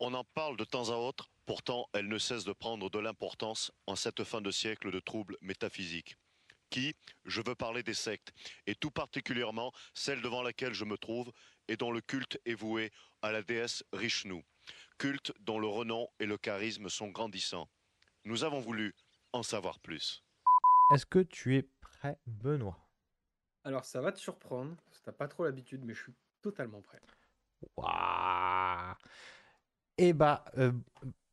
On en parle de temps à autre, pourtant elle ne cesse de prendre de l'importance en cette fin de siècle de troubles métaphysiques. Qui, je veux parler des sectes, et tout particulièrement celle devant laquelle je me trouve et dont le culte est voué à la déesse Rishnu, culte dont le renom et le charisme sont grandissants. Nous avons voulu en savoir plus. Est-ce que tu es prêt, Benoît? Alors, ça va te surprendre, t'as pas trop l'habitude, mais je suis totalement prêt. Waouh Eh bah, euh,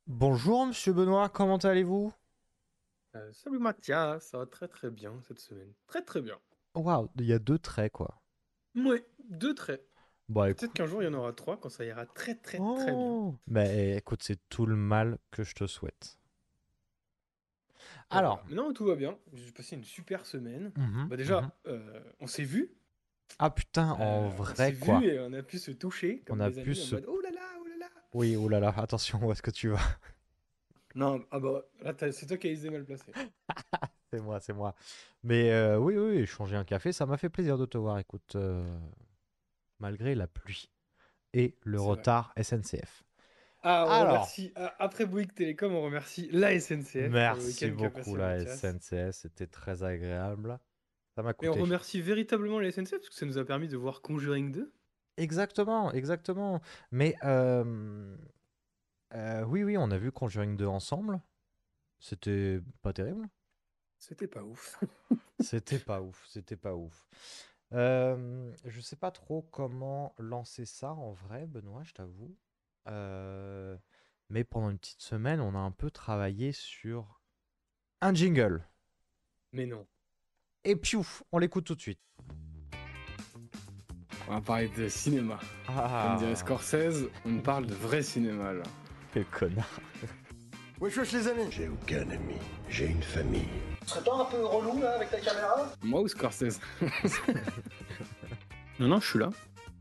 bonjour Monsieur Benoît, comment allez-vous? Euh, salut Mathias, ça va très très bien cette semaine. Très très bien. Waouh, il y a deux traits quoi. Ouais, deux traits. Bon, écoute. Peut-être qu'un jour il y en aura trois quand ça ira très très très bien. Oh Mais écoute, c'est tout le mal que je te souhaite. Alors, non, tout va bien. J'ai passé une super semaine. mhm, Bah déjà, mhm. euh, on s'est vu. ah putain, en Euh, vrai quoi. vu et on a pu se toucher. Comme On a pu se- mode, oh là là, oh là là. Oui, oh là là, attention, où est-ce que tu vas? Non, ah bah là c'est toi qui as les mal placé. C'est moi, c'est moi. Mais euh, oui, oui, oui, changer un café, ça m'a fait plaisir de te voir, écoute, euh, malgré la pluie et le vrai. retard SNCF. Ah, on Alors. remercie. ah, Après Bouygues Télécom, on remercie la SNCF. Merci beaucoup, la. SNCF, c'était très agréable. Ça m'a Et on coûté. remercie véritablement la SNCF parce que ça nous a permis de voir Conjuring 2. Exactement, exactement. Mais euh, euh, oui, oui, on a vu Conjuring 2 ensemble. C'était pas terrible. C'était pas ouf. C'était pas ouf, c'était pas ouf. Euh, je sais pas trop comment lancer ça en vrai, Benoît, je t'avoue. Euh, mais pendant une petite semaine, on a un peu travaillé sur un jingle. Mais non. Et piouf, on l'écoute tout de suite. On va parler de cinéma. Ah, Comme dirait Scorsese, on parle de vrai cinéma là. quel connard. Wesh wesh les amis J'ai aucun ami, j'ai une famille. Tu serais pas un peu relou là avec ta caméra? Moi ou Scorsese? Non, non, je suis là.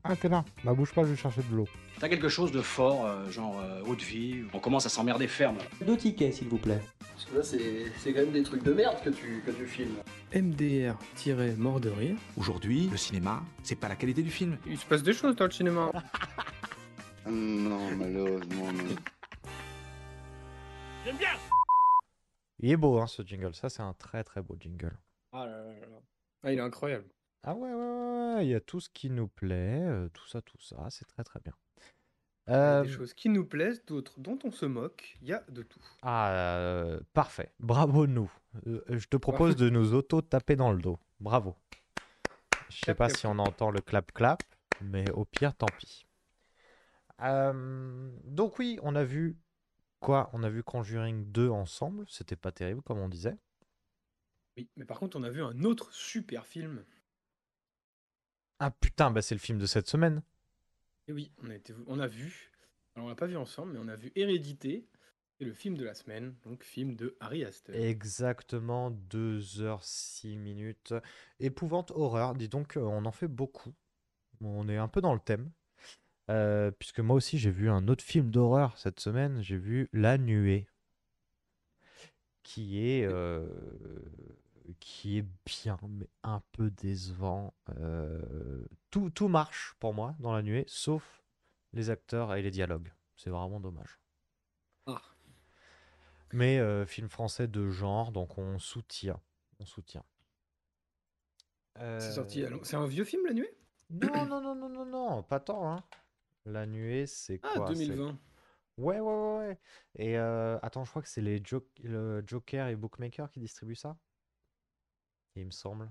Ah, t'es là. Bah, bouge pas, je vais chercher de l'eau. T'as quelque chose de fort, euh, genre euh, haute vie, on commence à s'emmerder ferme. Deux tickets, s'il vous plaît. Parce que là c'est c'est quand même des trucs de merde que tu, que tu filmes. MDR-mort de rire. Aujourd'hui, le cinéma, c'est pas la qualité du film. Il se passe des choses dans le cinéma. Non, malheureusement, non. Il est beau, hein, ce jingle. Ça, c'est un très très beau jingle. Ah là là là là. Ah, il est incroyable. Ah ouais, ouais, ouais, ouais, il y a tout ce qui nous plaît, euh, tout ça, tout ça, c'est très très bien. Il y a Euh, des choses qui nous plaisent, d'autres dont on se moque. Il y a de tout. ah, euh, parfait. Bravo nous. Euh, je te propose de nous auto-taper dans le dos. Bravo. Je sais Clap, pas clap, si on entend le clap-clap, mais au pire, tant pis. Euh, donc oui, on a vu quoi? On a vu Conjuring 2 ensemble. C'était pas terrible, comme on disait. Oui, mais par contre, on a vu un autre super film. Ah putain, bah c'est le film de cette semaine. Et oui, on a, été, on a vu. Alors, on l'a pas vu ensemble, mais on a vu Hérédité. C'est le film de la semaine, donc film de Harry Astor. Exactement 2h06 minutes. Épouvante horreur, dis donc, euh, on en fait beaucoup. On est un peu dans le thème. Euh, puisque moi aussi j'ai vu un autre film d'horreur cette semaine, j'ai vu La Nuée. Qui est, euh, qui est bien, mais un peu décevant. Euh, tout, tout marche pour moi dans La Nuée, sauf les acteurs et les dialogues. C'est vraiment dommage. Ah. Mais euh, film français de genre, donc on soutient. On soutient. C'est sorti. Euh, C'est un vieux film, La Nuée? Non, non, non, non, non, non, pas tant, hein. La nuée, c'est Ah, quoi? c'est- 2020. Ouais, ouais, ouais, ouais. Et euh, attends, je crois que c'est les Jo- le Joker et Bookmaker qui distribuent ça? Il me semble.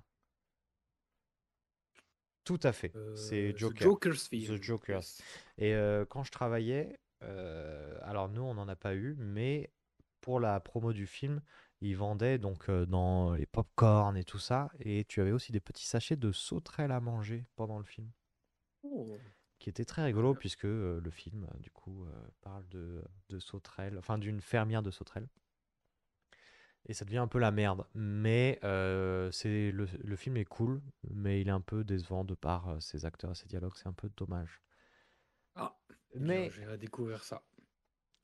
Tout à fait. C'est Euh, The Joker. Joker's. The Joker. Yes. Et euh, quand je travaillais, euh, alors nous on n'en a pas eu, mais pour la promo du film, ils vendaient donc dans les pop-corn et tout ça, et tu avais aussi des petits sachets de sauterelles à manger pendant le film, Oh. qui était très rigolo puisque le film du coup parle de, de sauterelles, enfin d'une fermière de sauterelles. Et ça devient un peu la merde. Mais euh, c'est le, le film est cool, mais il est un peu décevant de par euh, ses acteurs et ses dialogues. C'est un peu dommage. Ah, Mais j'irai découvrir ça.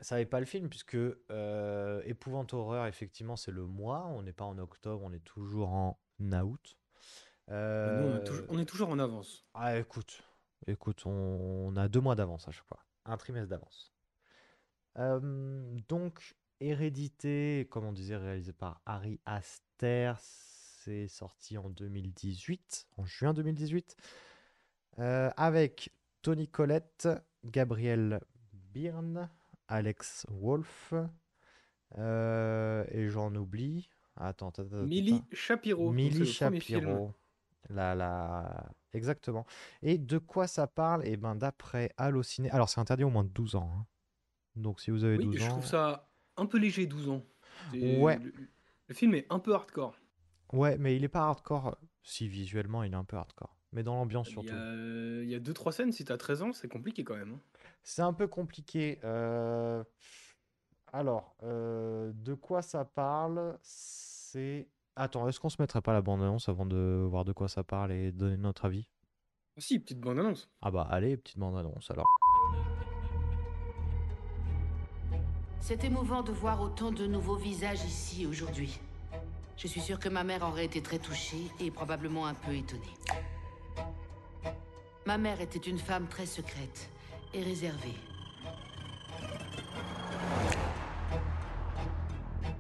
ça n'est pas le film, puisque euh, Épouvante Horreur, effectivement, c'est le mois. On n'est pas en octobre, on est toujours en août. Nous, on, est toujours, on est toujours en avance. Ah, écoute, écoute, on, on a deux mois d'avance à chaque fois. Un trimestre d'avance. Donc, Hérédité, comme on disait, réalisé par Harry Aster, c'est sorti en 2018, en juin 2018, euh, avec Tony Collette, Gabriel Byrne, Alex Wolff, euh, et j'en oublie. Attends, attends, attends, Millie. Shapiro. Millie. Shapiro. La, la... Exactement. Et de quoi ça parle? Eh ben, d'après Allociné. Alors, c'est interdit au moins de 12 ans. hein. Donc, si vous avez Oui, 12 je ans. trouve ça un peu léger, 12 ans. Ouais. Le, le film est un peu hardcore. Ouais, mais il est pas hardcore. Si, visuellement, il est un peu hardcore. Mais dans l'ambiance Il surtout. y a, il y a deux, trois scènes, si t'as 13 ans, c'est compliqué quand même. hein. C'est un peu compliqué. euh, Alors, euh, de quoi ça parle? C'est. Attends, est-ce qu'on se mettrait pas la bande-annonce avant de voir de quoi ça parle et donner notre avis? Si, petite bande-annonce. Ah bah, allez, petite bande-annonce alors. C'est émouvant de voir autant de nouveaux visages ici aujourd'hui. Je suis sûre que ma mère aurait été très touchée et probablement un peu étonnée. Ma mère était une femme très secrète et réservée.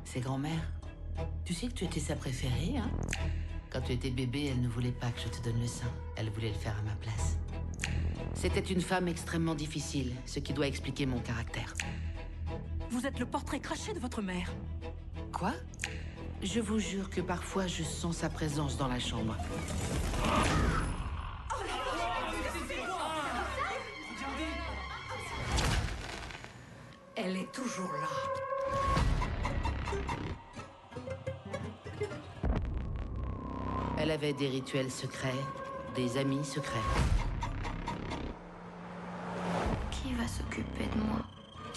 C'est grand-mère. Tu sais que tu étais sa préférée, hein? Quand tu étais bébé, elle ne voulait pas que je te donne le sein. Elle voulait le faire à ma place. C'était une femme extrêmement difficile, ce qui doit expliquer mon caractère. Vous êtes le portrait craché de votre mère. Quoi? Je vous jure que parfois je sens sa présence dans la chambre. Elle est toujours là. Elle avait des rituels secrets, des amis secrets. Qui va s'occuper de moi?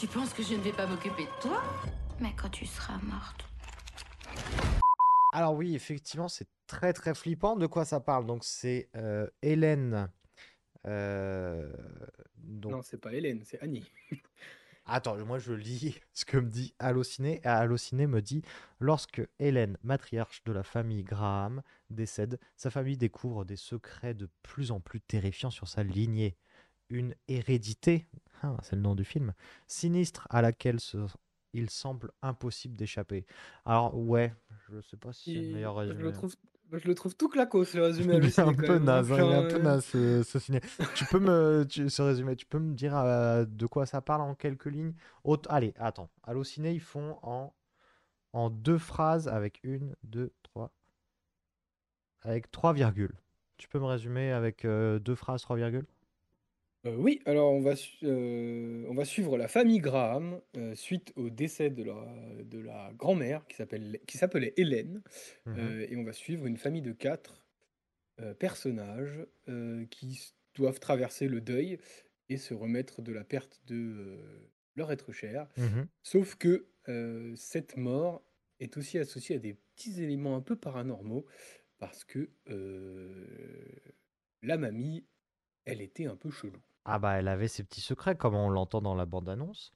Tu penses que je ne vais pas m'occuper de toi? Mais quand tu seras morte. Alors oui, effectivement, c'est très très flippant. De quoi ça parle Donc c'est euh, Hélène. euh, donc... Non, c'est pas Hélène, c'est Annie. Attends, moi je lis ce que me dit Allociné. Allociné me dit Lorsque Hélène, matriarche de la famille Graham, décède, sa famille découvre des secrets de plus en plus terrifiants sur sa lignée. Une hérédité, hein, c'est le nom du film, sinistre à laquelle se- il semble impossible d'échapper. Alors, ouais, je sais pas si c'est le meilleur je résumé. le trouve, je le trouve tout claquos, le résumé Il est un peu hein. naze, hein, il est un peu euh, naze ce, ce ciné. Tu peux me, tu- ce résumé, tu peux me dire euh, de quoi ça parle en quelques lignes? Autre- Allez, attends. Allociné, ils font en, en deux phrases avec une, deux, trois. Avec trois virgules. Tu peux me résumer avec euh, deux phrases, trois virgules? Euh, oui, alors on va, su- euh, on va suivre la famille Graham euh, suite au décès de la, de la grand-mère qui s'appelle, qui s'appelait Hélène. Euh, et on va suivre une famille de quatre personnages qui s- doivent traverser le deuil et se remettre de la perte de leur être cher. Mhm. Sauf que cette mort est aussi associée à des petits éléments un peu paranormaux parce que la mamie, elle était un peu chelou. Ah bah elle avait ses petits secrets comme on l'entend dans la bande-annonce.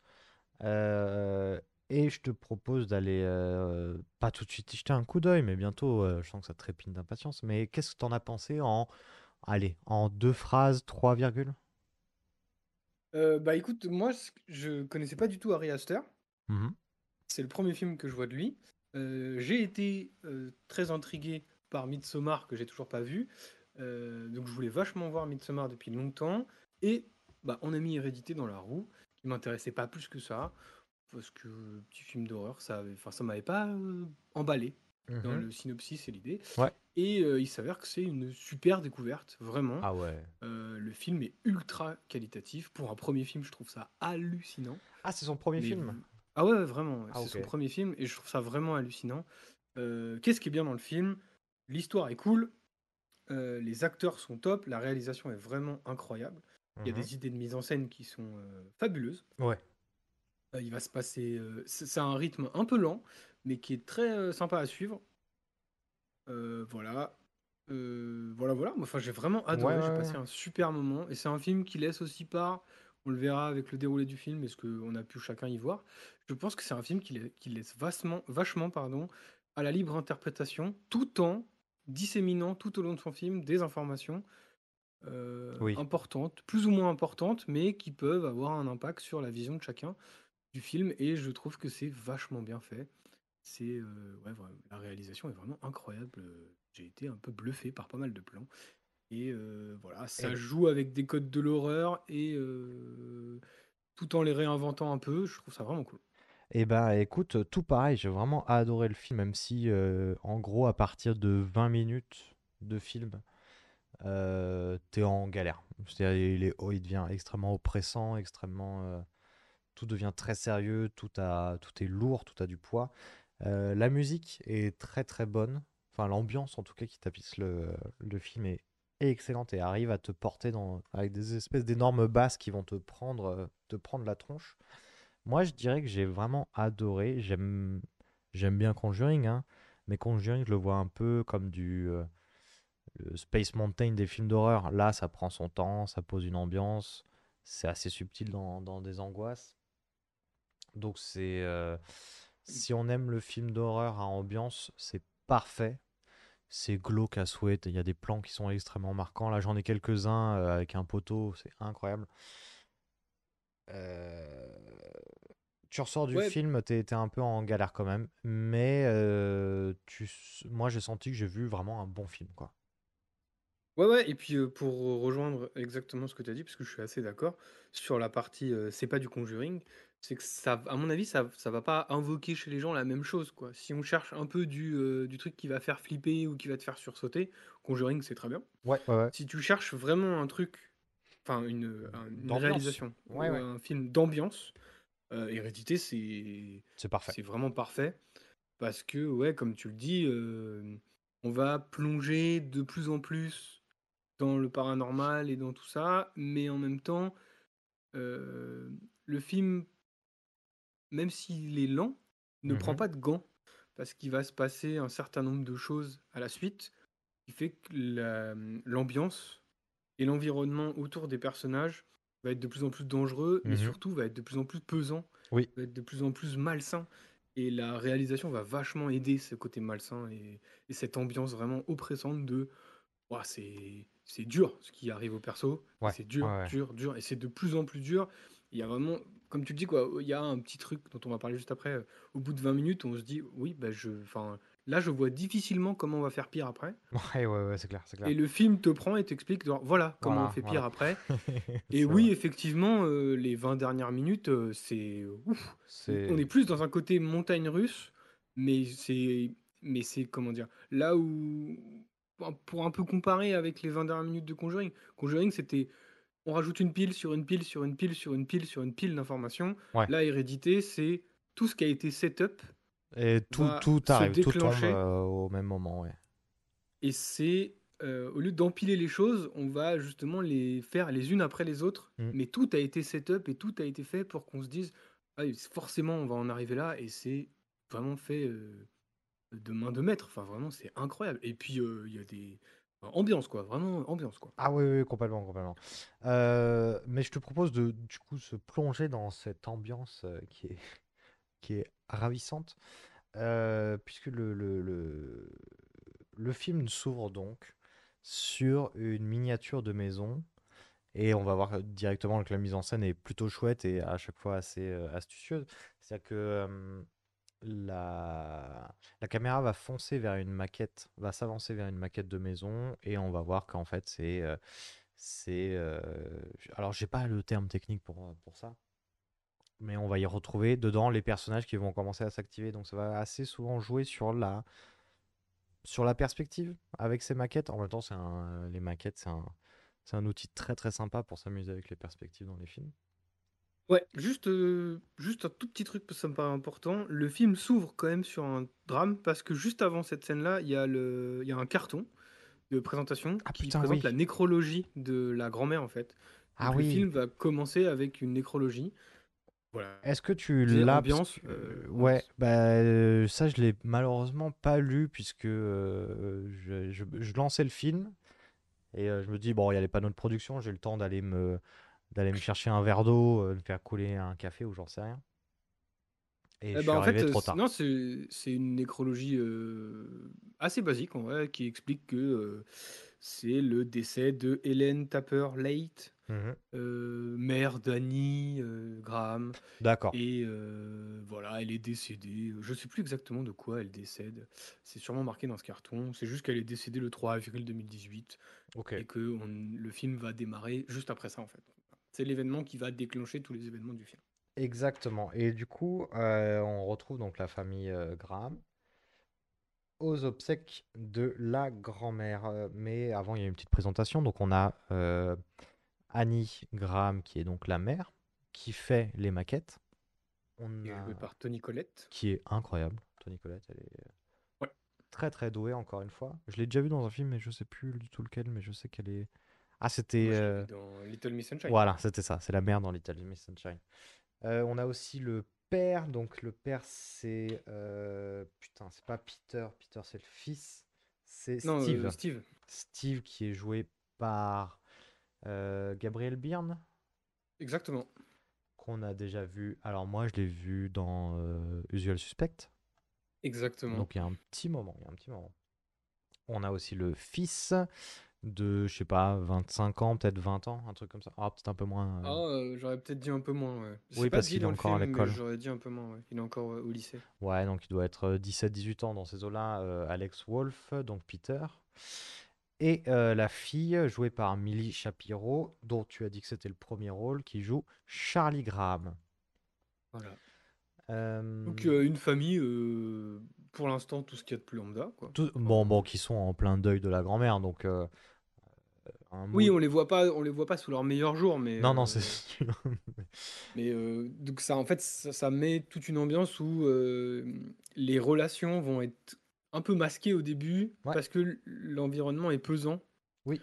Euh, et je te propose d'aller, euh, pas tout de suite y jeter un coup d'œil, mais bientôt, euh, je sens que ça trépigne d'impatience. Mais qu'est-ce que t'en as pensé en, allez, en deux phrases, trois virgules? Euh, bah écoute, moi je connaissais pas du tout Ari Aster. Mhm. C'est le premier film que je vois de lui. Euh, j'ai été euh, très intrigué par Midsommar que j'ai toujours pas vu. Euh, donc je voulais vachement voir Midsommar depuis longtemps. Et bah, on a mis Hérédité dans la roue, qui m'intéressait pas plus que ça. Parce que euh, petit film d'horreur, ça, ça m'avait pas euh, emballé dans Mhm. le synopsis et l'idée. Ouais. Et euh, il s'avère que c'est une super découverte, vraiment. Ah ouais. Euh, le film est ultra qualitatif. Pour un premier film, je trouve ça hallucinant. Ah, c'est son premier Mais film? Ah ouais, vraiment. Ah, c'est son premier film et je trouve ça vraiment hallucinant. Qu'est-ce qui est bien dans le film? L'histoire est cool. les acteurs sont top. La réalisation est vraiment incroyable. Il y a Mhm. des idées de mise en scène qui sont euh, fabuleuses. Ouais. Euh, il va se passer. euh, c'est un rythme un peu lent, mais qui est très sympa à suivre. Voilà. Euh, voilà, voilà. Enfin, j'ai vraiment adoré. Ouais, j'ai passé un super moment. Et c'est un film qui laisse aussi part. On le verra avec le déroulé du film, est-ce qu'on a pu chacun y voir. Je pense que c'est un film qui, la- qui laisse vastement, vachement pardon, à la libre interprétation, tout en disséminant tout au long de son film des informations euh, Oui. importantes, plus ou moins importantes, mais qui peuvent avoir un impact sur la vision de chacun du film et je trouve que c'est vachement bien fait. C'est euh, ouais, la réalisation est vraiment incroyable. J'ai été un peu bluffé par pas mal de plans. Et euh, voilà, ça Et- joue avec des codes de l'horreur et tout en les réinventant un peu. Je trouve ça vraiment cool. Eh ben, écoute, tout pareil, j'ai vraiment adoré le film, même si, en gros, à partir de 20 minutes de film, euh, t'es en galère. C'est-à-dire, il est, oh, il devient extrêmement oppressant, extrêmement, euh, tout devient très sérieux, tout a, tout est lourd, tout a du poids. Euh, la musique est très très bonne, enfin l'ambiance en tout cas qui tapisse le, le film est excellente et arrive à te porter dans, avec des espèces d'énormes basses qui vont te prendre, te prendre la tronche. Moi, je dirais que j'ai vraiment adoré. J'aime, j'aime bien Conjuring, hein, mais Conjuring, je le vois un peu comme du le Space Mountain des films d'horreur. Là, ça prend son temps, ça pose une ambiance, c'est assez subtil dans, dans des angoisses. Donc, c'est euh, si on aime le film d'horreur à ambiance, c'est parfait. C'est glauque à souhait. Il y a des plans qui sont extrêmement marquants. Là, j'en ai quelques-uns euh, avec un poteau, c'est incroyable. Euh, tu ressors du Ouais. film, t'es, t'es un peu en galère quand même, mais euh, tu, moi j'ai senti que j'ai vu vraiment un bon film, quoi. Ouais, ouais, et puis pour rejoindre exactement ce que tu as dit, parce que je suis assez d'accord, sur la partie c'est pas du Conjuring, c'est que ça, à mon avis, ça, ça va pas invoquer chez les gens la même chose, quoi. Si on cherche un peu du, du truc qui va faire flipper ou qui va te faire sursauter, Conjuring c'est très bien. Ouais, ouais, ouais. Si tu cherches vraiment un truc, enfin une, un- une D'ambiance. réalisation, Ouais, ou ouais. un film d'ambiance, euh, Hérédité c'est C'est parfait. c'est vraiment parfait. Parce que, ouais, comme tu le dis, on va plonger de plus en plus dans le paranormal et dans tout ça, mais en même temps, euh, le film, même s'il est lent, ne prend Mhm. pas de gants, parce qu'il va se passer un certain nombre de choses à la suite, qui fait que la- l'ambiance et l'environnement autour des personnages va être de plus en plus dangereux, mais Mhm. surtout va être de plus en plus pesant, Oui. va être de plus en plus malsain. Et la réalisation va vachement aider ce côté malsain et, et cette ambiance vraiment oppressante de Ouah, c'est c'est dur ce qui arrive au perso, Ouais, c'est dur, ouais, ouais. dur, dur, et c'est de plus en plus dur. Il y a vraiment, comme tu le dis, quoi, il y a un petit truc dont on va parler juste après. euh, Au bout de 20 minutes, on se dit, oui, bah je, là, je vois difficilement comment on va faire pire après. Ouais, ouais, ouais, c'est clair, clair. Et le film te prend et t'explique, voilà comment Voilà, on fait pire voilà. après. Et oui, vrai. effectivement, euh, les 20 dernières minutes, euh. C'est- On est plus dans un côté montagne russe, mais c'est, mais c'est comment dire, là où, pour un peu comparer avec les 20 dernières minutes de Conjuring, Conjuring c'était, on rajoute une pile sur une pile sur une pile sur une pile sur une pile d'informations. Ouais. Là, Hérédité, c'est tout ce qui a été setup Et tout, tout arrive, tout tombe euh, au même moment, ouais. Et c'est, euh, au lieu d'empiler les choses, on va justement les faire les unes après les autres. Mm. Mais tout a été setup et tout a été fait pour qu'on se dise, ah, forcément, on va en arriver là. Et c'est vraiment fait euh, de main de maître. Enfin, vraiment, c'est incroyable. Et puis, il y a des. ambiance, quoi. Vraiment, ambiance, quoi. Ah oui, oui, complètement, complètement. Mais je te propose de, du coup, se plonger dans cette ambiance qui est, qui est ravissante, puisque le, le, le, le film s'ouvre donc sur une miniature de maison, et on va voir directement que la mise en scène est plutôt chouette et à chaque fois assez astucieuse. C'est-à-dire que la, caméra va foncer vers une maquette, va s'avancer vers une maquette de maison, et on va voir qu'en fait c'est... euh, c'est euh, alors j'ai pas le terme technique pour, pour ça, mais on va y retrouver dedans les personnages qui vont commencer à s'activer. Donc ça va assez souvent jouer sur la, sur la perspective avec ces maquettes. En même temps, c'est les maquettes, c'est un, c'est un outil très très sympa pour s'amuser avec les perspectives dans les films. Ouais, juste, euh, juste un tout petit truc, parce que ça me paraît important. Le film s'ouvre quand même sur un drame, parce que juste avant cette scène-là, il y, a le- il y a un carton de présentation Ah, qui putain, présente oui. la nécrologie de la grand-mère, en fait. Ah Donc, le oui. film va commencer avec une nécrologie. Voilà. Est-ce que tu l'as parce ambiance, que- euh, Ouais, ambiance. bah euh, ça je l'ai malheureusement pas lu puisque euh, je, je- je lançais le film et euh, je me dis bon il y a les panneaux de production, j'ai le temps d'aller me d'aller me chercher un verre d'eau, euh, de faire couler un café ou j'en sais rien. Et Eh je suis ben, en arrivé fait, trop tard. non, c'est une nécrologie euh, assez basique en vrai, qui explique que euh, c'est le décès de Hélène Tapper Late, Mhm. euh, mère d'Annie Graham. D'accord. Et voilà, elle est décédée. Je sais plus exactement de quoi elle décède. C'est sûrement marqué dans ce carton. C'est juste qu'elle est décédée le 3 avril 2018 Ok. et que on- le film va démarrer juste après ça en fait. C'est l'événement qui va déclencher tous les événements du film. Exactement. Et du coup, euh, on retrouve donc la famille euh, Graham aux obsèques de la grand-mère. Euh, Mais avant, il y a une petite présentation. Donc, on a euh, Annie Graham, qui est donc la mère, qui fait les maquettes. On Qui est a... joué par Tony Collette. Qui est incroyable. Tony Collette, elle est Ouais. très très douée, encore une fois. Je l'ai déjà vue dans un film, mais je sais plus du tout lequel, mais je sais qu'elle est. Ah, c'était. Euh, dans Little Miss Sunshine. Voilà, c'était ça, c'est la mère dans Little Miss Sunshine. Euh, on a aussi le père, donc le père c'est... euh, Putain, c'est pas Peter, Peter c'est le fils, c'est euh, Steve. Steve. Steve qui est joué par Gabriel Byrne, Exactement. qu'on a déjà vu. Alors moi je l'ai vu dans Usual Suspect, Exactement. donc il y a un petit moment, il y a un petit moment. On a aussi le fils de, je sais pas, 25 ans, peut-être 20 ans, un truc comme ça. Ah, peut-être un peu moins. euh, Ah, euh, j'aurais peut-être dit un peu moins. Ouais. Oui, parce qu'il est encore à film, l'école. J'aurais dit un peu moins. ouais. Il est encore euh, au lycée. Ouais, donc il doit être 17-18 ans dans ces eaux-là. euh, Alex Wolf, donc Peter. Et euh, la fille, jouée par Millie Shapiro, dont tu as dit que c'était le premier rôle, qui joue Charlie Graham. Voilà. Euh, Donc euh, une famille, euh, pour l'instant, tout ce qu'il y a de plus lambda. Quoi. tout- bon, bon, qui sont en plein deuil de la grand-mère, donc. euh, un Oui, on les voit pas, on les voit pas sous leur meilleur jour, mais. Non, euh, non, c'est sûr. Mais euh, donc ça, en fait, ça, ça met toute une ambiance où euh, les relations vont être un peu masquées au début Ouais. parce que l'environnement est pesant. Oui.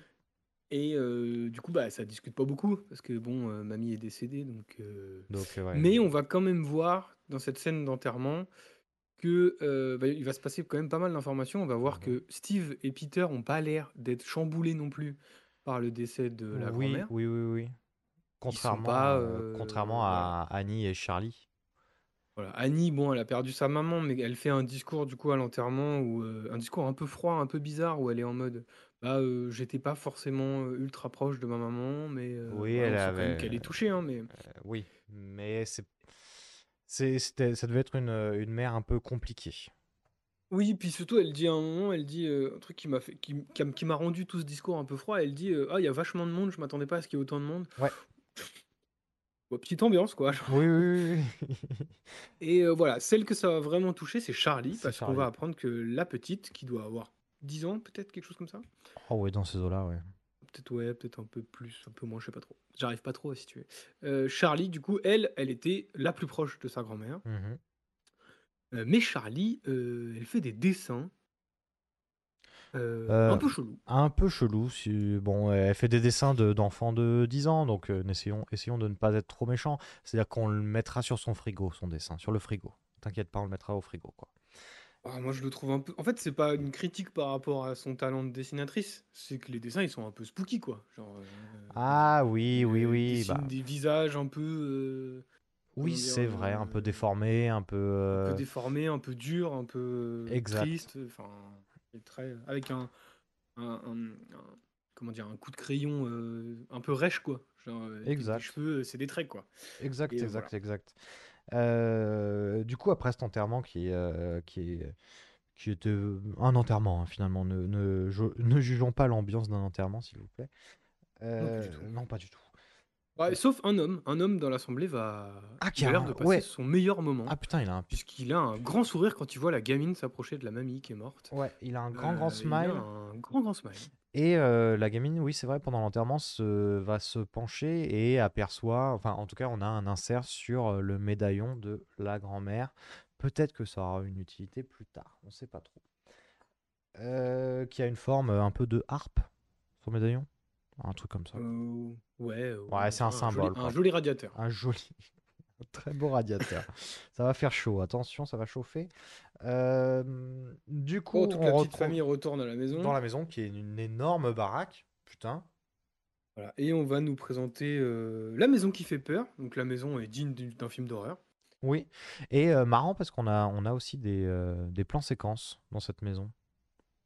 Et euh, du coup, bah, ça discute pas beaucoup parce que bon, euh, mamie est décédée, donc. euh, donc, euh, ouais. Mais on va quand même voir dans cette scène d'enterrement que euh, va- il va se passer quand même pas mal d'informations. On va voir Mhm. que Steve et Peter ont pas l'air d'être chamboulés non plus par le décès de la oui, grand-mère. oui, oui, oui. Contrairement, pas, à- euh, contrairement à Annie et Charlie. Voilà. Annie, bon, elle a perdu sa maman, mais elle fait un discours du coup à l'enterrement où euh, un discours un peu froid, un peu bizarre, où elle est en mode, bah, euh, j'étais pas forcément euh, ultra proche de ma maman, mais euh, Oui, elle avait- qu'elle est touchée, hein, mais Euh, oui, mais c'est, c'est, c'était- ça devait être une, une mère un peu compliquée. oui, puis surtout, elle dit à un moment, elle dit euh, un truc qui m'a fait, qui, m'a rendu tout ce discours un peu froid. Elle dit, euh, ah, il y a vachement de monde, je m'attendais pas à ce qu'il y ait autant de monde. Ouais. Petite ambiance, quoi. genre. Oui, oui, oui. Et euh, voilà, celle que ça va vraiment toucher, c'est Charlie, parce qu'on va apprendre que la petite, qui doit avoir 10 ans, peut-être quelque chose comme ça. Oh ouais, dans ces eaux-là, ouais. Peut-être ouais, peut-être un peu plus, un peu moins, je sais pas trop. J'arrive pas trop à situer. Euh, Charlie, du coup, elle, elle était la plus proche de sa grand-mère. Mhm. Euh, mais Charlie, euh, elle fait des dessins un peu chelous. Un peu chelou. Si... Bon, elle fait des dessins de, d'enfants de 10 ans, donc essayons, essayons de ne pas être trop méchants. C'est-à-dire qu'on le mettra sur son frigo, son dessin, sur le frigo. T'inquiète pas, on le mettra au frigo, quoi. Ah, moi, je le trouve un peu. En fait, c'est pas une critique par rapport à son talent de dessinatrice, c'est que les dessins, ils sont un peu spooky, quoi. Genre, euh, Ah oui, oui, elle oui. dessine Bah, des visages un peu. euh, oui, comment dire, c'est vrai, un peu euh, déformé, un peu. un euh, peu déformé, un peu dur, un peu Exact. triste, enfin, très, avec un, un, un- un- comment dire, un coup de crayon euh, un peu rêche quoi. Genre, euh, Exact. Des cheveux, euh, c'est des traits quoi. Exact, Et, euh, exact, exact. Euh, du coup, après cet enterrement qui, est, euh, qui, est, qui était euh, un enterrement, hein, finalement, ne, ne, ne jugeons pas l'ambiance d'un enterrement, s'il vous plaît. Euh, tout. non, pas du tout. Ouais, sauf un homme, un homme dans l'assemblée va, Ah, qui il a l'air de passer ouais. son meilleur moment, Ah putain, il a un, puisqu'il a un grand sourire quand il voit la gamine s'approcher de la mamie qui est morte. ouais, il a un grand, Euh, grand il a smile. un grand grand smile. Et euh, la gamine, oui, c'est vrai, pendant l'enterrement, se, va se pencher et aperçoit, enfin, en tout cas, on a un insert sur le médaillon de la grand-mère. Peut-être que ça aura une utilité plus tard, on sait pas trop. Euh, qui a une forme un peu de harpe, son médaillon? Un truc comme ça. Euh, ouais, Ouais, c'est un symbole, un joli radiateur. Un joli, très beau radiateur. ça va faire chaud, attention, ça va chauffer. Euh, du coup, Bon, toute on la petite famille retourne à la maison. dans la maison qui est une énorme baraque. Putain. Voilà. Et on va nous présenter euh, la maison qui fait peur. Donc la maison est digne du- d'un film d'horreur. Oui, et euh, marrant parce qu'on a, on a aussi des, euh, des plans séquences dans cette maison.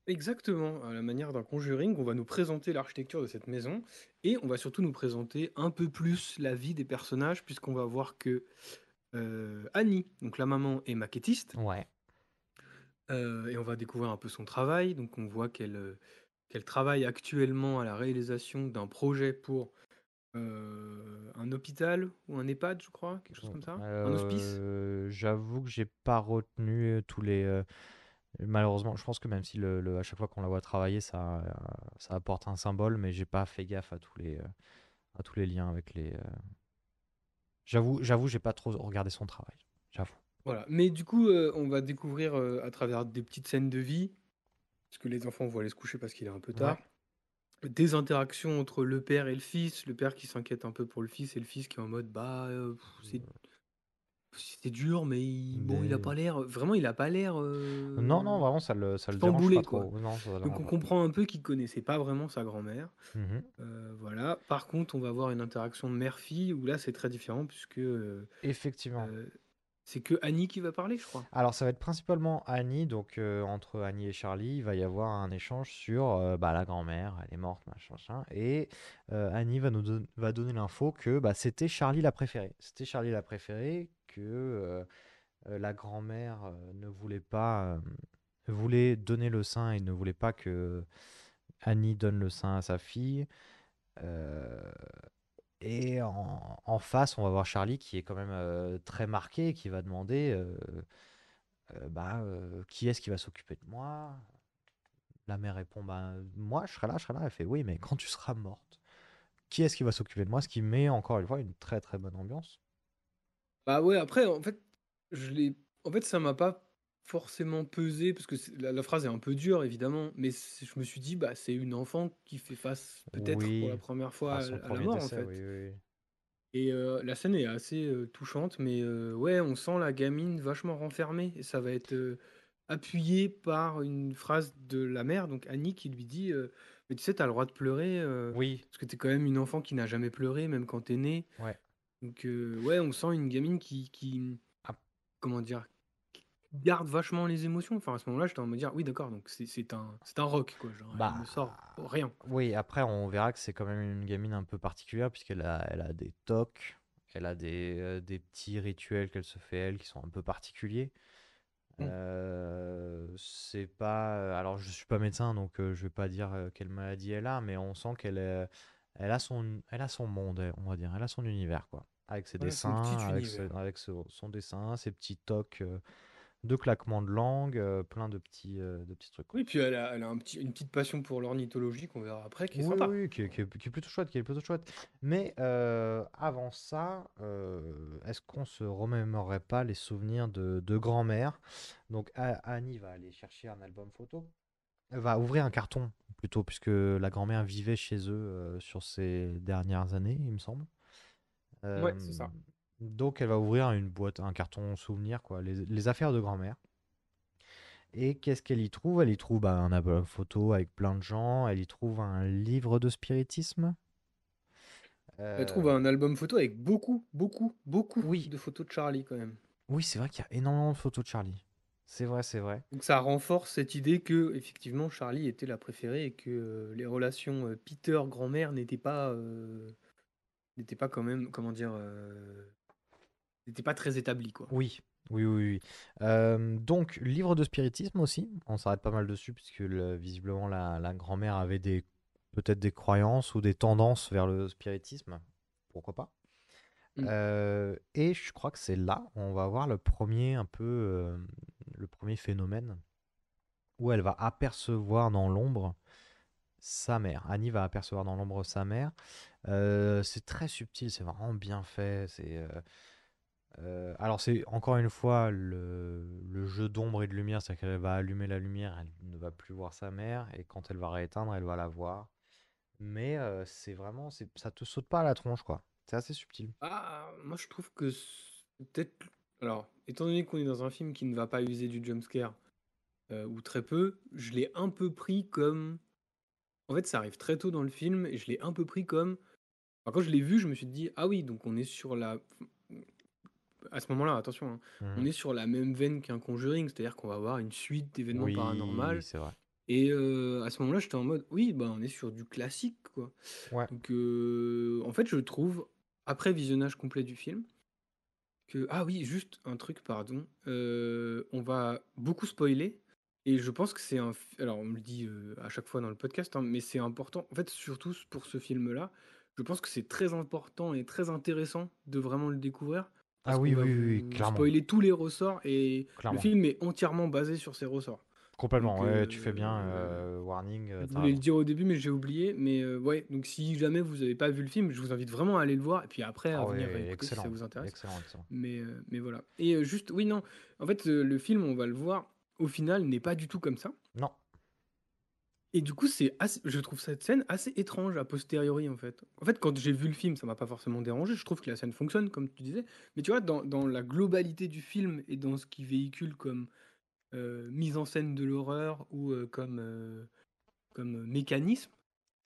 Exactement, à la manière d'un Conjuring, on va nous présenter l'architecture de cette maison et on va surtout nous présenter un peu plus la vie des personnages puisqu'on va voir que euh, Annie, donc la maman, est maquettiste Ouais. euh, et on va découvrir un peu son travail. Donc on voit qu'elle euh, qu'elle travaille actuellement à la réalisation d'un projet pour euh, un hôpital ou un EHPAD, je crois, quelque chose comme ça, un hospice. Euh, j'avoue que j'ai pas retenu euh, tous les. euh, malheureusement, je pense que même si le, le- à chaque fois qu'on la voit travailler, ça, ça apporte un symbole, mais j'ai pas fait gaffe à tous les, euh, à tous les liens avec les. euh, J'avoue, j'avoue, j'ai pas trop regardé son travail. J'avoue. Voilà. Mais du coup, euh, on va découvrir euh, à travers des petites scènes de vie, parce que les enfants vont aller se coucher parce qu'il est un peu tard, des interactions entre le père et le fils, le père qui s'inquiète un peu pour le fils et le fils qui est en mode bah euh, c'est c'est dur, mais il, bon, il a pas l'air. Vraiment, il a pas l'air. euh, Non, non, vraiment, ça le, ça le dérange chamboulé, pas quoi. trop. Non, ça le Donc on comprend un peu qu'il connaissait pas vraiment sa grand-mère. Mhm. Euh, voilà. Par contre, on va avoir une interaction mère-fille où là c'est très différent puisque euh, Effectivement. euh, c'est que Annie qui va parler, je crois. Alors, ça va être principalement Annie, donc euh, entre Annie et Charlie, il va y avoir un échange sur euh, bah, la grand-mère, elle est morte, machin, machin, et euh, Annie va nous don- va donner l'info que bah, c'était Charlie la préférée. C'était Charlie la préférée, que euh, euh, la grand-mère euh, ne voulait pas, voulait donner le sein et ne voulait pas que Annie donne le sein à sa fille. Et en, face, on va voir Charlie qui est quand même très marqué, qui va demander bah, qui est-ce qui va s'occuper de moi? La mère répond bah, Moi, je serai là, je serai là. Elle fait Oui, mais quand tu seras morte, qui est-ce qui va s'occuper de moi? Ce qui met encore une fois une très très bonne ambiance. Bah ouais, après, en fait, je l'ai. En fait, ça m'a pas forcément pesé, parce que la, la phrase est un peu dure, évidemment, mais je me suis dit, bah, c'est une enfant qui fait face, peut-être pour la première fois, à la mort, en fait. oui, oui, oui. Et euh, la scène est assez euh, touchante, mais euh, ouais, on sent la gamine vachement renfermée, et ça va être appuyé par une phrase de la mère, donc Annie, qui lui dit, mais tu sais, t'as le droit de pleurer, Oui, parce que t'es quand même une enfant qui n'a jamais pleuré, même quand t'es née. ouais. Donc euh, ouais, on sent une gamine qui, qui Ah. comment dire, qui garde vachement les émotions. Enfin à ce moment-là, j'étais en me dire oui d'accord, donc c'est c'est un c'est un rock quoi, genre Bah, elle me sort rien. Oui, après, on verra que c'est quand même une gamine un peu particulière, puisqu'elle a, elle a des tocs, elle a des, euh, des petits rituels qu'elle se fait, elle, qui sont un peu particuliers. Mm. Euh, c'est pas. Alors, je suis pas médecin, donc je vais pas dire quelle maladie elle a, mais on sent qu'elle est- elle a son, elle a son monde, on va dire, elle a son univers, quoi. Avec ses Ouais, dessins, avec, ce- univers. avec ce- son dessin, ses petits tocs euh, de claquements de langue, euh, plein de petits, euh, de petits trucs. quoi. Oui, puis elle a, elle a un petit, une petite passion pour l'ornithologie qu'on verra après, qui est Oui, sympa. oui, qui est, qui est- qui est plutôt chouette, qui est plutôt chouette. Mais euh, avant ça, est-ce qu'on se remémorerait pas les souvenirs de, de grand-mère? Donc Annie va aller chercher un album photo, va ouvrir un carton plutôt, puisque la grand-mère vivait chez eux euh, sur ces dernières années, il me semble. Ouais, c'est ça. Euh, Donc elle va ouvrir une boîte, un carton souvenir, quoi, les, les affaires de grand-mère. Et qu'est-ce qu'elle y trouve? Elle y trouve bah, un album photo avec plein de gens. Elle y trouve un livre de spiritisme. Elle trouve Euh, un album photo avec beaucoup, beaucoup, beaucoup Oui. de photos de Charlie quand même. Oui, c'est vrai qu'il y a énormément de photos de Charlie. C'est vrai, c'est vrai. Donc ça renforce cette idée que effectivement Charlie était la préférée et que euh, les relations euh, Peter grand-mère n'étaient pas euh, n'étaient pas quand même comment dire n'étaient pas très établies quoi. Oui, oui, oui. oui. Donc, livre de spiritisme aussi. On s'arrête pas mal dessus, puisque le- visiblement la, la grand-mère avait des peut-être des croyances ou des tendances vers le spiritisme. Pourquoi pas Mm. Euh, Et je crois que c'est là où on va voir le premier un peu le premier phénomène où elle va apercevoir dans l'ombre sa mère. Annie va apercevoir dans l'ombre sa mère. Euh, c'est très subtil, c'est vraiment bien fait. C'est euh, euh, alors c'est encore une fois le, le jeu d'ombre et de lumière, c'est-à-dire qu'elle va allumer la lumière, elle ne va plus voir sa mère, et quand elle va rééteindre, elle va la voir. Mais c'est vraiment, ça te saute pas à la tronche, quoi. C'est assez subtil. Ah, moi je trouve que peut-être alors étant donné qu'on est dans un film qui ne va pas user du jumpscare euh, ou très peu, je l'ai un peu pris comme en fait ça arrive très tôt dans le film et je l'ai un peu pris comme enfin, quand je l'ai vu, je me suis dit ah oui, donc on est sur la à ce moment-là, attention, hein, Mhm. on est sur la même veine qu'un Conjuring, c'est-à-dire qu'on va avoir une suite d'événements Oui, paranormaux c'est vrai. Et euh, à ce moment-là, j'étais en mode, oui, bah, on est sur du classique, quoi. Ouais. Donc, euh, en fait, je trouve, après visionnage complet du film, que... Ah oui, juste un truc, pardon. euh, on va beaucoup spoiler. Et je pense que c'est un... Alors, on me le dit euh, à chaque fois dans le podcast, hein, mais c'est important. En fait, surtout pour ce film-là, je pense que c'est très important et très intéressant de vraiment le découvrir. Ah oui, oui, oui, oui, clairement. spoiler tous les ressorts et Clairement. le film est entièrement basé sur ces ressorts. Complètement, Donc, ouais, tu fais bien. euh, euh, warning, euh, Je t'as voulais le raison. dire au début, mais j'ai oublié. Mais euh, ouais, donc si jamais vous n'avez pas vu le film, je vous invite vraiment à aller le voir. Et puis après, à Ah venir ouais, si ça excellent, vous intéresse. excellent, excellent. Mais, euh, mais voilà. Et euh, juste, oui, non. En fait, euh, le film, on va le voir, au final, n'est pas du tout comme ça. Non. Et du coup, c'est assez- je trouve cette scène assez étrange a posteriori, en fait. En fait, quand j'ai vu le film, ça m'a pas forcément dérangé. Je trouve que la scène fonctionne, comme tu disais. Mais tu vois, dans, dans la globalité du film et dans ce qu'il véhicule comme euh, mise en scène de l'horreur ou euh, comme, euh, comme mécanisme,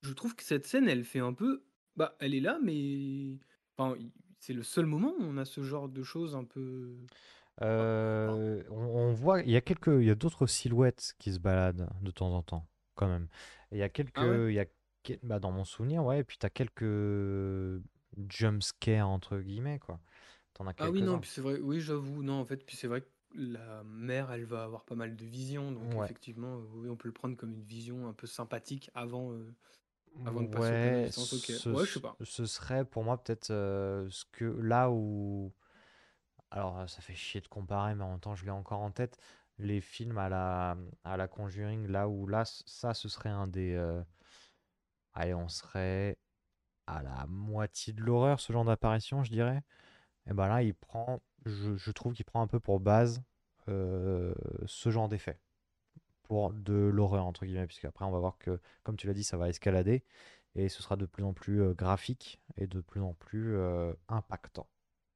je trouve que cette scène, elle fait un peu. Bah, elle est là, mais. Enfin, c'est le seul moment où on a ce genre de choses un peu. Euh, on, on voit, il y a quelques, il y a d'autres silhouettes qui se baladent de temps en temps, quand même. Et il y a quelques, Ah ouais? il y a, bah, dans mon souvenir, ouais, et puis t'as quelques jump scares entre guillemets, quoi. T'en as Ah oui, non, puis c'est vrai, oui, j'avoue, non, en fait, puis c'est vrai que la mère, elle va avoir pas mal de visions, donc Ouais. effectivement, euh, oui, on peut le prendre comme une vision un peu sympathique avant, euh, avant de passer au Ouais, ok. ce, Ouais, je sais pas. ce serait pour moi peut-être euh, ce que là où, alors euh, ça fait chier de comparer, mais en même temps je l'ai encore en tête, les films à la, à la Conjuring, là où là, c- ça ce serait un des, euh, allez, on serait à la moitié de l'horreur, ce genre d'apparition, je dirais. Et ben là, il prend, je, je trouve qu'il prend un peu pour base euh, ce genre d'effet pour de l'horreur, entre guillemets, puisqu'après, on va voir que, comme tu l'as dit, ça va escalader et ce sera de plus en plus euh, graphique et de plus en plus euh, impactant,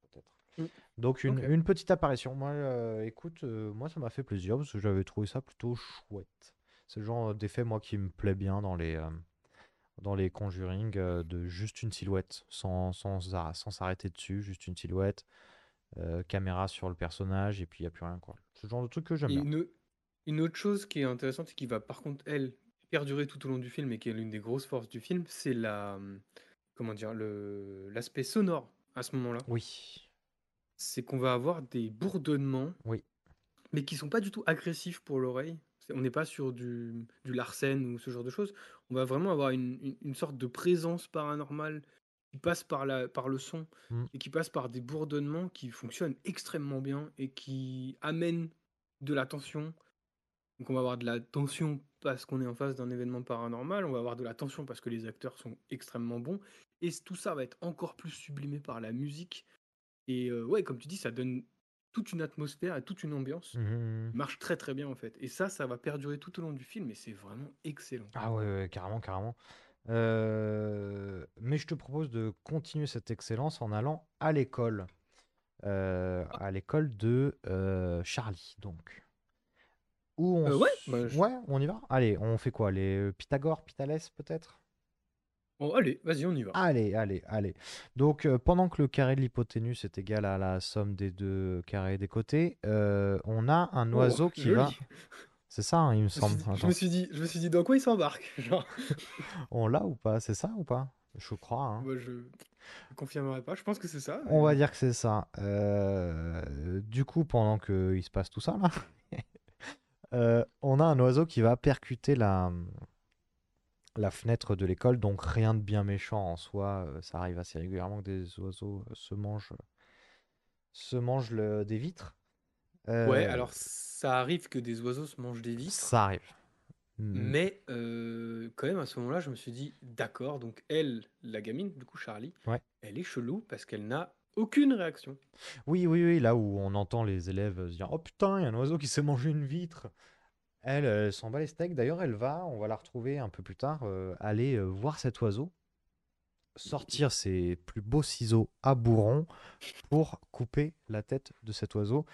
peut-être. Mm. Donc, une, petite apparition. Moi, euh, écoute, euh, moi, ça m'a fait plaisir parce que j'avais trouvé ça plutôt chouette. C'est le genre d'effet, moi, qui me plaît bien dans les, dans les Conjuring, euh, de juste une silhouette, sans, sans, ar- sans s'arrêter dessus, juste une silhouette, euh, caméra sur le personnage, et puis il n'y a plus rien, quoi. Le genre de truc que j'aime bien. une, une autre chose qui est intéressante et qui va par contre, elle, perdurer tout au long du film et qui est l'une des grosses forces du film, c'est la, hum, comment dire, le, l'aspect sonore à ce moment-là. Oui, C'est qu'on va avoir des bourdonnements oui. mais qui sont pas du tout agressifs pour l'oreille. On n'est pas sur du, du Larsen ou ce genre de choses. On va vraiment avoir une, une- une sorte de présence paranormale qui passe par, la, par le son Mm. et qui passe par des bourdonnements qui fonctionnent extrêmement bien et qui amènent de la tension. Donc on va avoir de la tension parce qu'on est en face d'un événement paranormal, on va avoir de la tension parce que les acteurs sont extrêmement bons, et tout ça va être encore plus sublimé par la musique. Et euh, ouais, comme tu dis, ça donne toute une atmosphère et toute une ambiance Mhm. marche très très bien en fait. Et ça, ça va perdurer tout au long du film et c'est vraiment excellent. Ah ouais, ouais, carrément, carrément. Euh, mais je te propose de continuer cette excellence en allant à l'école. Euh, à l'école de euh, Charlie, donc. Où on ouais, bah, je- ouais, on y va? Allez, on fait quoi? Les Pythagore, Pythalès, peut-être? Bon, allez, vas-y, on y va. Allez, allez, allez. Donc, euh, pendant que le carré de l'hypoténuse est égal à la somme des deux carrés des côtés, euh, on a un Oh, oiseau qui va. C'est ça, hein, il me Je me, suis semble. dit, je Attends. me suis dit, je me suis dit, dans quoi il s'embarque Genre, On l'a ou pas? C'est ça ou pas? Je crois, hein. moi, je ne confirmerai pas. Je pense que c'est ça. On mais- va dire que c'est ça. Euh, du coup, pendant qu'il se passe tout ça, là, euh, on a un oiseau qui va percuter la, la fenêtre de l'école. Donc, rien de bien méchant en soi. Euh, Ça arrive assez régulièrement que des oiseaux euh, se mangent, se mangent le- des vitres. Ouais, Euh, alors ça arrive que des oiseaux se mangent des vitres. ça arrive. Mm, Mais euh, quand même, à ce moment-là, je me suis dit, d'accord, donc elle, la gamine, du coup Charlie, Ouais. elle est chelou parce qu'elle n'a aucune réaction. Oui, oui, oui, là où on entend les élèves se dire Oh putain, il y a un oiseau qui s'est mangé une vitre. Elle, elle s'en bat les steaks. D'ailleurs, elle va, on va la retrouver un peu plus tard, euh, aller euh, voir cet oiseau, sortir ses plus beaux ciseaux à bourron pour couper la tête de cet oiseau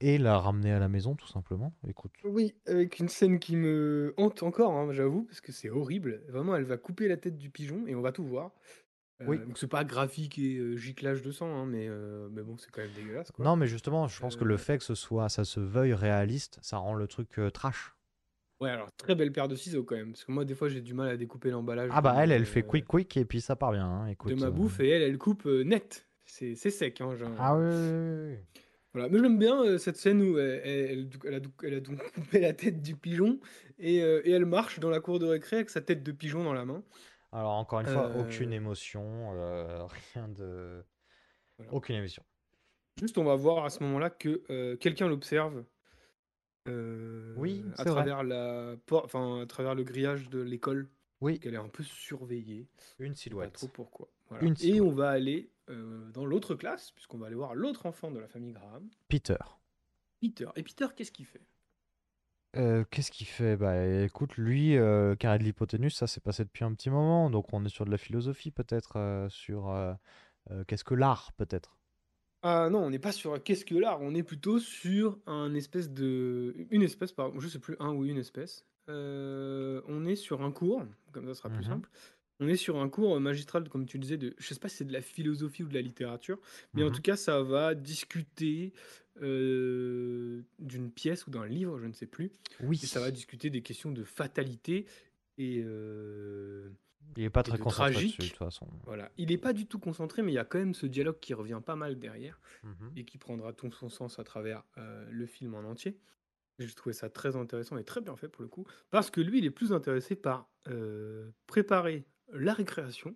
et la ramener à la maison, tout simplement. Écoute, Oui, avec une scène qui me hante encore, hein, j'avoue, parce que c'est horrible. Vraiment, elle va couper la tête du pigeon et on va tout voir. Euh, Oui. Donc c'est pas graphique et euh, giclage de sang, hein, mais, euh, mais bon, c'est quand même dégueulasse. Quoi. non, mais justement, je pense que le Euh, fait que ce soit, ça se veuille réaliste, ça rend le truc euh, trash. Ouais, alors très belle paire de ciseaux quand même, parce que moi des fois j'ai du mal à découper l'emballage Ah bah de, elle, elle fait euh, quick quick et puis ça part bien. hein, de Écoute. ma euh. bouffe et elle, elle coupe euh, net. C'est c'est sec, hein, genre. Ah oui, oui, oui, oui. Voilà, mais j'aime bien euh, cette scène où elle, elle- elle- a, donc- elle a donc coupé la tête du pigeon et, euh, et elle marche dans la cour de récré avec sa tête de pigeon dans la main. Alors encore une fois, Euh, aucune émotion, euh, rien de, Voilà. aucune émotion. Juste, on va voir à ce moment-là que euh, quelqu'un l'observe euh, Oui, à c'est vrai. travers la por- enfin à travers le grillage de l'école, Oui, qu'elle est un peu surveillée. une pas silhouette. trop pourquoi. Voilà. Une Et silhouette. on va aller euh, dans l'autre classe, puisqu'on va aller voir l'autre enfant de la famille Graham, Peter. Peter. Et Peter, qu'est-ce qu'il fait? Euh, qu'est-ce qu'il fait? Bah écoute, lui, carré de l'hypoténuse, ça s'est passé depuis un petit moment, donc on est sur de la philosophie peut-être, sur qu'est-ce que l'art peut-être? Ah non, on n'est pas sur qu'est-ce que l'art, on est plutôt sur un espèce de... Une espèce, pardon, je sais plus, un ou une espèce. On est sur un cours, comme ça sera plus Mhm. simple. On est sur un cours magistral, comme tu le disais, de, je sais pas si c'est de la philosophie ou de la littérature, mais en Mhm. tout cas, ça va discuter euh, d'une pièce ou d'un livre, je ne sais plus, Oui, et ça va discuter des questions de fatalité et, euh, il est pas et très de concentré dessus de tragique. toute façon. Voilà, il n'est pas du tout concentré, mais il y a quand même ce dialogue qui revient pas mal derrière Mhm. et qui prendra tout son sens à travers euh, le film en entier. J'ai trouvé ça très intéressant et très bien fait pour le coup, parce que lui, il est plus intéressé par euh, préparer la récréation,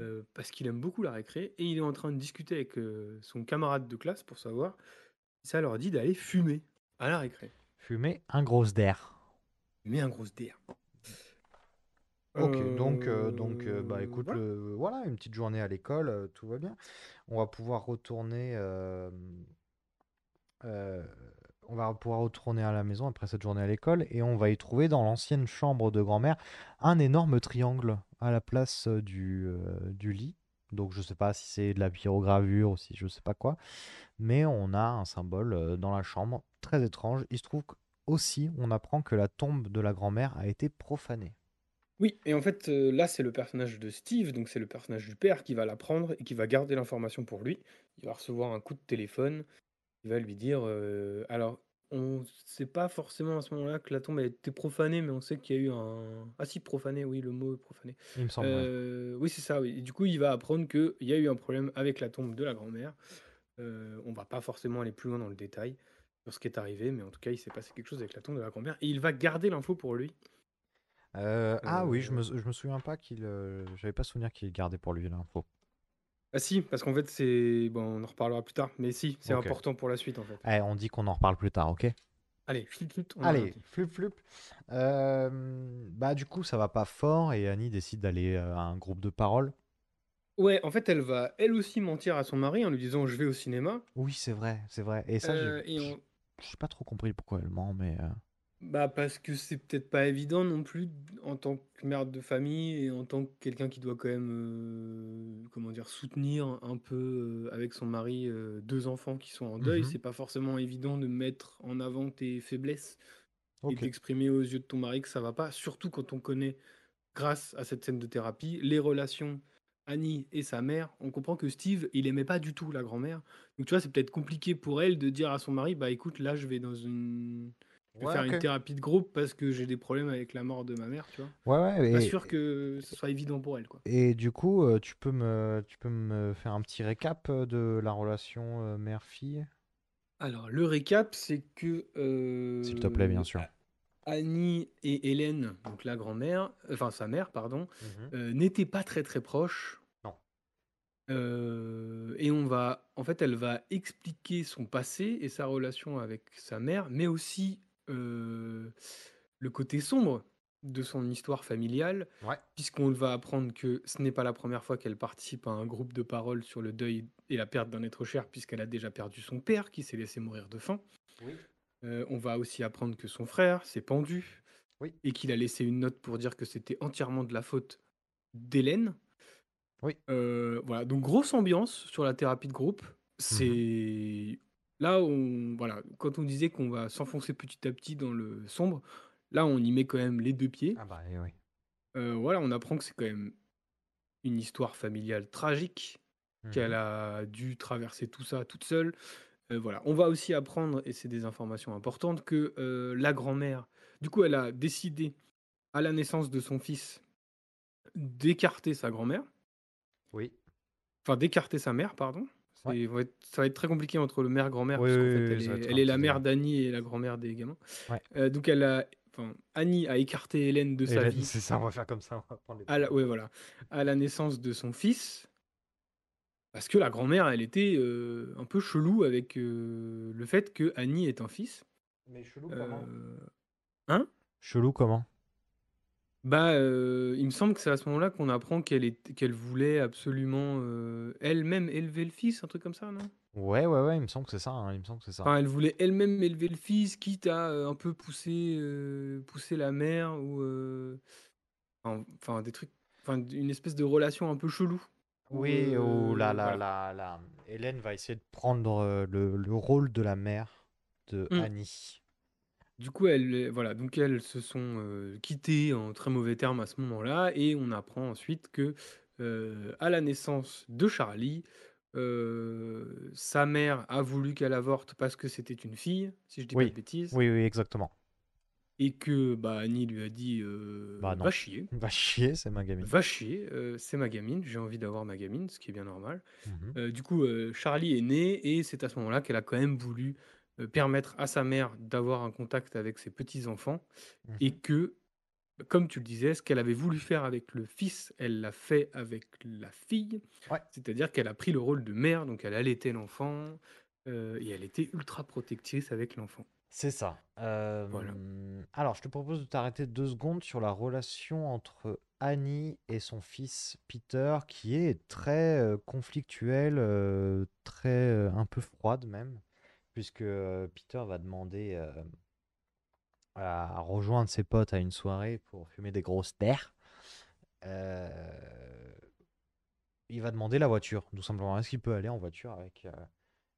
euh, parce qu'il aime beaucoup la récré, et il est en train de discuter avec euh, son camarade de classe pour savoir si ça leur dit d'aller fumer à la récré. Fumer un gros d'air. Mais un gros DR. Ok, donc, euh, donc bah écoute, voilà. le- voilà, une petite journée à l'école, tout va bien. On va pouvoir retourner, on va pouvoir retourner à la maison après cette journée à l'école et on va y trouver dans l'ancienne chambre de grand-mère un énorme triangle à la place euh, du, euh, du lit. Donc je sais pas si c'est de la pyrogravure ou si je sais pas quoi, mais on a un symbole euh, dans la chambre très étrange. Il se trouve aussi, on apprend que la tombe de la grand-mère a été profanée. Oui, et en fait, là, c'est le personnage de Steve, donc c'est le personnage du père qui va l'apprendre et qui va garder l'information pour lui. Il va recevoir un coup de téléphone, il va lui dire euh, alors, on sait pas forcément à ce moment-là que la tombe a été profanée, mais on sait qu'il y a eu un. Ah, si, profané, oui, le mot profané. Il me semble. ouais. Euh, oui, c'est ça, oui. Et du coup, il va apprendre qu'il y a eu un problème avec la tombe de la grand-mère. Euh, on va pas forcément aller plus loin dans le détail sur ce qui est arrivé, mais en tout cas, il s'est passé quelque chose avec la tombe de la grand-mère et il va garder l'info pour lui. Euh, ah oui, je me, je me souviens pas qu'il. J'avais pas souvenir qu'il gardait pour lui l'info. Ah si, parce qu'en fait, c'est... Bon, on en reparlera plus tard, mais si, c'est Ok. important pour la suite, en fait. Eh, on dit qu'on en reparle plus tard, ok? Allez, flip, flip, on Allez, flup flup. Euh, bah du coup, ça va pas fort et Annie décide d'aller euh, à un groupe de parole. Ouais, en fait, elle va elle aussi mentir à son mari en lui disant je vais au cinéma. Oui, c'est vrai, c'est vrai. Et ça, j'ai Euh, et on- j'ai pas trop compris pourquoi elle ment, mais. euh, Bah parce que c'est peut-être pas évident non plus en tant que mère de famille et en tant que quelqu'un qui doit quand même euh, comment dire soutenir un peu euh, avec son mari euh, deux enfants qui sont en deuil. Mhm. C'est pas forcément évident de mettre en avant tes faiblesses et Ok. d'exprimer aux yeux de ton mari que ça va pas, surtout quand on connaît grâce à cette scène de thérapie les relations Annie et sa mère. On comprend que Steve il aimait pas du tout la grand-mère. Donc tu vois c'est peut-être compliqué pour elle de dire à son mari bah écoute là je vais dans une je Ouais, faire une thérapie de groupe parce que j'ai des problèmes avec la mort de ma mère, tu vois. Ouais, ouais. Pas Et, sûr que ce soit évident pour elle, quoi. et du coup, euh, tu peux me, tu peux me faire un petit récap euh, de la relation euh, mère-fille, Alors, le récap, c'est que s'il te plaît, bien sûr. Annie et Hélène, donc la grand-mère, enfin sa mère, pardon, Mhm. euh, n'étaient pas très très proches. Non. Euh, et on va, en fait, elle va expliquer son passé et sa relation avec sa mère, mais aussi euh, le côté sombre de son histoire familiale, Ouais. puisqu'on va apprendre que ce n'est pas la première fois qu'elle participe à un groupe de parole sur le deuil et la perte d'un être cher, puisqu'elle a déjà perdu son père qui s'est laissé mourir de faim. Oui. Euh, on va aussi apprendre que son frère s'est pendu Oui. et qu'il a laissé une note pour dire que c'était entièrement de la faute d'Hélène. Oui. Euh, voilà, donc grosse ambiance sur la thérapie de groupe. Mhm. C'est là on voilà, quand on disait qu'on va s'enfoncer petit à petit dans le sombre, là on y met quand même les deux pieds. Ah bah eh oui. Euh, voilà, on apprend que c'est quand même une histoire familiale tragique, qu'elle Mhm. a dû traverser tout ça toute seule. Euh, voilà, on va aussi apprendre, et c'est des informations importantes, que euh, la grand-mère Du coup, elle a décidé, à la naissance de son fils, d'écarter sa grand-mère. Oui. Enfin, d'écarter sa mère, pardon. Ouais. Ça va être très compliqué entre le mère-grand-mère, Oui, parce oui, fait, oui, elle est, elle la mère d'Annie et la grand-mère des gamins. Ouais. Euh, donc, elle a, Annie a écarté Hélène de sa Hélène, vie. c'est ça, on va faire comme ça, on va prendre les à la, voilà, à la naissance de son fils, parce que la grand-mère, elle était euh, un peu chelou avec euh, le fait que Annie est un fils. Mais chelou Euh, Hein? Chelou comment? Bah, euh, il me semble que c'est à ce moment-là qu'on apprend qu'elle est, qu'elle voulait absolument euh, elle-même élever le fils, un truc comme ça, non? Ouais, ouais, ouais, il me semble que c'est ça, hein, il me semble que c'est ça. Enfin, elle voulait elle-même élever le fils, quitte à euh, un peu pousser, pousser la mère ou enfin, enfin, des trucs, enfin une espèce de relation un peu chelou. où, Oui, où la, euh, la, voilà. la, la- Hélène va essayer de prendre le, le rôle de la mère de Mm. Annie. Du coup, elles, voilà, donc elles se sont euh, quittées en très mauvais termes à ce moment-là, et on apprend ensuite que euh, à la naissance de Charlie, euh, sa mère a voulu qu'elle avorte parce que c'était une fille, si je dis pas Oui, de bêtises, oui, oui, exactement. et que bah, Annie lui a dit Bah non. va chier, Va chier, c'est ma gamine. va chier, c'est ma gamine, j'ai envie d'avoir ma gamine, ce qui est bien normal. Euh, du coup, Charlie est née et c'est à ce moment-là qu'elle a quand même voulu euh, permettre à sa mère d'avoir un contact avec ses petits-enfants et Mhm. que, comme tu le disais, ce qu'elle avait voulu faire avec le fils, elle l'a fait avec la fille. Ouais. C'est-à-dire qu'elle a pris le rôle de mère, donc elle allaitait l'enfant euh, et elle était ultra protectrice avec l'enfant. C'est ça. Voilà. Euh, alors, je te propose de t'arrêter deux secondes sur la relation entre Annie et son fils Peter, qui est très conflictuelle, très un peu froide même, puisque euh, Peter va demander euh, à rejoindre ses potes à une soirée pour fumer des grosses terres. Euh, il va demander la voiture, tout simplement. Est-ce qu'il peut aller en voiture avec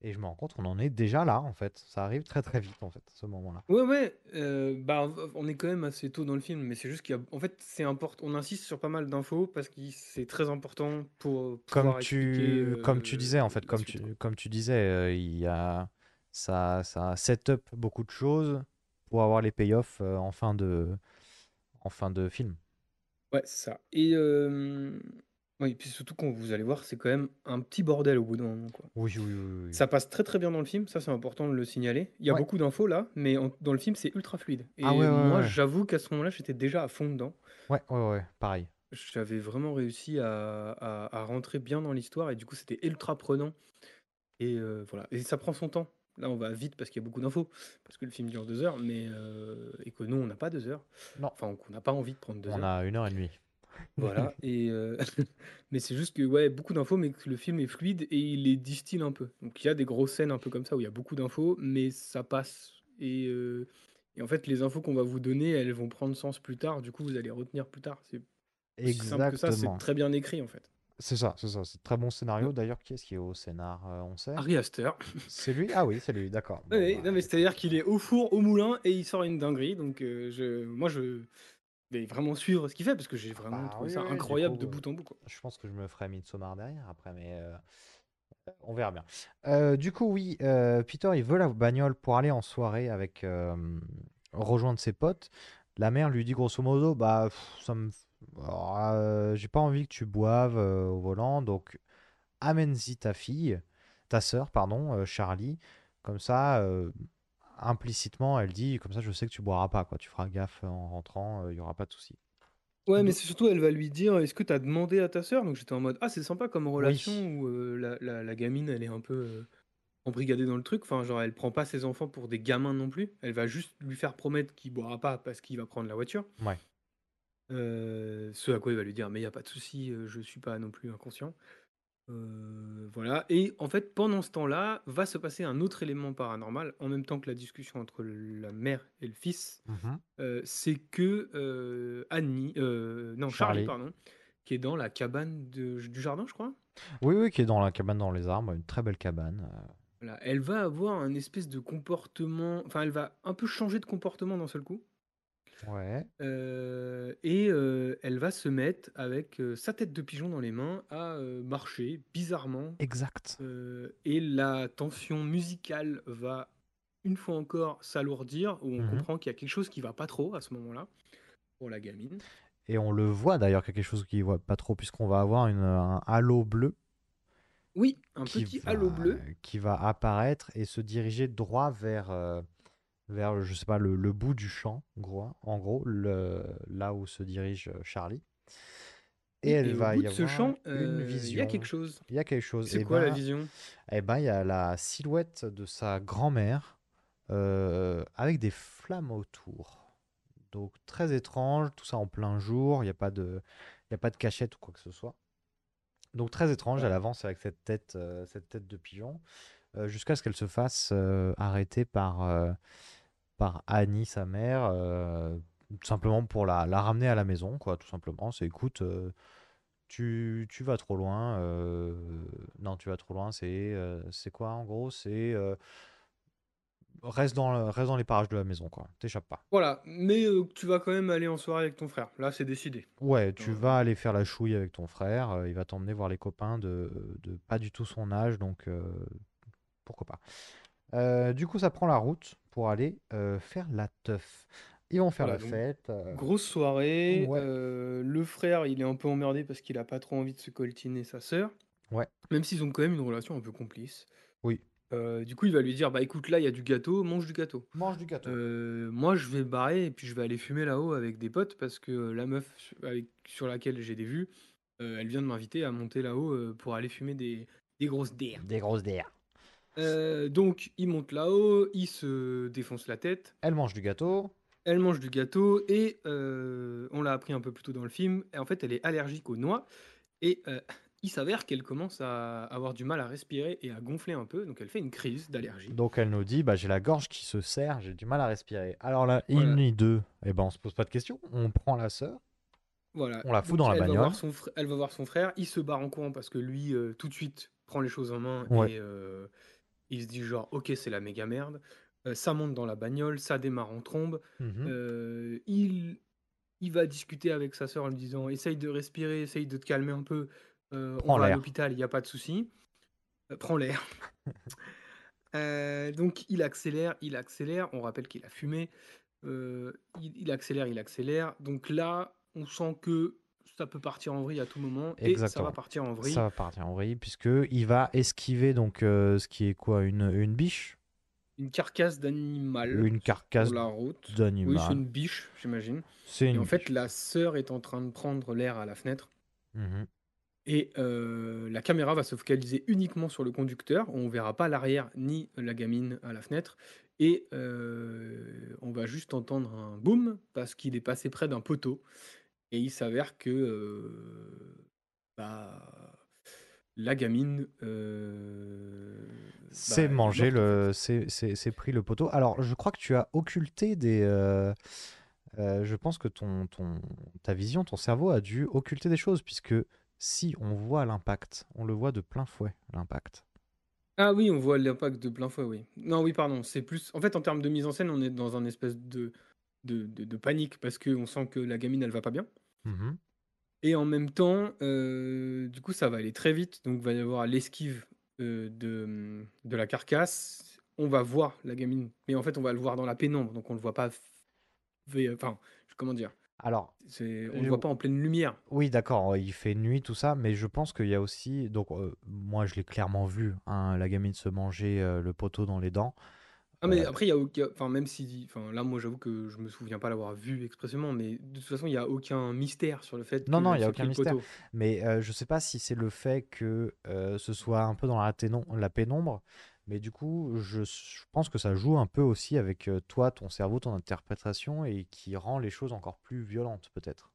Et je me rends compte qu'on en est déjà là, en fait. Ça arrive très très vite, en fait, ce moment-là. Ouais, ouais, euh, bah, on est quand même assez tôt dans le film, mais c'est juste qu'il y a. En fait, c'est important. On insiste sur pas mal d'infos parce que c'est très important pour Comme pouvoir tu, comme tu disais, en fait, comme suite, tu, comme tu disais, euh, il y a, ça, ça set up beaucoup de choses pour avoir les payoffs euh, en fin de, en fin de film. Ouais, c'est ça. Et euh, oui, puis surtout quand vous allez voir, c'est quand même un petit bordel au bout d'un moment, quoi. Oui, oui, oui, oui. Ça passe très très bien dans le film, ça c'est important de le signaler. Il y a Ouais. beaucoup d'infos là, mais en- dans le film c'est ultra fluide. Et Ah ouais, ouais, moi j'avoue qu'à ce moment-là j'étais déjà à fond dedans. Ouais, ouais, ouais, pareil. J'avais vraiment réussi à, à- à rentrer bien dans l'histoire et du coup c'était ultra prenant. Et euh, voilà, et ça prend son temps. Là on va vite parce qu'il y a beaucoup d'infos, parce que le film dure deux heures, mais euh, et que nous on n'a pas deux heures. Non. Enfin qu'on n'a pas envie de prendre deux On heures. a une heure et demie. Voilà, et euh, mais c'est juste que ouais, beaucoup d'infos, mais que le film est fluide et il les distille un peu. Donc il y a des grosses scènes un peu comme ça où il y a beaucoup d'infos, mais ça passe. Et, euh, et en fait, les infos qu'on va vous donner, elles vont prendre sens plus tard. Du coup, vous allez retenir plus tard. C'est aussi simple que ça. C'est Exactement. très bien écrit en fait. C'est ça, c'est ça. C'est très bon scénario. D'ailleurs, qui est-ce qui est au scénar euh, On sait? Harry Astor. C'est lui? Ah oui, c'est lui, d'accord. Bon, Ouais, ouais, bah, non, mais c'est-à-dire qu'il est au four, au moulin et il sort une dinguerie. Donc euh, je, moi, je vais vraiment suivre ce qu'il fait parce que j'ai vraiment bah, trouvé oui, ça oui, du incroyable coup, de euh, bout en bout. Quoi. Je pense que je me ferai Midsommar derrière après, mais euh, on verra bien. Euh, du coup, oui, euh, Peter, il veut la bagnole pour aller en soirée avec euh, rejoindre ses potes. La mère lui dit grosso modo, bah, pff, ça me, alors, euh, j'ai pas envie que tu boives euh, au volant, donc amène-y ta fille, ta sœur, pardon, euh, Charlie. Comme ça, implicitement, elle dit, comme ça, je sais que tu boiras pas, quoi. Tu feras gaffe en rentrant, il y aura pas de souci. Ouais, mais c'est surtout, elle va lui dire, est-ce que t'as demandé à ta sœur? Donc j'étais en mode, ah, c'est sympa comme relation Oui, où euh, la, la- la gamine, elle est un peu euh, embrigadée dans le truc. Enfin, genre, elle prend pas ses enfants pour des gamins non plus. Elle va juste lui faire promettre qu'il boira pas parce qu'il va prendre la voiture. ouais. Ce à quoi il va lui dire, mais il y a pas de souci, euh, je suis pas non plus inconscient. Voilà. Et en fait, pendant ce temps-là, va se passer un autre élément paranormal, en même temps que la discussion entre la mère et le fils. Euh, c'est que Annie, non, Charlie, Charlie. pardon, qui est dans la cabane de- du jardin, je crois. Oui, oui, qui est dans la cabane dans les arbres, une très belle cabane. Voilà, elle va avoir un espèce de comportement, enfin, elle va un peu changer de comportement d'un seul coup. Ouais. Euh, et euh, elle va se mettre avec euh, sa tête de pigeon dans les mains à euh, marcher bizarrement. Exact. Euh, et la tension musicale va une fois encore s'alourdir, où on Mhm. comprend qu'il y a quelque chose qui va pas trop à ce moment-là pour la gamine. Et on le voit d'ailleurs qu'il y a quelque chose qui voit pas trop, puisqu'on va avoir une, un halo bleu Oui, un qui petit va, halo bleu. qui va apparaître et se diriger droit vers, euh, vers je sais pas, le, le bout du champ, gros, en gros, le, là où se dirige euh, Charlie. Et elle et au va bout y de ce avoir champ, une euh, il y a vision. quelque chose. Il y a quelque chose. C'est Et quoi la ben, vision? eh ben, il y a la silhouette de sa grand-mère euh, avec des flammes autour. Donc très étrange, tout ça en plein jour, il n'y a pas de, il y a pas de cachette ou quoi que ce soit. Donc très étrange, elle avance avec cette tête, euh, cette tête de pigeon, euh, jusqu'à ce qu'elle se fasse arrêter par, par Annie, sa mère, euh, tout simplement pour la, la ramener à la maison, quoi, tout simplement. C'est écoute, euh, tu, tu vas trop loin. euh, non, tu vas trop loin, c'est c'est quoi en gros? C'est reste dans, le- reste dans les parages de la maison, quoi. T'échappes pas. Voilà, mais euh, tu vas quand même aller en soirée avec ton frère. Là, c'est décidé. Ouais, tu vas aller faire la chouille avec ton frère, euh, il va t'emmener voir les copains de, de pas du tout son âge, donc euh, pourquoi pas. Du coup, ça prend la route pour aller euh, faire la teuf. Ils vont faire Voilà, la donc, fête. euh, Grosse soirée. Ouais. euh, le frère, il est un peu emmerdé parce qu'il a pas trop envie de se coltiner sa sœur. Ouais. Même s'ils ont quand même une relation un peu complice. Oui. Euh, du coup, il va lui dire, bah écoute, là, il y a du gâteau, mange du gâteau. Mange du gâteau. Euh, moi, je vais me barrer et puis je vais aller fumer là-haut avec des potes parce que la meuf su- avec, sur laquelle j'ai des vues, euh, elle vient de m'inviter à monter là-haut euh, pour aller fumer des, des grosses DR. Des grosses DR. Euh, donc, il monte là-haut, il se défonce la tête. Elle mange du gâteau. Elle mange du gâteau et euh, on l'a appris un peu plus tôt dans le film. Et en fait, elle est allergique aux noix et euh, il s'avère qu'elle commence à avoir du mal à respirer et à gonfler un peu. Donc, elle fait une crise d'allergie. Donc elle nous dit, bah, j'ai la gorge qui se serre, j'ai du mal à respirer. Alors là, Voilà. une et deux, eh ben, on se pose pas de questions. On prend la sœur, Voilà. on la fout Donc, dans la va bagnole. fr- elle va voir son frère. Il se barre en courant parce que lui, tout de suite, prend les choses en main Ouais. et il se dit genre, ok, c'est la méga merde. Euh, ça monte dans la bagnole, ça démarre en trombe. Mhm. Euh, il, il va discuter avec sa sœur en lui disant essaye de respirer, essaye de te calmer un peu. Euh, on va à l'hôpital, il n'y a pas de souci. Prends l'air. Donc il accélère, il accélère. On rappelle qu'il a fumé. Il, il accélère, il accélère. Donc là, on sent que ça peut partir en vrille à tout moment. Et ça va partir en vrille. Ça va partir en vrille, puisque il va esquiver donc euh, ce qui est quoi une, une biche? Une carcasse d'animal Une carcasse sur la route. Oui, d'animal. c'est une biche, j'imagine. C'est Et une en fait, la sœur est en train de prendre l'air à la fenêtre. Mhm. Et euh, la caméra va se focaliser uniquement sur le conducteur. On verra pas l'arrière ni la gamine à la fenêtre. Et euh, on va juste entendre un boom parce qu'il est passé près d'un poteau. Et il s'avère que euh, bah, la gamine euh, C'est bah, mangé le, c'est pris le poteau. Alors, je crois que tu as occulté des. euh, je pense que ton, ton, ta vision, ton cerveau a dû occulter des choses, puisque si on voit l'impact, on le voit de plein fouet, l'impact. Ah oui, on voit l'impact de plein fouet, oui. Non, oui, pardon. C'est plus. En fait, en termes de mise en scène, on est dans un espèce de, de, de- de panique parce qu'on sent que la gamine, elle va pas bien. Mhm. Et en même temps, euh, du coup, ça va aller très vite. Donc, il va y avoir l'esquive euh, de, de la carcasse. On va voir la gamine, mais en fait, on va le voir dans la pénombre. Donc, on le voit pas. f- Enfin, comment dire? Alors, On je- le voit pas en pleine lumière. Oui, d'accord, il fait nuit, tout ça, mais je pense qu'il y a aussi. Donc, euh, moi, je l'ai clairement vu, hein, la gamine se manger euh, le poteau dans les dents. Ah, mais Euh, après, il y a aucun. Enfin, même si. Enfin, là, moi, j'avoue que je me souviens pas l'avoir vu expressément, mais de toute façon, il y a aucun mystère sur le fait Non, non, il qu'elle n'y a s'est aucun pris le mystère. poteau. Mais euh, je sais pas si c'est le fait que euh, ce soit un peu dans la, ténon- la pénombre, mais du coup, je, je pense que ça joue un peu aussi avec euh, toi, ton cerveau, ton interprétation, et qui rend les choses encore plus violentes, peut-être.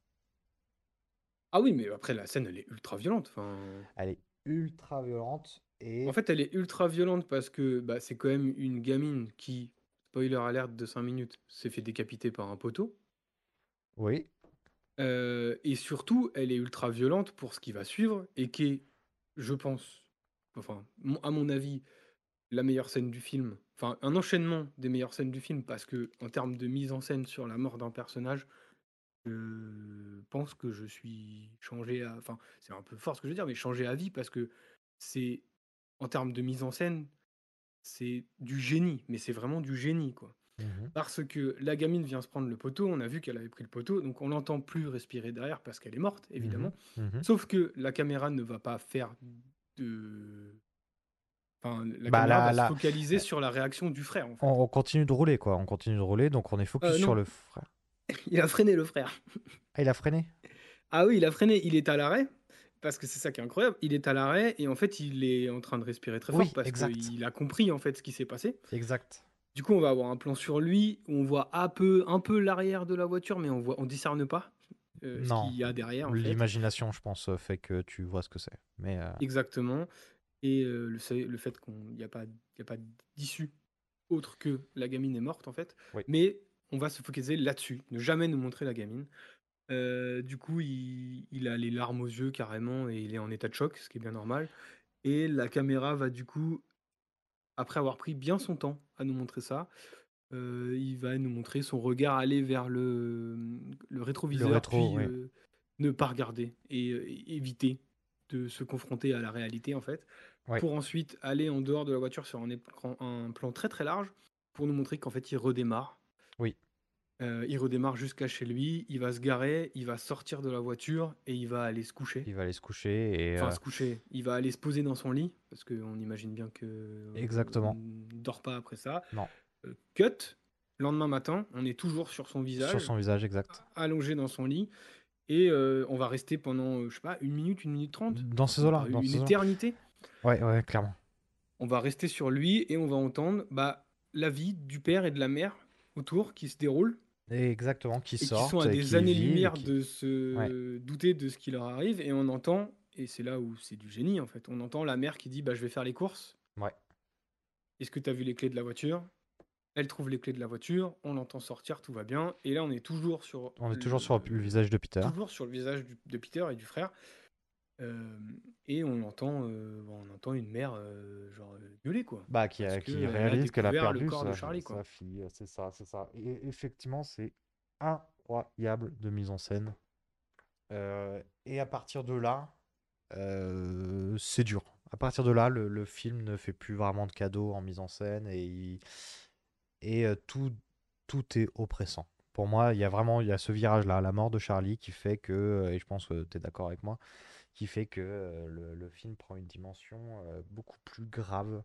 Ah oui, mais après, la scène, elle est ultra violente. Enfin. Elle est ultra violente et. En fait, elle est ultra violente parce que bah, c'est quand même une gamine qui, spoiler alerte de 5 minutes, s'est fait décapiter par un poteau. Oui, Euh, et surtout, elle est ultra violente pour ce qui va suivre et qui est, je pense, enfin, mon- à mon avis, la meilleure scène du film. Enfin, un enchaînement des meilleures scènes du film parce que, en termes de mise en scène sur la mort d'un personnage, je pense que je suis changé à. Enfin, c'est un peu fort ce que je veux dire, mais changé à vie parce que c'est, en termes de mise en scène, c'est du génie, mais c'est vraiment du génie, quoi. Mmh Parce que la gamine vient se prendre le poteau, on a vu qu'elle avait pris le poteau, donc on l'entend plus respirer derrière parce qu'elle est morte, Mmh évidemment. Mmh Sauf que la caméra ne va pas faire de enfin, la Bah, caméra là va se focaliser sur la réaction du frère, en fait. on on continue de rouler, quoi. On continue de rouler, donc on est focus Heu, sur le frère. Il a freiné le frère. Ah, il a freiné? Ah oui, il a freiné, il est à l'arrêt, parce que c'est ça qui est incroyable, il est à l'arrêt et en fait, il est en train de respirer très Oui, fort parce qu'il a compris, en fait, ce qui s'est passé. Exact. Du coup, on va avoir un plan sur lui où on voit un peu un peu l'arrière de la voiture, mais on voit on discerne pas, ce Non, qu'il y a derrière, l'imagination, je pense, heu, fait que tu vois ce que c'est. Mais, heu Exactement et le fait qu'on il y a pas il y a pas d'issue autre que la gamine est morte, en fait. Oui. Mais on va se focaliser là-dessus, ne jamais nous montrer la gamine. Heu, du coup, il il a les larmes aux yeux carrément et il est en état de choc, ce qui est bien normal et la caméra va du coup, après avoir pris bien son temps à nous montrer ça, heu, il va nous montrer son regard aller vers le, mmh, le Le rétroviseur rétro, puis, oui. heu, ne pas regarder et heu, é éviter de se confronter à la réalité, en fait, Ouais. pour ensuite aller en dehors de la voiture sur un écran un plan très, très large pour nous montrer qu'en fait, il redémarre. Oui. Heu, il redémarre jusqu'à chez lui, il va se garer, il va sortir de la voiture et il va aller se coucher. Il va aller se coucher et Enfin heu se coucher, il va aller se poser dans son lit parce qu'on imagine bien que Exactement. on dort pas après ça. Non. Heu, cut, lendemain matin, on est toujours sur son Sur visage, son visage, exact. allongé dans son lit et heu, on va rester pendant, heu, je sais pas, 1 minute, 1 minute 30, Dans ces eaux-là, enfin, dans une ces éternité. Ouais, ouais, clairement. On va rester sur lui et on va entendre, bah, la vie du père et de la mère autour qui se déroule Exactement, qui et qui sortent sont à et des qui années-lumière qui de se ouais. douter de ce qui leur arrive et on entend et c'est là où c'est du génie, en fait, on entend la mère qui dit: «Bah, je vais faire les courses». Ouais. «Est-ce que tu as vu les clés de la voiture?» Elle trouve les clés de la voiture, on l'entend sortir, tout va bien et là, on est toujours sur On est toujours le sur le visage de Peter. toujours sur le visage du de Peter et du frère, hem et on entend, heu, on entend une mère, heu, genre, heu, gueuler, quoi. Bah, qui Parce a qui qu'elle a réalise qu'elle a découvert le perdu corps de sa Charlie, sa quoi. fille, c'est ça, c'est ça et effectivement, c'est incroyable de mise en scène. Heu et à partir de là, heu, c'est dur. À partir de là, le le film ne fait plus vraiment de cadeaux en mise en scène et il et heu, tout tout est oppressant. Pour moi, il y a vraiment il y a ce virage-là, la mort de Charlie qui fait que, et je pense que tu es d'accord avec moi, qui fait que, heu, le le film prend une dimension, heu, beaucoup plus grave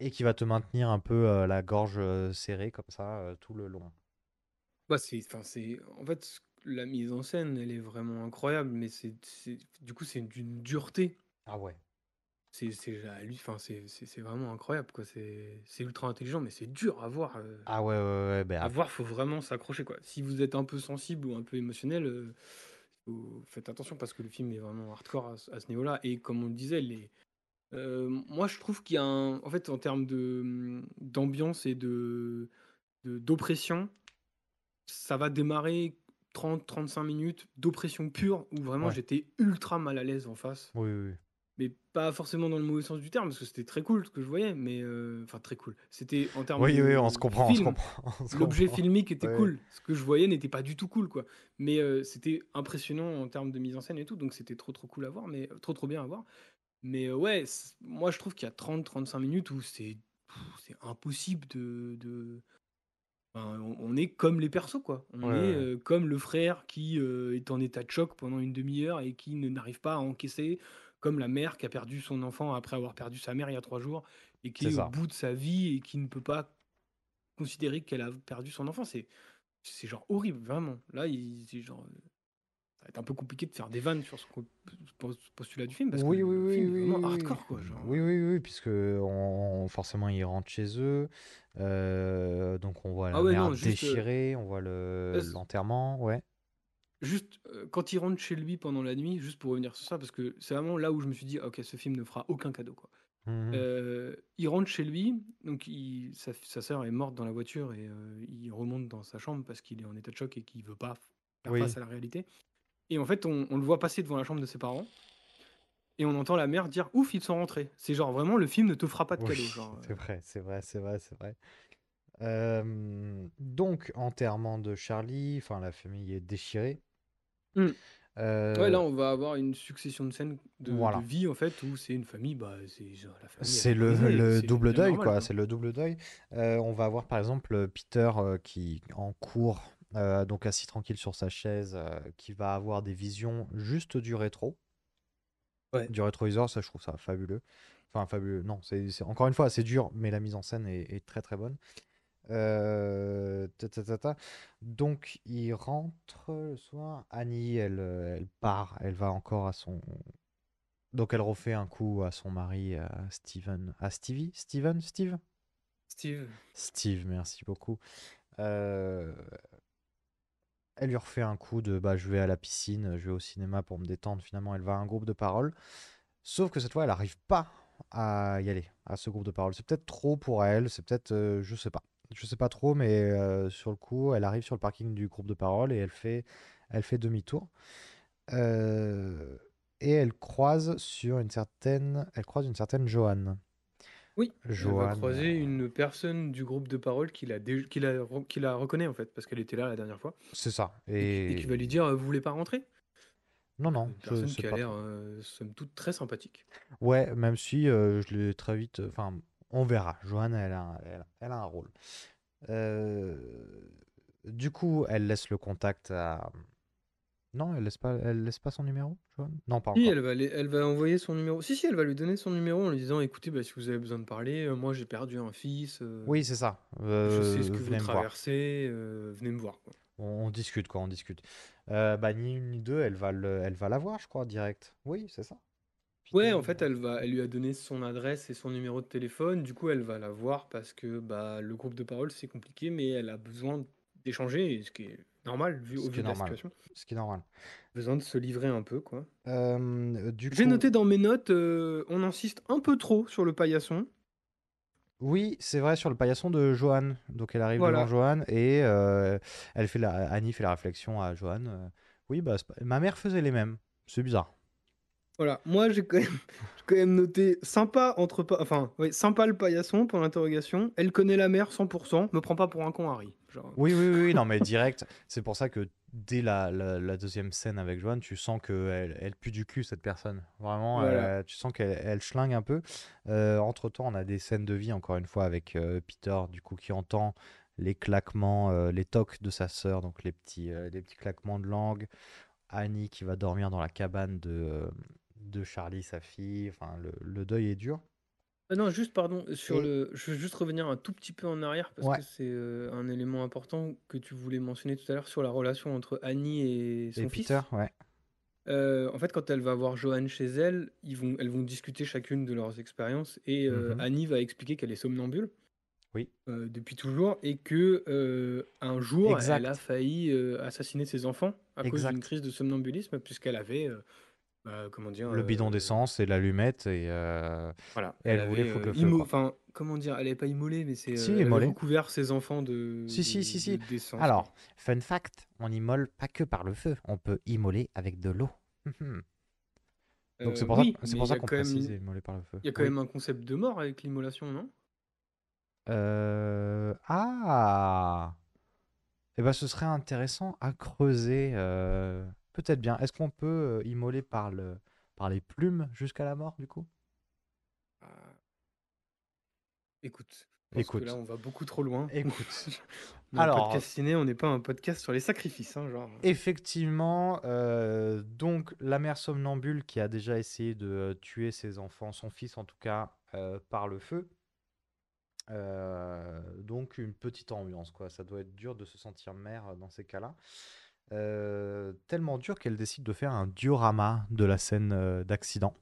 et qui va te maintenir un peu, heu, la gorge, serrée comme ça, tout le long. Bah, c'est enfin, c'est en fait, la mise en scène, elle est vraiment incroyable, mais c'est du coup, c'est d'une dureté. Ah ouais. C'est c'est enfin, c'est vraiment incroyable, quoi. C'est c'est ultra intelligent, mais c'est dur à voir, Ah ouais, ouais, ouais, beh, à voir, faut vraiment s'accrocher, quoi. Si vous êtes un peu sensible ou un peu émotionnel, faites attention parce que le film est vraiment hardcore à ce à ce niveau-là et comme on le disait, les heu, moi, je trouve qu'il y a un en fait, en termes d'ambiance et de d'oppression, ça va démarrer 30-35 minutes d'oppression pure où vraiment Ouais. j'étais ultra mal à l'aise en face. Oui, oui. Mais pas forcément dans le mauvais sens du terme, parce que c'était très cool ce que je voyais, mais heu, enfin très cool. C'était en termes Oui, oui, on se de comprend, on se comprend, l'objet filmique était Ouais. cool. Ce que je voyais n'était pas du tout cool, quoi. Mais heu, c'était impressionnant en termes de mise en scène et tout, donc c'était trop, trop cool à voir, mais trop, trop bien à voir. Mais heu, ouais, moi je trouve qu'il y a 30-35 minutes où c'est impossible de de enfin, on est comme les persos, quoi. On Ouais, est, comme le frère qui, est en état de choc pendant une 1/2 heure et qui ne n'arrive pas à encaisser, comme la mère qui a perdu son enfant après avoir perdu sa mère il y a 3 jours et qui est au bout de sa vie et qui ne peut pas considérer qu'elle a perdu son enfant. C'est c'est genre horrible, vraiment. Là, il c'est genre, ça va être un peu compliqué de faire des vannes sur ce postulat du film parce que Oui, le oui, est vraiment hardcore, quoi, genre, Oui, oui, oui, puisque on forcément, ils rentrent chez eux, heu, donc on voit la Ah ouais, mère non, heu déchirée, on voit le l'enterrement, ouais. Juste, heu, quand il rentre chez lui pendant la nuit, juste pour revenir sur ça, parce que c'est vraiment là où je me suis dit: «OK, ce film ne fera aucun cadeau, quoi». Mmh mh. Heu, il rentre chez lui, donc il sa sœur est morte dans la voiture et heu, il remonte dans sa chambre parce qu'il est en état de choc et qu'il veut pas faire Oui. face à la réalité et en fait, on on le voit passer devant la chambre de ses parents et on entend la mère dire: «Ouf, ils sont rentrés». C'est genre vraiment le film ne te fera pas de cadeau, Oui, genre, c'est vrai, c'est vrai, c'est vrai, c'est vrai. Donc enterrement de Charlie, enfin la famille est déchirée. Mmh. Ouais, là, on va avoir une succession de scènes de, vie, en fait, où c'est une famille, bah, c'est genre la famille. elle C'est est le, brisée, le c'est double deuil, normal, quoi. quoi. C'est le double deuil. Euh, on va avoir par exemple euh, Peter euh, qui, en cours, euh, donc assis tranquille sur sa chaise, euh, qui va avoir des visions juste du rétro, Ouais. du rétroviseur. Ça, je trouve ça fabuleux. Enfin, fabuleux. Non, c'est c'est- encore une fois, c'est dur, mais la mise en scène est, est très très bonne. Euh, ta, ta, ta, ta. Donc, il rentre le soir. Annie, elle, euh, elle part. Elle va encore à son. Donc, elle refait un coup à son mari, à Steven. À Stevie? Steven? Steve? Steve. Steve, merci beaucoup. Euh, Elle lui refait un coup de bah, je vais à la piscine, je vais au cinéma pour me détendre. Finalement, elle va à un groupe de parole. Sauf que cette fois, elle n'arrive pas à y aller, à ce groupe de parole. C'est peut-être trop pour elle, c'est peut-être, euh, je sais pas. Je sais pas trop, mais euh, sur le coup, elle arrive sur le parking du groupe de parole et elle fait, elle fait demi-tour. Euh, et elle croise sur une certaine, elle croise une certaine Joanne. Oui, elle va Joanne, croiser une personne du groupe de parole qui la, dé- qui la, qui la reconnaît, en fait, parce qu'elle était là la dernière fois. c'est ça. Et, qui- et Et qui va lui dire, vous voulez pas rentrer? non, non, Une je personne sais qui a l'air, euh, somme toute, très sympathique. Ouais, même si euh, je l'ai très vite. Enfin, on verra. Joanne, elle a, un- elle, a elle a un rôle. Euh, du coup, elle laisse le contact à. Non, elle laisse pas, elle laisse pas son numéro? Non, pas Si, encore. elle va, aller- elle va envoyer son numéro. Si, si, elle va lui donner son numéro en lui disant, écoutez, bah, si vous avez besoin de parler, euh, moi j'ai perdu un fils, euh, Oui, c'est ça. je sais ce que vous me traversez, euh, venez me voir, quoi. On, on discute, quoi, on discute. Bah, ni une ni deux, elle va le, elle va la voir, je crois, direct. Oui, c'est ça. Ouais, en fait, elle va, elle lui a donné son adresse et son numéro de téléphone. Du coup, elle va la voir parce que bah, le groupe de parole, c'est compliqué, mais elle a besoin d'échanger, ce qui est normal vu, ce au vu de la normal. situation. Ce qui est normal. Besoin de se livrer un peu, quoi. Euh, du J'ai coup, noté dans mes notes, euh, on insiste un peu trop sur le paillasson. Oui, c'est vrai sur le paillasson de Johan. Donc elle arrive devant Voilà. Johan et euh, elle fait la, Annie fait la réflexion à Johan. euh, oui, bah, c'est pas- ma mère faisait les mêmes. C'est bizarre. Voilà, moi j'ai quand même, j'ai quand même noté sympa entre pa- enfin sympa le paillasson pour l'interrogation. Elle connaît la mère 100%, me prend pas pour un con Harry. Genre, Oui, oui, oui, oui, non, mais direct. C'est pour ça que dès la, la- la deuxième scène avec Johan, tu sens qu'elle elle pue du cul, cette personne. Vraiment, Voilà. euh, tu sens qu'elle elle schlingue un peu. Euh, entre-temps, on a des scènes de vie, encore une fois, avec euh, Peter, du coup, qui entend les claquements, euh, les tocs de sa sœur, donc les petits, les petits claquements de langue. Annie qui va dormir dans la cabane de, de Charlie, sa fille. Enfin, le, le deuil est dur. Ah non, juste pardon, sur Et- le, je veux juste revenir un tout petit peu en arrière parce Ouais. que c'est euh, un élément important que tu voulais mentionner tout à l'heure sur la relation entre Annie et son Et fils. Peter, ouais. Euh, en fait, quand elle va voir Johan chez elle, ils vont, elles vont discuter chacune de leurs expériences et euh, Mhm. Annie va expliquer qu'elle est somnambule Oui. euh, depuis toujours et que euh, un jour Exact. elle a failli euh, assassiner ses enfants à cause d'une crise de somnambulisme puisqu'elle avait euh, comment dire Le bidon euh, d'essence et l'allumette. Et, euh, voilà et elle elle voulait foutre le feu. enfin comment dire elle avait pas immolé mais c'est Si, elle avait recouvert ses enfants de Si, si, si, si. Alors, fun fact, on immole pas que par le feu, on peut immoler avec de l'eau. Donc c'est pour ça, oui, mais pour ça qu'on même précise une- immoler par le feu. il y a quand Oui. même un concept de mort avec l'immolation non? Euh, Ah! Eh ben, ce serait intéressant à creuser. euh, Peut-être bien. Est-ce qu'on peut euh, immoler par le... par les plumes jusqu'à la mort, du coup? Ah. Écoute, je pense que Écoute. là, on va beaucoup trop loin. Écoute. Alors, podcast ciné, on n'est pas un podcast sur les sacrifices, hein, genre. Effectivement, euh, donc la mère somnambule qui a déjà essayé de euh, tuer ses enfants, son fils en tout cas, euh, par le feu. Euh, donc une petite ambiance, quoi. Ça doit être dur de se sentir mère euh, dans ces cas-là. Euh, tellement dur qu'elle décide de faire un diorama de la scène euh, d'accident.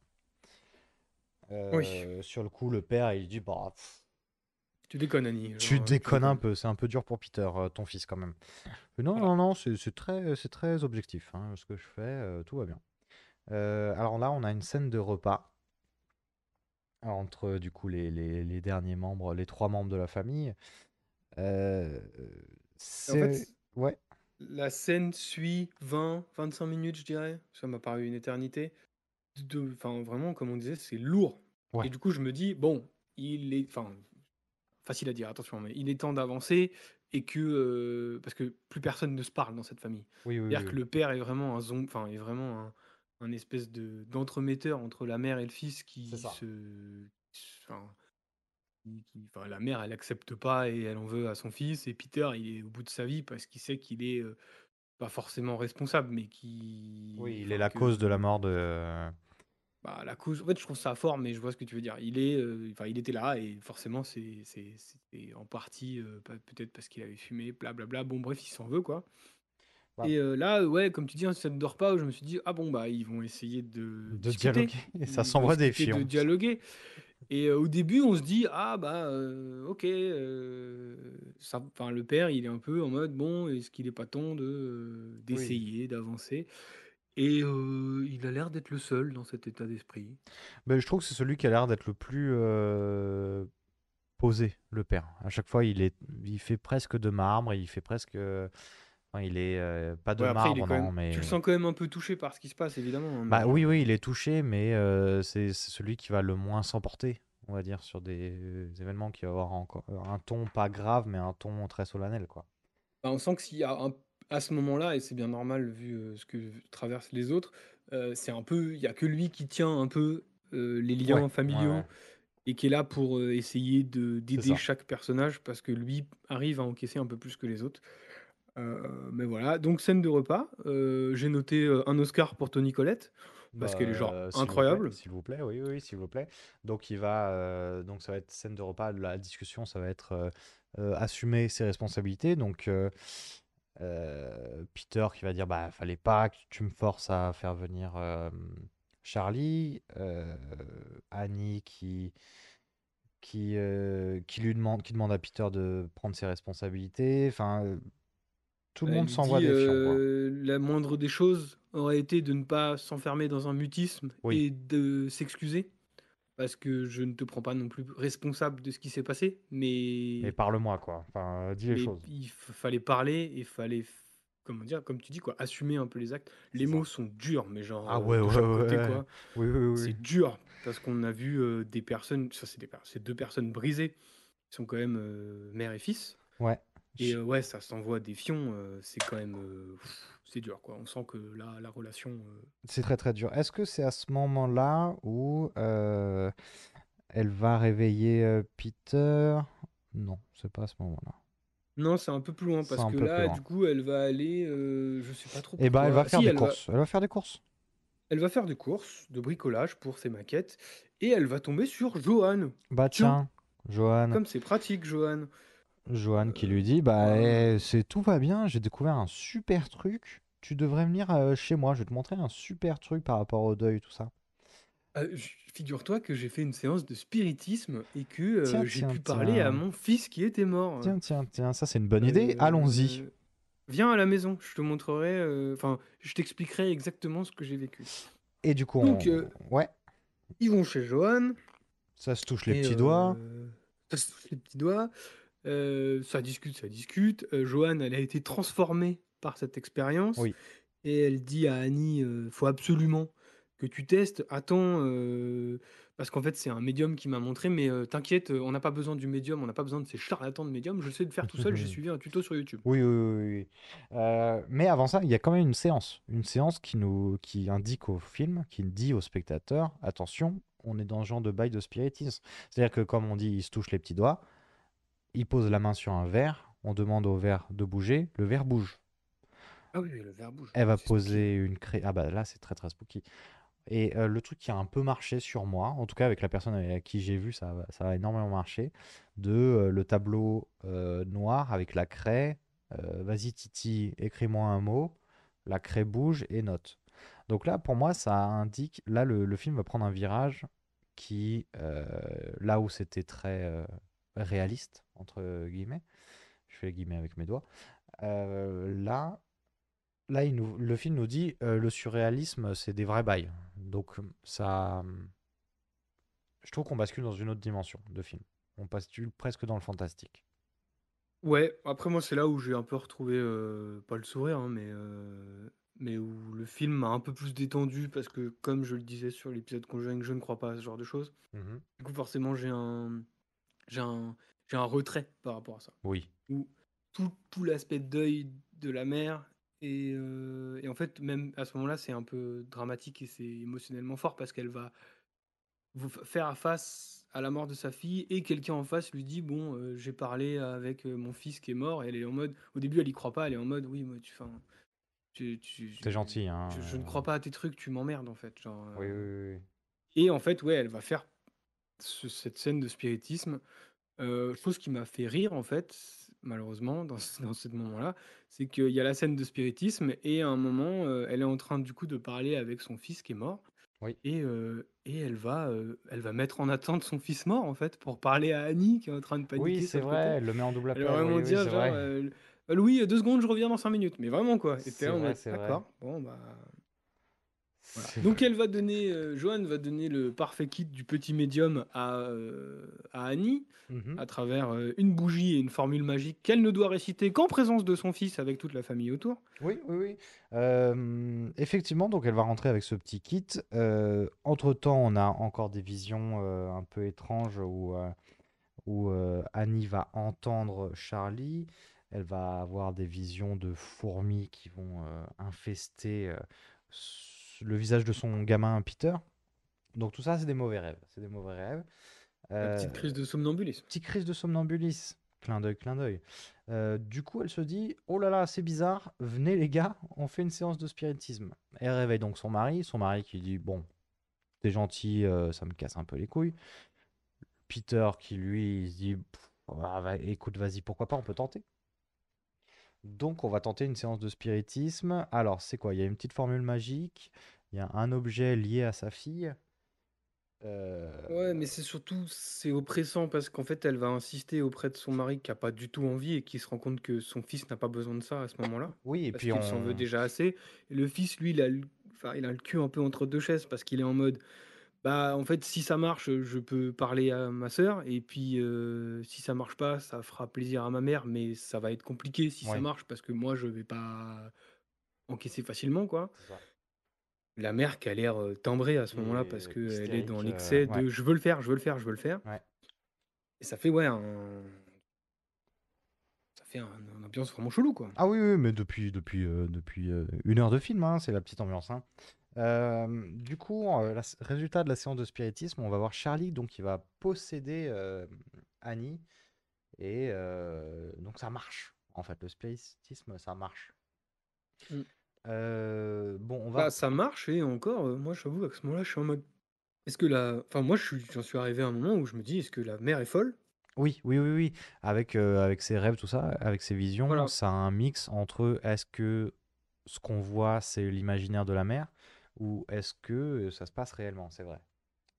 Oui. Euh, Sur le coup, le père, il dit, bah, pff, Tu déconnes, Annie. tu genre, déconnes un peu, c'est un peu dur pour Peter, ton fils quand même. Mais non, non, non, c'est très, très objectif, hein, ce que je fais, tout va bien. Alors là, on a une scène de repas entre du coup les, les- les derniers membres, les trois membres de la famille. Euh, En fait, Ouais, la scène suit 20, 25 minutes, je dirais. Ça m'a paru une éternité. De, enfin, vraiment, comme on disait, c'est lourd. Ouais. Et du coup, je me dis, bon, il est. Enfin, facile à dire, attention, mais il est temps d'avancer et que euh, parce que plus personne ne se parle dans cette famille. Oui, oui, C'est-à-dire oui. que le père est vraiment un zom- enfin est vraiment un, un espèce de d'entremetteur entre la mère et le fils qui se, enfin, qui- qui- enfin, la mère elle accepte pas et elle en veut à son fils et Peter il est au bout de sa vie parce qu'il sait qu'il est euh, pas forcément responsable mais qui Oui, il est enfin, la que cause de la mort de. bah, la cause, en fait, je trouve ça fort, mais je vois ce que tu veux dire. Il est, euh, enfin, il était là et forcément, c'est, c'est, c'était en partie euh, peut-être parce qu'il avait fumé, blablabla. Bon, bref, il s'en veut quoi. Et euh, là, ouais, comme tu dis, ça ne dort pas. Je me suis dit, ah bon, bah, ils vont essayer de, De discuter. dialoguer. Et ça Ils vont s'envoie des essayer de fions. dialoguer. Et euh, au début, on se dit, ah bah, euh, ok, euh, ça, enfin, le père, il est un peu en mode, bon, est-ce qu'il est pas temps de, euh, d'essayer, d'avancer? Et euh, il a l'air d'être le seul dans cet état d'esprit. Ben, je trouve que c'est celui qui a l'air d'être le plus euh, posé, le père. À chaque fois, il est, il fait presque de marbre, il fait presque, il est euh, pas de Ouais, après, il est marbre, quand non, même, mais tu le sens quand même un peu touché par ce qui se passe, évidemment. hein, mais bah oui, oui, il est touché, mais euh, c'est c'est celui qui va le moins s'emporter, on va dire, sur des euh, événements qui va avoir encore un ton pas grave, mais un ton très solennel, quoi. Bah, on sent que s'il y a un- à ce moment-là, et c'est bien normal vu euh, ce que traversent les autres, euh, c'est un peu, il y a que lui qui tient un peu euh, les liens Ouais, familiaux ouais. et qui est là pour euh, essayer de d'aider ça. chaque personnage parce que lui arrive à encaisser un peu plus que les autres. Euh, mais voilà, donc scène de repas. Euh, J'ai noté euh, un Oscar pour Tony Collette parce Bah, qu'elle est genre s'il vous plaît, incroyable. S'il vous plaît, oui, oui, oui, s'il vous plaît. Donc il va, donc ça va être scène de repas. La discussion, ça va être assumer ses responsabilités. Donc Peter qui va dire, bah fallait pas que tu me forces à faire venir Charlie. Annie qui qui qui lui demande, qui demande à Peter de prendre ses responsabilités. Enfin, tout le monde s'envoie des fions, euh, la moindre des choses aurait été de ne pas s'enfermer dans un mutisme Oui. et de s'excuser. Parce que je ne te prends pas non plus responsable de ce qui s'est passé, mais, Mais parle-moi, quoi. Enfin, dis les choses. il fallait parler et fallait, comment dire, comme tu dis, quoi, assumer un peu les actes. Les mots sont durs, mais genre Ah euh, ouais, de ouais, chaque ouais, côté, ouais. quoi. Oui, oui, oui. C'est dur, parce qu'on a vu euh, des personnes, ça c'est des deux personnes brisées, qui sont quand même euh, mère et fils. Ouais. Et euh, ouais, ça s'envoie des fions, euh, c'est quand même. euh, pff, c'est dur, quoi. On sent que là, la relation. euh, C'est très très dur. Est-ce que c'est à ce moment-là où euh, elle va réveiller euh, Peter? Non, c'est pas à ce moment-là. Non, c'est un peu plus loin, C'est parce un que peu plus là, loin. du coup, elle va aller. euh, je sais pas trop Eh ben, elle va pourquoi. faire Si, des elle va, courses. Elle va faire des courses. elle va faire des courses de bricolage pour ses maquettes, et elle va tomber sur Johan. Bah Tiens, tiens, Johan, comme c'est pratique, Johan. Johan qui lui dit, bah eh, c'est tout va bien, j'ai découvert un super truc. Tu devrais venir euh, chez moi, je vais te montrer un super truc par rapport au deuil, tout ça. Euh, Figure-toi que j'ai fait une séance de spiritisme et que euh, Tiens, j'ai tiens, pu parler à mon fils qui était mort. Tiens, tiens, tiens, ça c'est une bonne idée. Allons-y. Euh, Viens à la maison, je te montrerai, euh, enfin, je t'expliquerai exactement ce que j'ai vécu. Et du coup, Donc, on- euh, ouais, ils vont chez Johan. ça se touche les et, petits euh, doigts. Ça se touche les petits doigts. Euh, ça discute, ça discute. Euh, Johan, elle a été transformée par cette expérience. Oui. Et elle dit à Annie, euh, faut absolument que tu testes. Attends, euh, parce qu'en fait, c'est un médium qui m'a montré, mais euh, t'inquiète, on n'a pas besoin du médium, on n'a pas besoin de ces charlatans de médium. Je sais le faire tout seul, j'ai suivi un tuto sur YouTube. Oui, oui, oui. mais avant ça, il y a quand même une séance. Une séance qui, nous, qui indique au film, qui dit au spectateur, attention, on est dans ce genre de bail de spiritisme. C'est-à-dire que comme on dit, il se touche les petits doigts, il pose la main sur un verre, on demande au verre de bouger, le verre bouge. Ah oui, le verre bouge. Elle va spooky. poser une cré... Ah bah là, c'est très très spooky. Et euh, le truc qui a un peu marché sur moi, en tout cas avec la personne avec qui j'ai vu, ça, a énormément marché, de euh, le tableau euh, noir avec la craie, vas-y Titi, écris-moi un mot, la craie bouge et note. Donc là, pour moi, ça indique, là, le, le film va prendre un virage qui, là où c'était très réaliste, entre guillemets, je fais les guillemets avec mes doigts, euh, là, là il nous, le film nous dit euh, le surréalisme, c'est des vrais bails. Donc ça, je trouve qu'on bascule dans une autre dimension de film. On bascule presque dans le fantastique. Ouais, après moi c'est là où j'ai un peu retrouvé, euh, pas le sourire, hein, mais, euh, mais où le film m'a un peu plus détendu parce que comme je le disais sur l'épisode Conjuring, je ne crois pas à ce genre de choses. Mhm. Du coup forcément j'ai un, j'ai un, j'ai un retrait par rapport à ça. Oui. Où tout, tout l'aspect deuil de la mère, et, euh, et en fait, même à ce moment-là, c'est un peu dramatique et c'est émotionnellement fort parce qu'elle va vous fa- faire face à la mort de sa fille et quelqu'un en face lui dit Bon, euh, j'ai parlé avec euh, mon fils qui est mort, et elle est en mode, au début, elle y croit pas, elle est en mode Oui, moi, tu, fin, tu, tu- T'es gentil, hein. je, je ne crois pas à tes trucs, tu m'emmerdes en fait. Genre, Oui, euh, oui, oui. et en fait, ouais, elle va faire ce- cette scène de spiritisme. Chose qui m'a fait rire, en fait, malheureusement, dans, ce- dans ce moment-là, c'est qu'il y a la scène de spiritisme et à un moment, elle est en train du coup de parler avec son fils qui est mort. Oui. Et, et elle, va, elle va mettre en attente son fils mort, en fait, pour parler à Annie qui est en train de paniquer. Oui, c'est vrai, elle le met en double Elle appel. va vraiment oui, oui, dire, c'est genre, vrai. Euh, Louis, deux secondes, je reviens dans cinq minutes. Mais vraiment, quoi. Et C'est là en vrai, mode, c'est vrai. d'accord, bon, bah. Voilà. Donc elle va donner, euh, Joanne va donner le parfait kit du petit médium à, euh, à Annie Mhm. à travers euh, une bougie et une formule magique qu'elle ne doit réciter qu'en présence de son fils avec toute la famille autour. Oui, oui, oui. Effectivement, donc elle va rentrer avec ce petit kit. Entre-temps, on a encore des visions un peu étranges où, où Annie va entendre Charlie. Elle va avoir des visions de fourmis qui vont infester le visage de son gamin Peter. Donc tout ça, c'est des mauvais rêves. C'est des mauvais rêves. La petite Euh, crise de somnambulisme. Petite crise de somnambulisme. Clin d'œil, clin d'œil. Euh, du coup, elle se dit Oh là là, c'est bizarre, venez les gars, on fait une séance de spiritisme. Elle réveille donc son mari, son mari qui dit Bon, t'es gentil, euh, ça me casse un peu les couilles. Peter qui lui il se dit ah, va- Écoute, vas-y, pourquoi pas, on peut tenter. Donc, on va tenter une séance de spiritisme. Alors, c'est quoi? Il y a une petite formule magique, il y a un objet lié à sa fille. Euh, Ouais, mais c'est surtout, c'est oppressant parce qu'en fait, elle va insister auprès de son mari qui a pas du tout envie et qui se rend compte que son fils n'a pas besoin de ça à ce moment-là. Oui, et parce puis qu'il s'en veut on- déjà assez. Et le fils, lui, il a, le... enfin, il a le cul un peu entre deux chaises parce qu'il est en mode, bah, en fait, si ça marche, je peux parler à ma sœur. Et puis, euh, si ça marche pas, ça fera plaisir à ma mère, mais ça va être compliqué si ça Ouais. marche parce que moi, je vais pas encaisser facilement, quoi. C'est ça. La mère qui a l'air euh, timbrée à ce moment-là parce qu'elle est hystérique, dans euh, l'excès de je veux le faire, je veux le faire, je veux le faire. Ouais. Et ça fait, ouais, un... ça fait un, ambiance vraiment chelou, quoi. Ah oui, oui, mais depuis, depuis, euh, depuis euh, une heure de film, hein, c'est la petite ambiance. hein. Euh, du coup, euh, la- résultat de la séance de spiritisme, on va voir Charlie donc qui va posséder euh, Annie. Et euh, donc ça marche. En fait, le spiritisme, ça marche. Mm. Euh, bon, on va. Bah, ça marche, et encore, euh, moi, j'avoue, à ce moment-là, je suis en mode. Est-ce que la. Enfin, moi, je suis- j'en suis arrivé à un moment où je me dis, est-ce que la mère est folle? Oui, oui, oui, oui. Avec, euh, avec ses rêves, tout ça, avec ses visions, Voilà. ça a un mix entre est-ce que ce qu'on voit, c'est l'imaginaire de la mère ou est-ce que euh, ça se passe réellement, c'est vrai.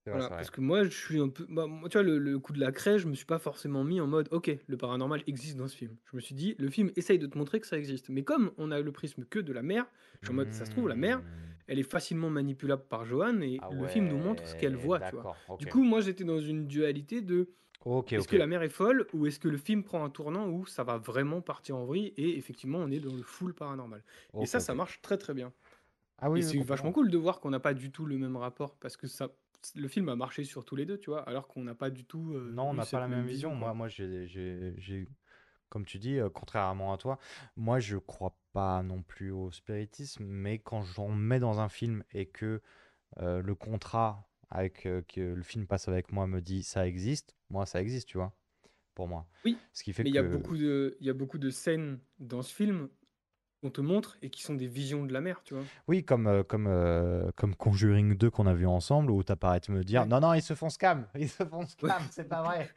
Voilà, parce que moi, je suis un peu. bah, moi, tu vois, le, le coup de la crèche, je me suis pas forcément mis en mode, ok, le paranormal existe dans ce film. Je me suis dit, le film essaye de te montrer que ça existe. Mais comme on a le prisme que de la mère, je suis en mode, ça se trouve, la mère, Hmm. elle est facilement manipulable par Johan et Ah le film nous montre ce qu'elle voit, tu vois. Du coup, moi, j'étais dans une dualité de est-ce que la mère est folle ou est-ce que le film prend un tournant où ça va vraiment partir en vrille et effectivement, on est dans le full paranormal. et ça, ça marche très très bien. Ah oui, et oui, c'est vachement cool de voir qu'on n'a pas du tout le même rapport parce que ça, le film a marché sur tous les deux, tu vois, alors qu'on n'a pas du tout. euh, Non, on eu n'a pas la même même vision. Moi, moi j'ai, j'ai- j'ai- comme tu dis, euh, contrairement à toi, moi, je crois pas non plus au spiritisme, mais quand j'en mets dans un film et que euh, le contrat avec euh, que le film passe avec moi me dit ça existe, moi, ça existe, tu vois, pour moi. Oui, Ce qui fait mais il que y a beaucoup de, il y a beaucoup de scènes dans ce film qu'on te montre et qui sont des visions de la mère, tu vois. Oui, comme, euh, comme, euh, comme Conjuring 2 qu'on a vu ensemble, où t'apparais de me dire Ouais. non, non, ils se font scam, ils se font scam, c'est pas vrai.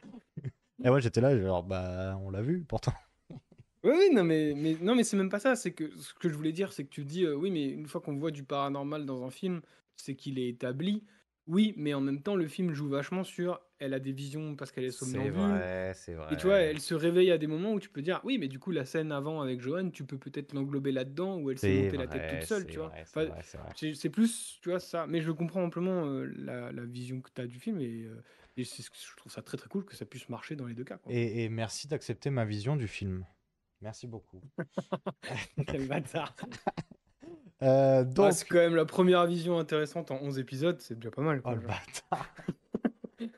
Et moi, j'étais là, genre, bah, on l'a vu pourtant. Oui, oui, non, mais, mais, non, mais c'est même pas ça. C'est que ce que je voulais dire, c'est que tu dis, euh, oui, mais une fois qu'on voit du paranormal dans un film, c'est qu'il est établi. Oui, mais en même temps, le film joue vachement sur elle a des visions parce qu'elle est C'est somnambule. vrai, c'est vrai. Et tu vois, elle se réveille à des moments où tu peux dire, oui, mais du coup, la scène avant avec Johan, tu peux peut-être l'englober là-dedans, où elle s'est C'est montée la tête vrai, toute seule, c'est tu vois. vrai, c'est Enfin, vrai, c'est vrai. c'est c'est plus, tu vois, ça. Mais je comprends amplement euh, la, la vision que tu as du film et, euh, et c'est ce que je trouve ça très très cool que ça puisse marcher dans les deux cas. quoi. Et, et merci d'accepter ma vision du film. Merci beaucoup. Quel bâtard. Euh, Ah, c'est quand même la première vision intéressante en 11 épisodes, c'est déjà pas mal. oh le.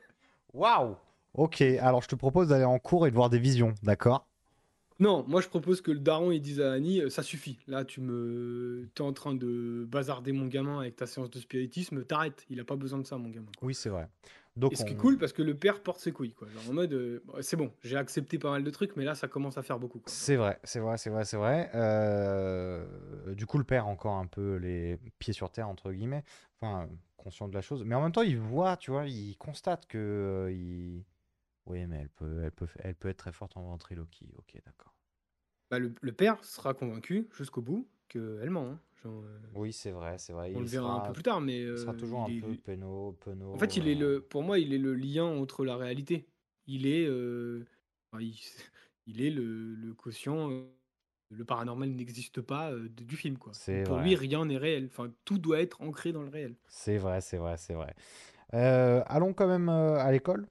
Waouh! Ok, alors je te propose d'aller en cours et de voir des visions, d'accord? Non, moi je propose que le daron il dise à Annie, euh, ça suffit. Là, tu me, t'es en train de bazarder mon gamin avec ta séance de spiritisme. T'arrêtes. Il a pas besoin de ça, mon gamin. quoi. Oui, c'est vrai. Donc Et ce qui est cool parce que le père porte ses couilles, quoi. Genre en mode, euh, c'est bon, j'ai accepté pas mal de trucs, mais là ça commence à faire beaucoup. C'est vrai, c'est vrai, c'est vrai, c'est vrai. Euh, Du coup, le père encore un peu les pieds sur terre, entre guillemets, enfin, conscient de la chose. Mais en même temps, il voit, tu vois, il constate que... euh, il... Oui, mais elle peut, elle peut, elle peut être très forte en ventriloquie. Ok, d'accord. Bah, le, le père sera convaincu jusqu'au bout qu'elle ment. hein. Genre, euh, Oui, c'est vrai, c'est vrai. on il le verra un peu plus tard, mais il sera euh, toujours il un est- peu penaud, penaud. En fait, il est le, pour moi, il est le lien entre la réalité. Il est, euh, il, il est le, le quotient. le paranormal n'existe pas euh, du film, quoi. Pour vrai. lui, rien n'est réel. Enfin, tout doit être ancré dans le réel. C'est vrai, c'est vrai, c'est vrai. Euh, allons quand même euh, à l'école.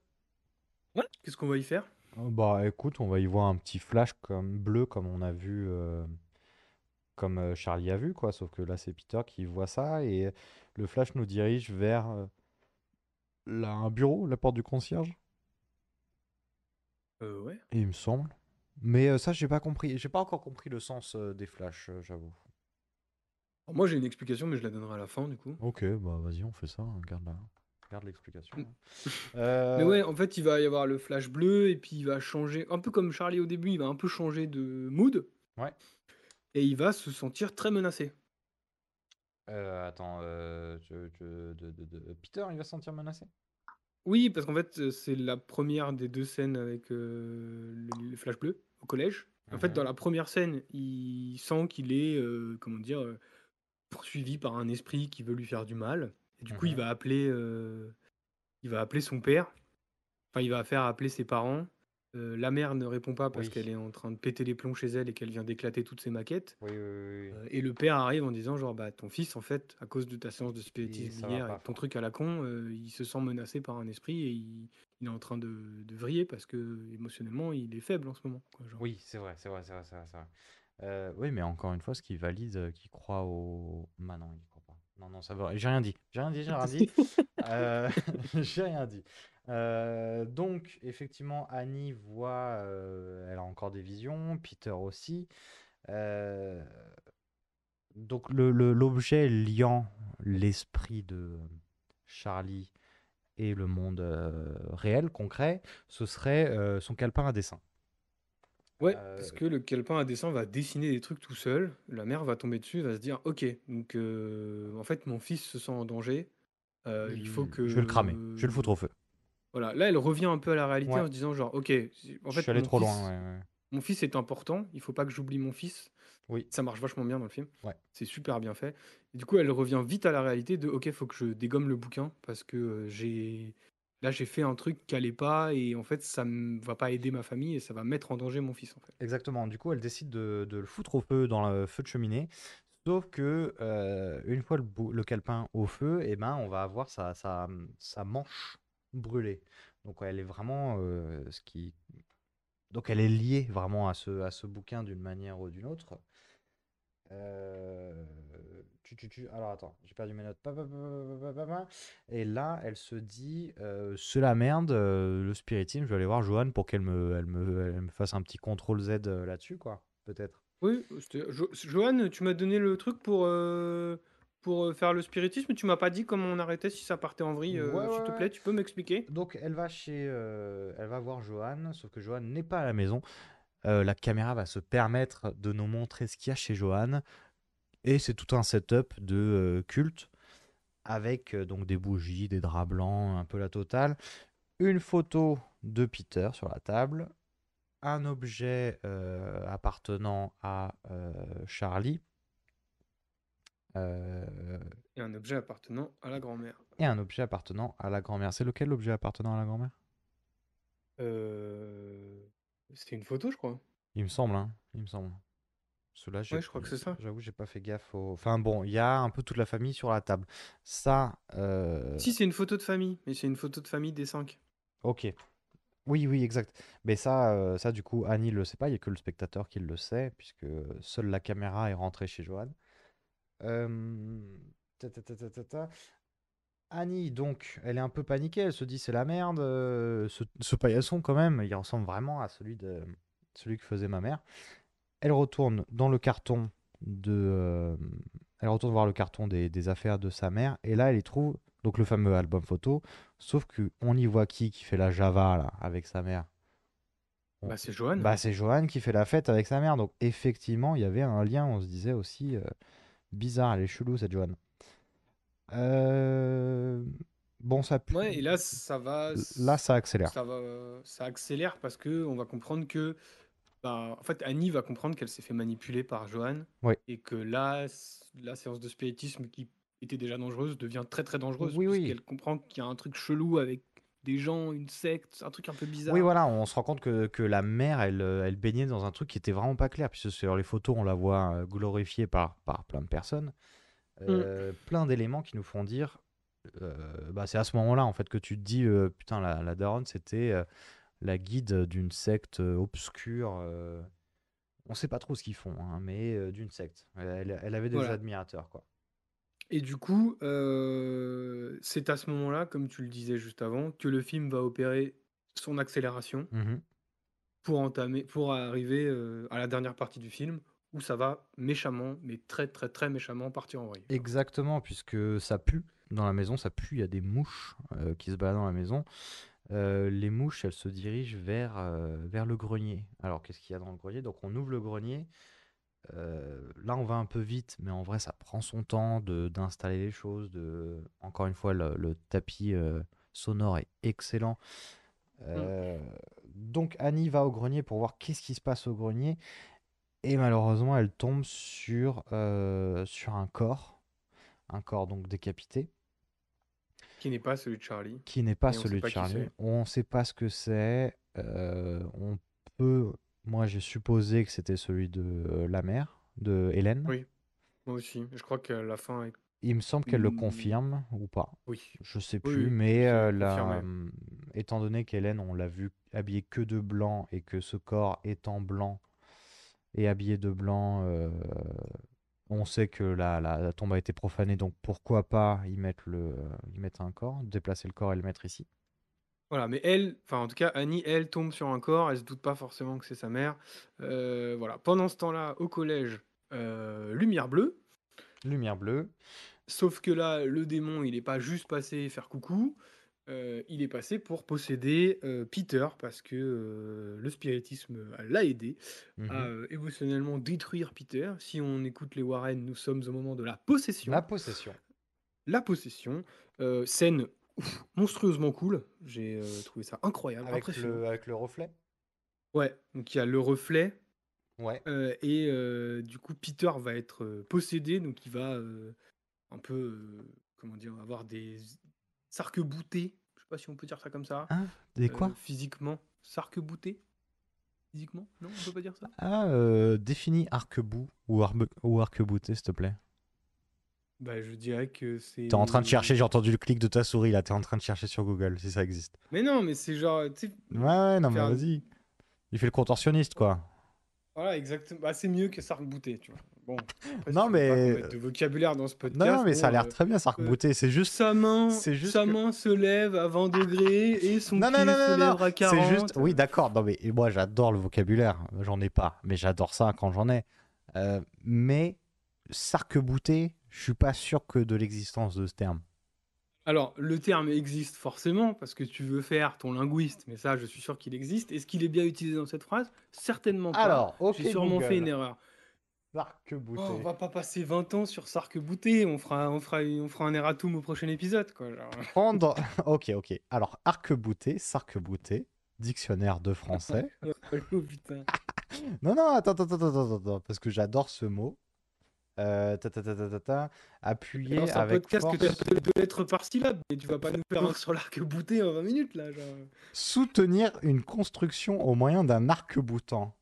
Ouais. Qu'est-ce qu'on va y faire? Oh, Bah écoute, on va y voir un petit flash comme bleu comme on a vu, comme euh, Charlie a vu, quoi. Sauf que là, c'est Peter qui voit ça et le flash nous dirige vers euh, là, un bureau, la porte du concierge, Euh, ouais. et il me semble. Mais euh, ça, j'ai pas compris. J'ai pas encore compris le sens des flashs, j'avoue. Alors, moi, j'ai une explication, mais je la donnerai à la fin, du coup. Ok, bah vas-y, on fait ça. hein, Garde la... Garde l'explication. Mm. hein. Mais ouais, en fait, il va y avoir le flash bleu et puis il va changer, un peu comme Charlie au début, il va un peu changer de mood. Ouais. Et il va se sentir très menacé. euh, attends, euh, je- je- de- de- de- Peter, il va se sentir menacé? Oui, parce qu'en fait, euh, c'est la première des deux scènes avec euh, le, le flash bleu au collège. En fait, Mhm. dans la première scène, il sent qu'il est, euh, comment dire, euh, poursuivi par un esprit qui veut lui faire du mal. Et du coup, il Mhm. va appeler, euh, il va appeler son père. Enfin, il va faire appeler ses parents. Euh, la mère ne répond pas parce Oui. qu'elle est en train de péter les plombs chez elle et qu'elle vient d'éclater toutes ses maquettes. Oui, oui, oui, oui. Euh, et le père arrive en disant genre bah ton fils en fait à cause de ta séance de Il- spiritisme ça va hier pas et ton fort. truc à la con euh, il se sent menacé par un esprit et il, il est en train de, de vriller parce que émotionnellement il est faible en ce moment quoi, genre. Oui, c'est vrai, c'est vrai, c'est vrai, c'est vrai, c'est vrai. Euh, oui, mais encore une fois, ce qui valide, euh, qui croit au... Bah non, il croit pas. Non, non, ça va. J'ai rien dit. J'ai rien dit, j'ai rien dit. Euh, J'ai rien dit. Euh, donc, effectivement, Annie voit, euh, elle a encore des visions, Peter aussi. Euh, donc, le, le- l'objet liant l'esprit de Charlie et le monde réel, concret, ce serait son calepin à dessin. Ouais, parce que le calepin à dessin va dessiner des trucs tout seul. La mère va tomber dessus, va se dire Ok, donc en fait, mon fils se sent en danger. il faut que. Je vais le cramer, je vais le foutre au feu. Voilà, là, elle revient un peu à la réalité Ouais. en se disant Genre, ok, en Je fait, suis allé mon trop fils- loin, ouais, ouais. Mon fils est important, il faut pas que j'oublie mon fils. Oui. Ça marche vachement bien dans le film. Ouais. C'est super bien fait. Et du coup, elle revient vite à la réalité de OK, faut que je dégomme le bouquin parce que euh, j'ai là j'ai fait un truc qui allait pas et en fait ça ne va pas aider ma famille et ça va mettre en danger mon fils en fait. Exactement. Du coup, elle décide de, de le foutre au feu dans le feu de cheminée. Sauf que euh, une fois le, bou- le calepin au feu, eh ben, on va avoir sa, sa, sa manche brûlée. Donc elle est vraiment euh, ce qui. Donc elle est liée vraiment à ce, à ce bouquin d'une manière ou d'une autre. Euh, tu, tu, tu- Alors attends, j'ai perdu mes notes. Et là, elle se dit, euh, c'est la merde, euh, le spiritisme, je vais aller voir Joanne pour qu'elle me, elle me, elle me fasse un petit contrôle Z là-dessus, quoi, peut-être. Oui, c'était- Jo- Johan, tu m'as donné le truc pour pour euh, faire le spiritisme, tu m'as pas dit comment on arrêtait si ça partait en vrille, euh, Ouais, s'il ouais, te ouais. plaît, tu peux m'expliquer? Donc elle va chez, euh, elle va voir Joanne, sauf que Joanne n'est pas à la maison. Euh, la caméra va se permettre de nous montrer ce qu'il y a chez Joanne, et c'est tout un setup de euh, culte avec euh, donc des bougies, des draps blancs, un peu la totale, une photo de Peter sur la table, un objet euh, appartenant à euh, Charlie. Euh, Et un objet appartenant à la grand-mère. et un objet appartenant à la grand-mère. C'est lequel l'objet appartenant à la grand-mère? Euh... C'était une photo, je crois. Il me semble, hein. Il me semble. Cela, je crois que c'est ça. J'avoue, j'ai pas fait gaffe au. Enfin bon, il y a un peu toute la famille sur la table. Ça, euh, Si, c'est une photo de famille, mais c'est une photo de famille des cinq. ok. Oui, oui, exact. Mais ça, euh, ça du coup, Annie le sait pas. Il y a que le spectateur qui le sait, puisque seule la caméra est rentrée chez Johan. Euh, ta, ta, ta. Annie, donc, elle est un peu paniquée, elle se dit c'est la merde, euh, ce, ce paillasson quand même, il ressemble vraiment à celui, de, celui que faisait ma mère. Elle retourne dans le carton de... euh, elle retourne voir le carton des, des affaires de sa mère, et là elle y trouve donc le fameux album photo, sauf que on y voit qui qui fait la Java là, avec sa mère On- Bah, c'est Johan. Bah, c'est Johan qui fait la fête avec sa mère, donc effectivement il y avait un lien, on se disait aussi, euh, bizarre, elle est chelou cette Johan. Euh, Bon, ça pue. Ouais, et là, ça va. Là, ça accélère. Ça va, ça accélère parce que on va comprendre que, bah, en fait, Annie va comprendre qu'elle s'est fait manipuler par Johan Oui. et que là, la séance de spiritisme qui était déjà dangereuse devient très très dangereuse Oui, oui. puisqu'elle comprend qu'il y a un truc chelou avec des gens, une secte, un truc un peu bizarre. Oui, voilà, on se rend compte que, que la mère, elle, euh, elle baignait dans un truc qui était vraiment pas clair, puisque sur les photos, on la voit euh, glorifiée par, par plein de personnes. Euh, Plein d'éléments qui nous font dire. euh, bah, c'est à ce moment-là, en fait, que tu te dis euh, putain, la, la daronne, c'était la guide d'une secte obscure. on sait pas trop ce qu'ils font, hein, mais d'une secte. Elle, elle avait des Voilà. admirateurs, quoi. Et du coup, euh, c'est à ce moment-là, comme tu le disais juste avant, que le film va opérer son accélération Mhm. pour entamer, pour arriver euh, à la dernière partie du film où ça va méchamment, mais très très très méchamment partir en vrille. Exactement, puisque ça pue dans la maison, ça pue, il y a des mouches euh, qui se baladent dans la maison. Les mouches, elles se dirigent vers, vers le grenier. Alors, qu'est-ce qu'il y a dans le grenier? Donc, on ouvre le grenier. Euh, là, on va un peu vite, mais en vrai, ça prend son temps d'installer les choses. De... Encore une fois, le, le tapis euh, sonore est excellent. Euh, Donc, Annie va au grenier pour voir qu'est-ce qui se passe au grenier. Et malheureusement, elle tombe sur, sur un corps. Un corps donc décapité, Qui n'est pas celui de Charlie. qui n'est pas Et celui de Charlie. On ne sait pas ce que c'est. on peut. Moi, j'ai supposé que c'était celui de euh, la mère, de Hélène. Oui, moi aussi. Je crois que la fin est. Il me semble qu'elle le Hmm. confirme ou pas. Oui. Je sais Oui, plus, oui, mais euh, la- hum, étant donné qu'Hélène, on l'a vu habillée que de blanc et que ce corps étant blanc et habillé de blanc, euh, on sait que la, la- la tombe a été profanée, donc pourquoi pas y mettre, le, y mettre un corps, déplacer le corps et le mettre ici. Voilà, mais elle, enfin en tout cas Annie, elle tombe sur un corps, elle se doute pas forcément que c'est sa mère. Euh, voilà. Pendant ce temps-là, au collège, euh, lumière bleue. Lumière bleue. Sauf que là, le démon, il n'est pas juste passé faire coucou, euh, il est passé pour posséder Peter, parce que le spiritisme l'a aidé Mhm. à émotionnellement détruire Peter. Si on écoute les Warren, nous sommes au moment de la possession. La possession. La possession, scène ouf, monstrueusement cool, j'ai euh, trouvé ça incroyable, Avec le, avec le reflet? Ouais, donc il y a le reflet, Ouais. euh, et euh, du coup Peter va être possédé, donc il va un peu, comment dire, avoir des sarc-boutés, je sais pas si on peut dire ça comme ça. Hein Des quoi? Physiquement, sarc-boutés Physiquement? Non, on peut pas dire ça? Ah, définis arc-bout ou, arbe- ou arc-bouté, s'il te plaît. Bah je dirais que c'est... T'es en train de chercher, j'ai entendu le clic de ta souris là, t'es en train de chercher sur Google si ça existe. Mais non, mais c'est genre, tu sais, Ouais, ouais, non, mais Faire- vas-y. Il fait le contorsionniste, quoi. Voilà, exactement. Bah, c'est mieux que sarc-bouté, tu vois. Bon, après, Non, si tu veux pas mais- mette de vocabulaire dans ce podcast. Non, non, mais ça a l'air euh, très bien, ça arc-bouté. C'est juste. Sa main, C'est juste sa que- main se lève à 20 degrés et son Non, pied non, non, se non, lève non. à 40. C'est juste. Oui, d'accord. Non, mais moi, j'adore le vocabulaire. J'en ai pas, mais j'adore ça quand j'en ai. Euh, mais sarc-bouté, je suis pas sûr que de l'existence de ce terme. Alors, le terme existe forcément parce que tu veux faire ton linguiste, mais ça, je suis sûr qu'il existe. Est-ce qu'il est bien utilisé dans cette phrase? Certainement pas. Alors, ok, J'ai sûrement Google. fait une erreur. Sarc-bouté. Oh, on va pas passer 20 ans sur sarc-bouté. On fera, on, fera, on fera un erratum au prochain épisode, quoi. genre. Prendre. ok, ok. Alors, arc-bouté, sarc-bouté, dictionnaire de français. oh putain. Non, non, attends, attends, attends, attends, attends, parce que j'adore ce mot. Euh, ta, ta, ta, ta, appuyer c'est un avec podcast que force. tu as deux lettres par syllabe, et tu vas pas nous faire un sur l'arc-bouté en 20 minutes, là. Genre. Soutenir une construction au moyen d'un arc-boutant.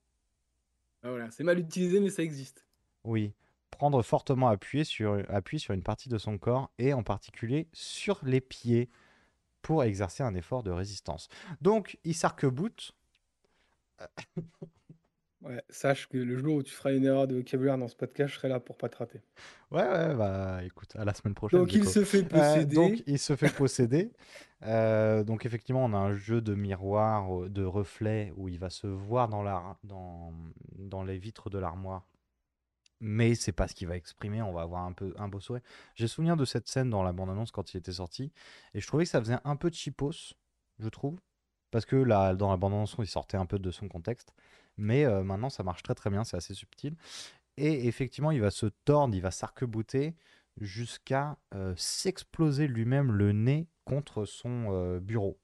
Ah, voilà, c'est mal utilisé, mais ça existe. Oui. Prendre fortement appuyé sur, appui sur une partie de son corps et en particulier sur les pieds pour exercer un effort de résistance. Donc, il s'arc-boute. Ouais, sache que le jour où tu feras une erreur de vocabulaire dans ce podcast, je serai là pour pas te rater. Ouais, ouais, bah écoute, à la semaine prochaine. Donc du il coup. se fait Euh, posséder. donc il se fait posséder. Euh, donc effectivement, on a un jeu de miroir, euh, de reflets, où il va se voir dans, la, dans, dans les vitres de l'armoire. Mais c'est pas ce qu'il va exprimer, on va avoir un peu un beau sourire. J'ai souvenir de cette scène dans la bande-annonce quand il était sorti, et je trouvais que ça faisait un peu cheapos, je trouve. Parce que là, dans la bande-annonce, il sortait un peu de son contexte. Mais euh, maintenant, ça marche très très bien, c'est assez subtil. Et effectivement, il va se tordre, il va s'arc-bouter jusqu'à euh, s'exploser lui-même le nez contre son euh, bureau.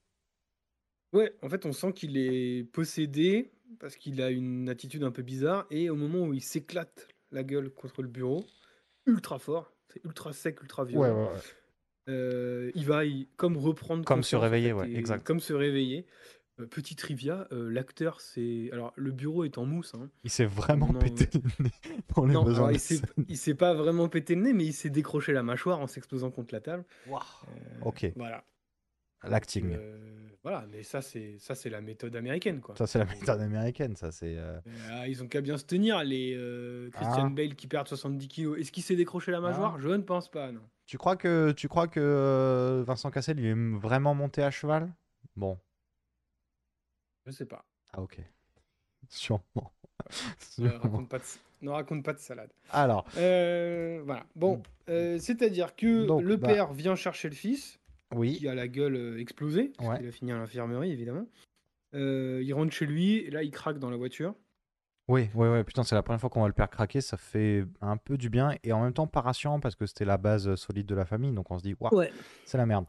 Ouais, en fait, on sent qu'il est possédé parce qu'il a une attitude un peu bizarre. Et au moment où il s'éclate la gueule contre le bureau, ultra fort, c'est ultra sec, ultra violent. ouais, ouais. euh, il va comme reprendre Comme se réveiller, ouais, exact. Comme se réveiller. Euh, petit trivia, euh, l'acteur, c'est. Alors, le bureau est en mousse. hein. Il s'est vraiment Non, pété le nez pour les Non, besoins alors, de il s'est scène. il s'est pas vraiment pété le nez, mais il s'est décroché la mâchoire en s'explosant contre la table. Waouh. Euh, Ok, Voilà. l'acting. Euh, voilà, mais ça, c'est ça, c'est la méthode américaine, quoi. Ça, c'est la méthode américaine, ça, c'est... euh, Euh, ils ont qu'à bien se tenir, les euh, Christian Ah. Bale qui perdent 70 kilos. Est-ce qu'il s'est décroché la mâchoire? Ah. Je ne pense pas, non. Tu crois que, tu crois que euh, Vincent Cassel, il est vraiment monté à cheval? Bon, Je sais pas. ah ok. Sûrement. Ne Sûrement. raconte pas de, ne raconte pas de salade. Alors, Euh, voilà. Bon, euh, c'est-à-dire que Donc, le bah- père vient chercher le fils, oui, qui a la gueule euh, explosée, parce Ouais. qu'il a fini à l'infirmerie, évidemment. Euh, il rentre chez lui, et là, il craque dans la voiture. oui, oui, oui, putain, c'est la première fois qu'on va le père craquer, ça fait un peu du bien, et en même temps pas rassurant, parce que c'était la base solide de la famille, donc on se dit, waouh, Ouais. c'est la merde.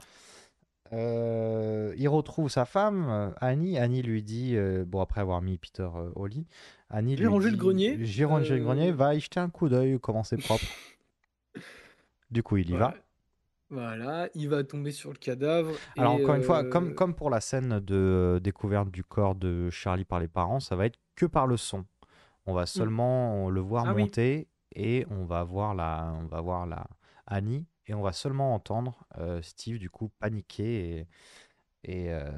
Euh, il retrouve sa femme, euh, Annie. Annie lui dit, euh, bon, après avoir mis Peter euh, au lit, Annie J'ai lui rangé le dit- grenier, J'ai rangé le grenier, va y jeter un coup d'œil, comment c'est propre. du coup, il y va. Voilà, il va tomber sur le cadavre. Alors, encore une fois, comme, comme pour la scène de découverte du corps de Charlie par les parents, ça va être que par le son. On va seulement le voir Mm. Ah oui. monter et on va voir la, on va voir la Annie et on va seulement entendre euh, Steve du coup paniquer et, et, euh,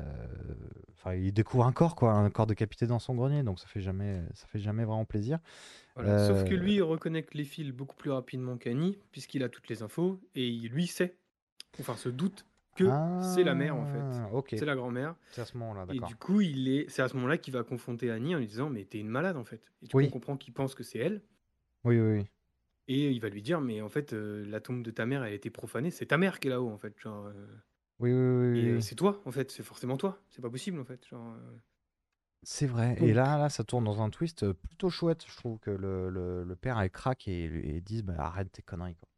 enfin il découvre un corps quoi, un corps décapité dans son grenier donc ça fait jamais, ça fait jamais vraiment plaisir. Voilà, Sauf que Euh, lui, il reconnecte les fils beaucoup plus rapidement qu'Annie, puisqu'il a toutes les infos, et il, lui sait, enfin se doute, que c'est la mère en fait. Ah. C'est la grand-mère. C'est à ce moment-là, Et du coup, il est, c'est à ce moment-là qu'il va confronter Annie en lui disant Mais t'es une malade en fait. Et du coup, Oui. on comprend qu'il pense que c'est elle. Oui, oui, oui. Et il va lui dire Mais en fait, euh, la tombe de ta mère, elle a été profanée. C'est ta mère qui est là-haut en fait. Genre, euh, Oui, oui, oui, et oui, euh, c'est toi en fait. C'est forcément toi. C'est pas possible en fait. Genre, euh, C'est vrai. Et là, là, ça tourne dans un twist plutôt chouette. Je trouve que le, le, le père, elle craque et, et dit bah, arrête tes conneries. Quoi.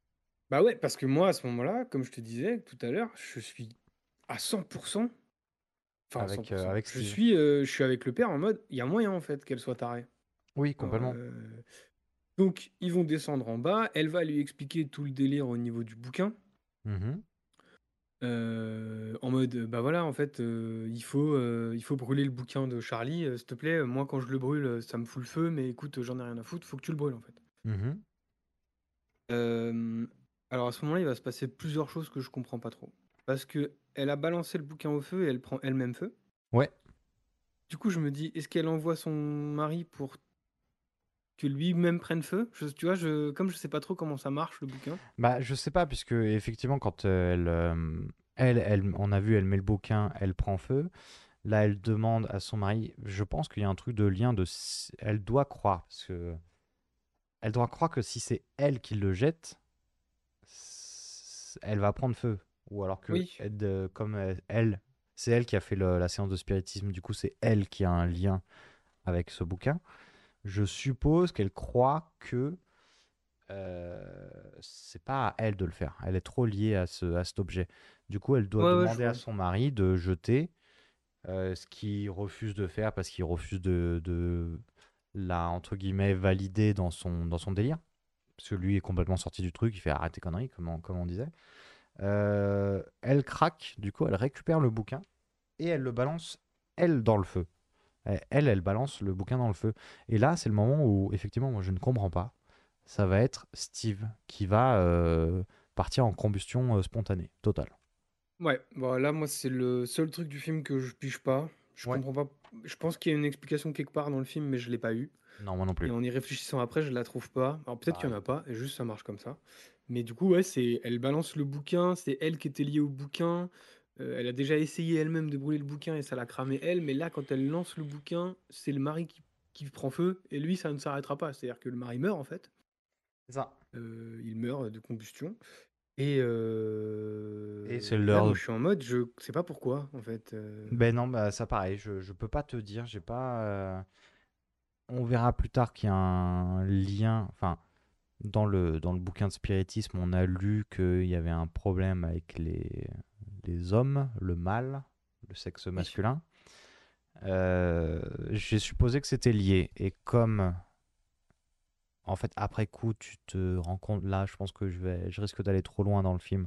Bah ouais, parce que moi, à ce moment-là, comme je te disais tout à l'heure, je suis à 100%. Enfin, Avec, 100%. avec je, suis, je suis avec le père en mode il y a moyen en fait qu'elle soit tarée. Oui, complètement. Donc, ils vont descendre en bas. Elle va lui expliquer tout le délire au niveau du bouquin. Mhm. euh, en mode, bah voilà, en fait, euh, il, faut, euh, il faut brûler le bouquin de Charlie. S'il te plaît, moi, quand je le brûle, ça me fout le feu. Mais écoute, j'en ai rien à foutre. Faut que tu le brûles, en fait. Mhm. Alors, à ce moment-là, il va se passer plusieurs choses que je comprends pas trop. Parce que elle a balancé le bouquin au feu et elle prend elle-même feu. Ouais. Du coup, je me dis, est-ce qu'elle envoie son mari pour que lui-même prenne feu Je- Tu vois, je, comme je sais pas trop comment ça marche le bouquin. Bah, je sais pas, puisque effectivement, quand euh, elle, euh, elle, elle, on a vu, elle met le bouquin, elle prend feu. Là, elle demande à son mari. Je pense qu'il y a un truc de lien de. Elle doit croire, parce que. Elle doit croire que si c'est elle qui le jette, elle va prendre feu. Ou alors que, Oui. elle, de- comme elle- elle, c'est elle qui a fait le- la séance de spiritisme, du coup, c'est elle qui a un lien avec ce bouquin. Je suppose qu'elle croit que euh, c'est pas à elle de le faire. Elle est trop liée à, ce, à cet objet. Du coup, elle doit Ouais, ouais, je demander à son mari de jeter euh, ce qu'il refuse de faire parce qu'il refuse de, de la, entre guillemets, valider dans son, dans son délire. Parce que lui est complètement sorti du truc, il fait arrête tes conneries, comme on, comme on disait. Euh, elle craque, du coup, elle récupère le bouquin et elle le balance, elle, dans le feu. Elle, elle balance le bouquin dans le feu. Et là, c'est le moment où, effectivement, moi, je ne comprends pas. Ça va être Steve qui va euh, partir en combustion euh, spontanée, totale. Ouais, bon, là, moi, c'est le seul truc du film que je pige pas. Je Ouais. comprends pas je pense qu'il y a une explication quelque part dans le film, mais je l'ai pas eu. Non, moi non plus. Et en y réfléchissant après, je la trouve pas. Alors peut-être qu'il y en a pas, et juste ça marche comme ça. Mais du coup, ouais, c'est elle balance le bouquin, c'est elle qui était liée au bouquin. Euh, elle a déjà essayé elle-même de brûler le bouquin et ça l'a cramé elle, mais là, quand elle lance le bouquin, c'est le mari qui, qui prend feu, et lui, ça ne s'arrêtera pas. C'est-à-dire que le mari meurt, en fait. C'est ça. Euh, il meurt de combustion. Et, euh, Et c'est là, leur. moi, je suis en mode, je sais pas pourquoi, en fait. euh. Ben non, bah ça pareil, je, je peux pas te dire, j'ai pas. euh, On verra plus tard qu'il y a un lien. Enfin, dans le, dans le bouquin de spiritisme, on a lu qu'il y avait un problème avec les, les hommes, le mâle, le sexe masculin. Euh, j'ai supposé que c'était lié. Et comme, en fait, après coup, tu te rends compte, là, je pense que je vais, je risque d'aller trop loin dans le film,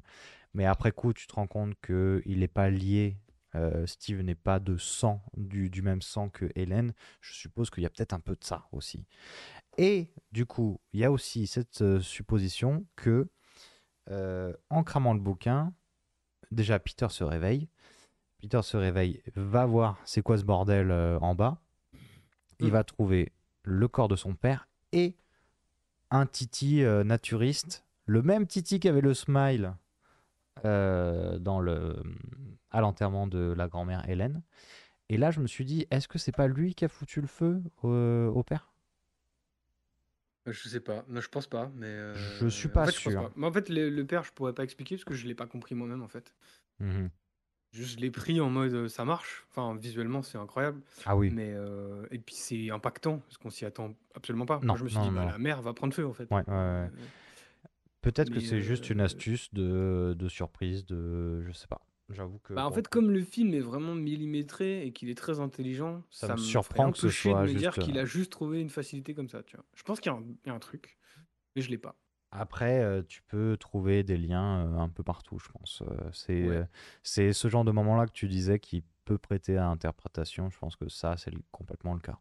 mais après coup, tu te rends compte que il n'est pas lié. euh, Steve n'est pas de sang, du, du même sang que Hélène. Je suppose qu'il y a peut-être un peu de ça aussi. Et du coup, il y a aussi cette euh, supposition que, euh, en cramant le bouquin, déjà Peter se réveille. Peter se réveille, va voir c'est quoi ce bordel euh, en bas. Il Mm. va trouver le corps de son père et un Titi euh, naturiste, le même Titi qui avait le smile euh, dans le, à l'enterrement de la grand-mère Hélène. Et là, je me suis dit, est-ce que c'est pas lui qui a foutu le feu au, au père? Je sais pas, non, je pense pas, mais. euh, Je suis en pas fait, je pense sûr. pas. Mais en fait, le, le père, je pourrais pas expliquer parce que je l'ai pas compris moi-même, en fait. Mhm. Juste, je l'ai pris en mode euh, ça marche. Enfin, visuellement, c'est incroyable. Ah oui. Mais euh, et puis c'est impactant parce qu'on s'y attend absolument pas. Non, Moi, je me suis non, dit, bah, la mère va prendre feu en fait. Ouais, ouais, ouais. Euh, Peut-être que c'est juste une euh, astuce de, de surprise, de. Je sais pas. J'avoue que. Bah, en fait, comme le film est vraiment millimétré et qu'il est très intelligent, Ça ça, me surprend que ce chier de soit me dire juste, qu'il euh, a juste trouvé une facilité comme ça. Tu vois. Je pense qu'il y, a un- il y a un truc, mais je l'ai pas. Après, euh, tu peux trouver des liens euh, un peu partout, je pense. Euh, c'est Ouais. euh, c'est ce genre de moment-là que tu disais qui peut prêter à interprétation. Je pense que ça, c'est complètement le cas.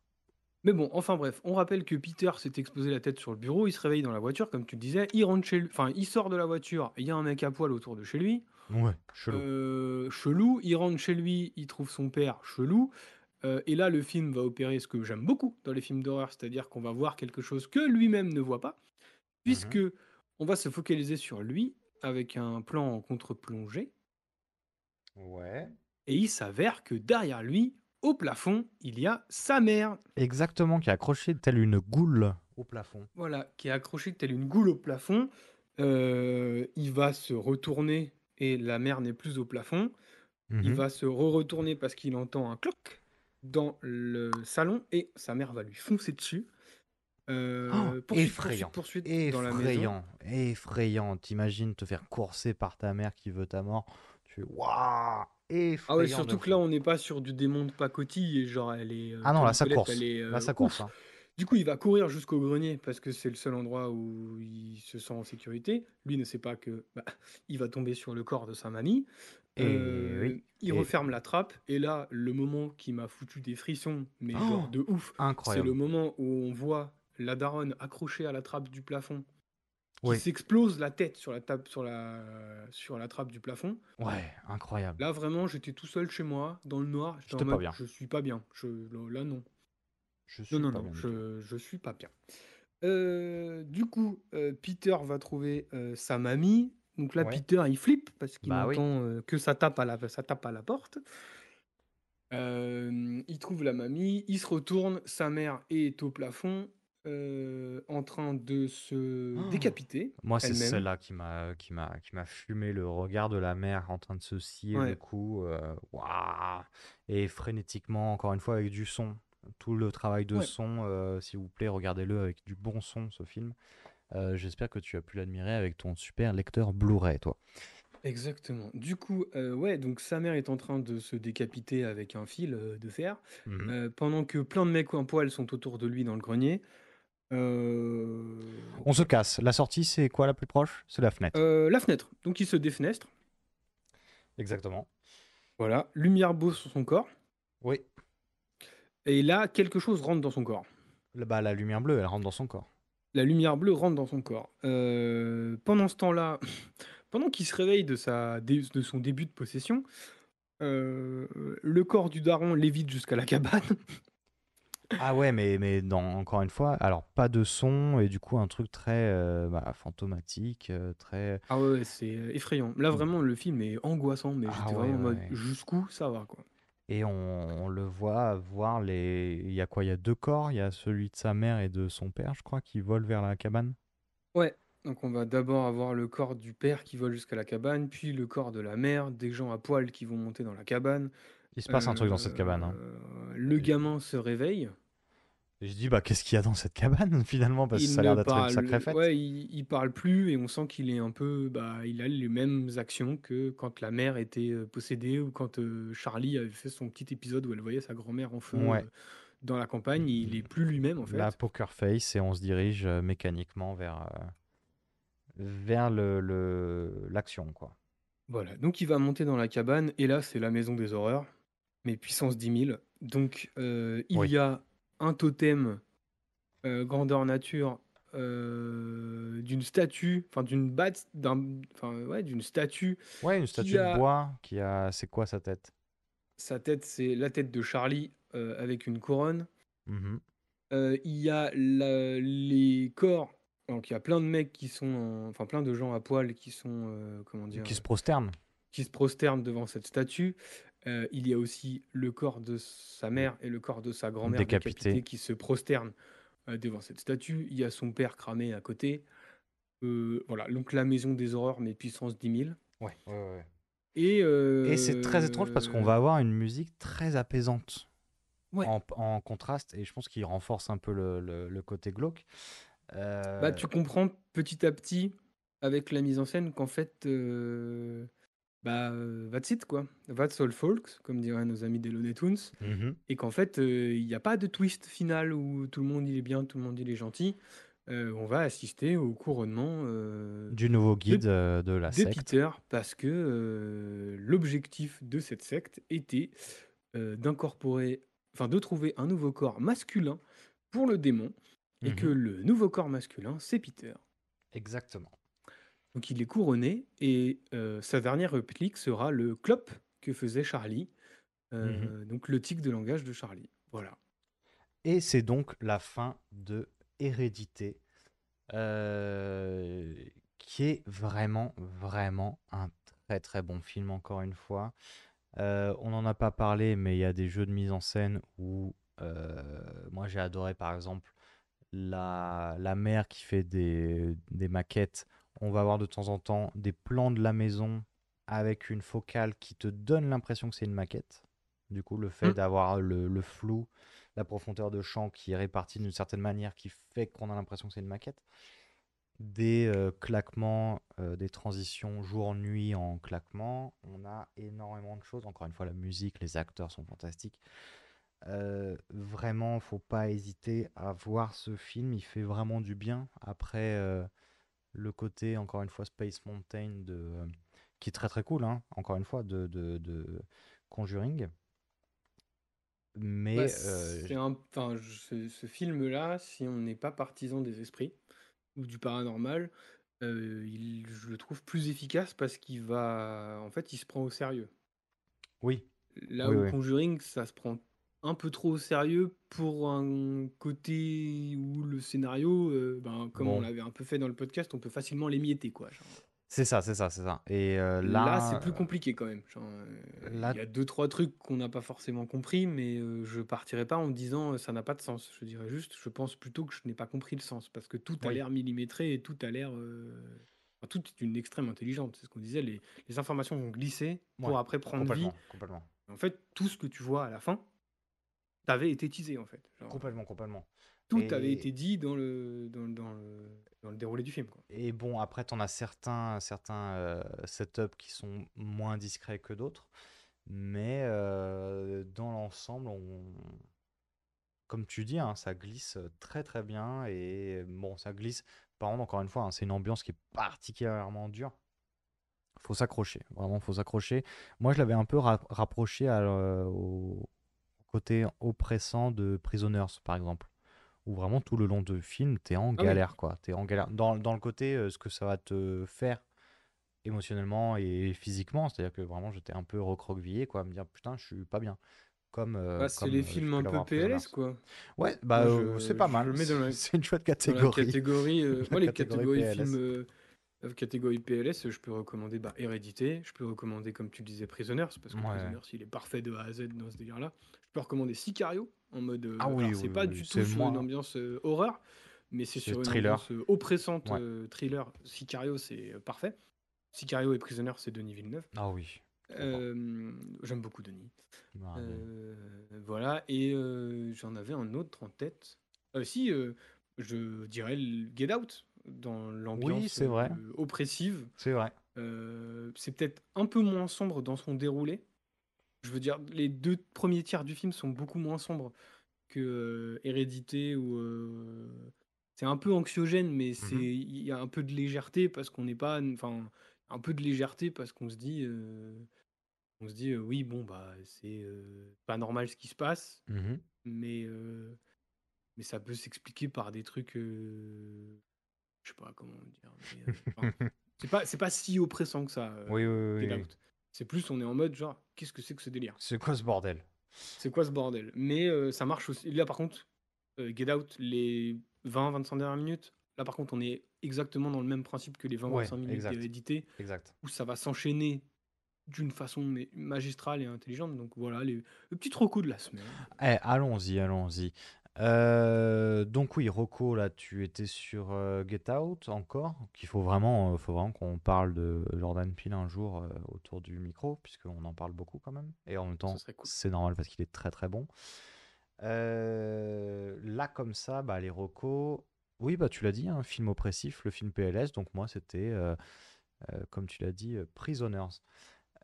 Mais bon, enfin bref, on rappelle que Peter s'est explosé la tête sur le bureau, il se réveille dans la voiture, comme tu le disais, il rentre chez lui, enfin il sort de la voiture, il y a un mec à poil autour de chez lui. Ouais, chelou. Euh, chelou, il rentre chez lui, il trouve son père chelou. Euh, et là, le film va opérer ce que j'aime beaucoup dans les films d'horreur, c'est-à-dire qu'on va voir quelque chose que lui-même ne voit pas, puisque on va se focaliser sur lui avec un plan en contre-plongée. Ouais. Et il s'avère que derrière lui, au plafond, il y a sa mère. Exactement, qui est accroché telle une goule au plafond. Voilà, qui est accroché telle une goule au plafond. Euh, il va se retourner et la mère n'est plus au plafond. Il Mhm. va se re-retourner parce qu'il entend un cloc dans le salon et sa mère va lui foncer dessus. Euh, Oh, poursuite, effrayant. poursuite, poursuite dans la maison. Effrayant. T'imagines te faire courser par ta mère qui veut ta mort. Tu waouh Effrayant. Ah ouais, surtout que fou. là, on n'est pas sur du démon de pacotille et genre elle est. euh, Ah non, là, ça Collette, course. elle est, Là, euh, ça course. Du coup, il va courir jusqu'au grenier parce que c'est le seul endroit où il se sent en sécurité. Lui ne sait pas que bah, il va tomber sur le corps de sa mamie. Et Euh, oui. Il Et- referme la trappe et là, le moment qui m'a foutu des frissons, mais Oh, genre de ouf, c'est le moment où on voit la daronne accrochée à la trappe du plafond, qui Oui. s'explose la tête sur la, table, sur, la, sur la trappe du plafond. Ouais, incroyable. Là, vraiment, j'étais tout seul chez moi, dans le noir. J'étais pas bien. Je suis pas bien. Je, là, non. Je suis Non, non, non, je, je suis pas bien. Euh, du coup, euh, Peter va trouver euh, sa mamie. Donc là, Ouais. Peter, il flippe parce qu'il Bah entend que ça tape, à la, ça tape à la porte. Il trouve la mamie, il se retourne, sa mère est au plafond, en train de se Oh. décapiter. Moi, c'est celle-là qui m'a qui m'a qui m'a fumé le regard de la mère en train de se scier Ouais. le cou. Et frénétiquement, encore une fois, avec du son. Tout le travail de Ouais. son, euh, s'il vous plaît, regardez-le avec du bon son, ce film. Euh, J'espère que tu as pu l'admirer avec ton super lecteur Blu-ray, toi. Exactement. Du coup, euh, ouais, donc sa mère est en train de se décapiter avec un fil euh, de fer, euh, pendant que plein de mecs en poil sont autour de lui dans le grenier. On se casse. La sortie, c'est quoi la plus proche? C'est la fenêtre. la fenêtre. Donc il se défenestre. Exactement. Voilà. Lumière beau sur son corps. Oui. Et là, quelque chose rentre dans son corps. Bah, la lumière bleue, elle rentre dans son corps. La lumière bleue rentre dans son corps. Euh, pendant ce temps-là, pendant qu'il se réveille de, sa, de son début de possession, euh, le corps du daron l'évite jusqu'à la cabane. Ah ouais, mais, mais dans, encore une fois, alors pas de son et du coup un truc très euh, bah, fantomatique, très... Ah ouais, c'est effrayant. Là, vraiment, le film est angoissant, mais Ah j'étais ouais, vraiment en mode jusqu'où ça va, quoi. Et on, on le voit voir les... Il y a quoi? Il y a deux corps, il y a celui de sa mère et de son père, je crois, qui volent vers la cabane? Ouais, donc on va d'abord avoir le corps du père qui vole jusqu'à la cabane, puis le corps de la mère, des gens à poil qui vont monter dans la cabane. Il se passe un truc dans cette cabane. hein. Euh, Le gamin se réveille. Et je dis, bah qu'est-ce qu'il y a dans cette cabane finalement? Parce que ça a l'air d'être une sacrée fête. ouais, il, il parle plus et on sent qu'il est un peu, bah, il a les mêmes actions que quand la mère était euh, possédée ou quand euh, Charlie avait fait son petit épisode où elle voyait sa grand-mère en feu Ouais. euh, dans la campagne. Il est plus lui-même en fait. La poker face et on se dirige euh, mécaniquement vers, vers le, le- l'action, quoi. Voilà, donc il va monter dans la cabane et là c'est la maison des horreurs, mais puissance 10 000. Donc il Oui. y a un totem euh, grandeur nature euh, d'une statue, enfin d'une batte, d'un, enfin ouais, d'une statue. Ouais, une statue a- de bois qui a. C'est quoi sa tête? Sa tête, c'est la tête de Charlie euh, avec une couronne. Mhm. Il y a la- les corps. Donc il y a plein de mecs qui sont, en- enfin plein de gens à poil qui sont, comment dire, Qui se prosterne. qui se prosternent devant cette statue. Euh, il y a aussi le corps de sa mère et le corps de sa grand-mère Décapité. qui se prosternent euh, devant cette statue. Il y a son père cramé à côté. Euh, voilà, donc la maison des horreurs, mais puissance 10 000. Ouais, ouais, ouais. Et, Et c'est très étrange parce qu'on va avoir une musique très apaisante Ouais. en, en contraste et je pense qu'il renforce un peu le, le- le côté glauque. Bah, tu comprends petit à petit avec la mise en scène qu'en fait, bah, euh, that's it quoi. That's all folks, comme diraient nos amis des Looney Tunes. Et qu'en fait, euh, il n'y a pas de twist final où tout le monde il est bien, tout le monde il est gentil. Euh, on va assister au couronnement euh, Du nouveau de, guide euh, de la de secte. Peter parce que euh, l'objectif de cette secte était euh, d'incorporer, enfin de trouver un nouveau corps masculin pour le démon et Mhm. que le nouveau corps masculin c'est Peter. Exactement. Donc il est couronné et euh, sa dernière réplique sera le clop que faisait Charlie, euh, donc le tic de langage de Charlie. Voilà. Et c'est donc la fin de Hérédité, euh, qui est vraiment, vraiment un très très bon film, encore une fois. On n'en a pas parlé, mais il y a des jeux de mise en scène où moi j'ai adoré par exemple la, la mère qui fait des, des maquettes. On va avoir de temps en temps des plans de la maison avec une focale qui te donne l'impression que c'est une maquette. Du coup, le fait Mm. d'avoir le, le flou, la profondeur de champ qui est répartie d'une certaine manière qui fait qu'on a l'impression que c'est une maquette. Des euh, claquements, euh, des transitions jour-nuit en claquements. On a énormément de choses. Encore une fois, la musique, les acteurs sont fantastiques. Euh, vraiment, faut pas hésiter à voir ce film. Il fait vraiment du bien. Après, euh, le côté, encore une fois, Space Mountain, de, euh, qui est très très cool, hein, encore une fois, de, de, de Conjuring. Mais Bah, euh, un- ce, ce film-là, si on n'est pas partisan des esprits ou du paranormal, euh, il- je le trouve plus efficace parce qu'il va, en fait, il se prend au sérieux. oui, Là Oui, où oui. Conjuring, ça se prend un peu trop au sérieux pour un côté où le scénario, euh, ben, comme Bon. on l'avait un peu fait dans le podcast, on peut facilement l'émietter, quoi. c'est ça, c'est ça, c'est ça. Et euh, là, Là, c'est plus compliqué quand même. Euh, là- Il y a deux, trois trucs qu'on n'a pas forcément compris, mais euh, je partirai pas en disant ça n'a pas de sens. Je dirais juste, je pense plutôt que je n'ai pas compris le sens, parce que tout a Oui. l'air millimétré et tout a l'air. enfin, tout est une extrême intelligente. C'est ce qu'on disait, les, les informations vont glisser pour Ouais, après prendre vie. complètement, complètement, En fait, tout ce que tu vois à la fin, t'avait été teasé en fait. Genre, complètement, complètement. tout Et- avait été dit dans le, dans, dans le, dans le déroulé du film. Quoi. Et bon, après, tu en as certains, certains euh, setups qui sont moins discrets que d'autres. Mais euh, dans l'ensemble, on... comme tu dis, hein, ça glisse très très bien. Et bon, ça glisse. Par contre, encore une fois, hein, c'est une ambiance qui est particulièrement dure. Faut s'accrocher, vraiment, faut s'accrocher. Moi, je l'avais un peu ra- rapproché à, euh, au côté oppressant de Prisoners, par exemple. Où vraiment tout le long du film, t'es en Ah oui. galère, quoi. T'es en galère. Dans, dans le côté, euh, ce que ça va te faire émotionnellement et physiquement. C'est-à-dire que vraiment, j'étais un peu recroquevillé, quoi, à me dire putain, je suis pas bien. Comme, euh, Bah, c'est les films un peu PLS, quoi. Ouais, bah euh, c'est pas mal. la- C'est une chouette catégorie. catégorie, euh, moi, les catégorie catégories PLS. films, catégorie PLS, je peux recommander bah, Hérédité, je peux recommander, comme tu le disais, Prisoners, parce que Ouais. Prisoners, il est parfait de A à Z dans ce délire-là. Je peux recommander Sicario, en mode. euh, Ah oui, c'est oui, pas du tout sur moins- une ambiance euh, horreur, mais c'est sur une thriller. ambiance euh, oppressante, Ouais. euh, thriller. Sicario, c'est parfait. Sicario et Prisoners, c'est Denis Villeneuve. Ah oui. J'aime beaucoup Denis. Ah, voilà, et j'en avais un autre en tête. Si, je dirais le Get Out, dans l'ambiance c'est vrai. oppressive. C'est vrai. C'est peut-être un peu moins sombre dans son déroulé. Je veux dire, les deux premiers tiers du film sont beaucoup moins sombres que euh, Hérédité ou. euh, c'est un peu anxiogène, mais c'est Mhm. il y a un peu de légèreté parce qu'on n'est pas. Enfin, un peu de légèreté parce qu'on se dit. euh, on se dit, euh, oui, bon, bah, c'est euh, pas normal ce qui se passe, Mhm. mais, euh, mais ça peut s'expliquer par des trucs. euh, je sais pas comment dire. mais, euh, enfin, c'est pas, c'est pas si oppressant que ça. euh, Oui, oui, oui, Get oui. Out. C'est plus, on est en mode genre, qu'est-ce que c'est que ce délire? C'est quoi ce bordel? C'est quoi ce bordel? Mais euh, ça marche aussi. Là, par contre, euh, Get Out, les 20-25 dernières minutes, là, par contre, on est exactement dans le même principe que les 20-25 Ouais, minutes exact. Exact. où ça va s'enchaîner d'une façon mais magistrale et intelligente. Donc voilà, les, le petit troco de la semaine. Eh, allons-y, allons-y. Euh, donc oui, Rocco, là, tu étais sur euh, Get Out encore, qu'il faut vraiment, euh, faut vraiment qu'on parle de Jordan Peele un jour autour du micro, puisqu'on en parle beaucoup quand même. Et en même temps, cool. c'est normal parce qu'il est très très bon. Là, comme ça, bah, les Rocco, oui, bah, tu l'as dit, un film oppressif, le film PLS, donc moi, c'était, comme tu l'as dit, Prisoners.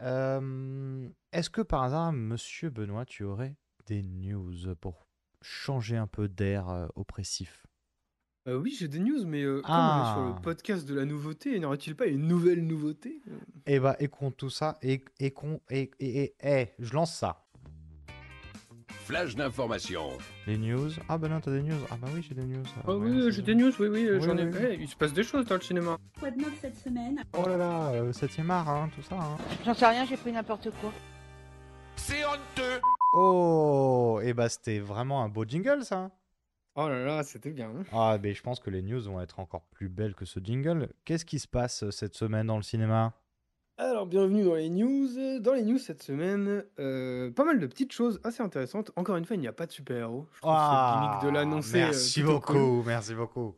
Est-ce que par hasard, monsieur Benoît, tu aurais des news pour changer un peu d'air euh, oppressif Euh, oui, j'ai des news, mais euh, comme on est Ah. sur le podcast de la nouveauté, n'aurait-il pas une nouvelle nouveauté Euh, Eh bah, écoute tout ça et et qu'on et, et, et- eh, je lance ça. Flash d'information. Les news. Ah bah non, t'as des news. Ah bah oui, j'ai des news. Ah ouais, oui, j'ai des news, oui, oui, euh, Oui, j'en ai. oui, il se passe des choses dans le cinéma. Quoi de neuf cette semaine? Oh là là, euh, 7ème art, hein, tout ça. hein. J'en sais rien, j'ai pris n'importe quoi. C'est honteux. Oh, et bah c'était vraiment un beau jingle ça. Oh là là, c'était bien. hein. Ah, mais je pense que les news vont être encore plus belles que ce jingle. Qu'est-ce qui se passe euh, cette semaine dans le cinéma? Alors, bienvenue dans les news. Dans les news cette semaine, euh, pas mal de petites choses assez intéressantes. Encore une fois, il n'y a pas de super-héros. Je trouve cette gimmick de l'annoncer. euh, Merci beaucoup, cool. merci beaucoup.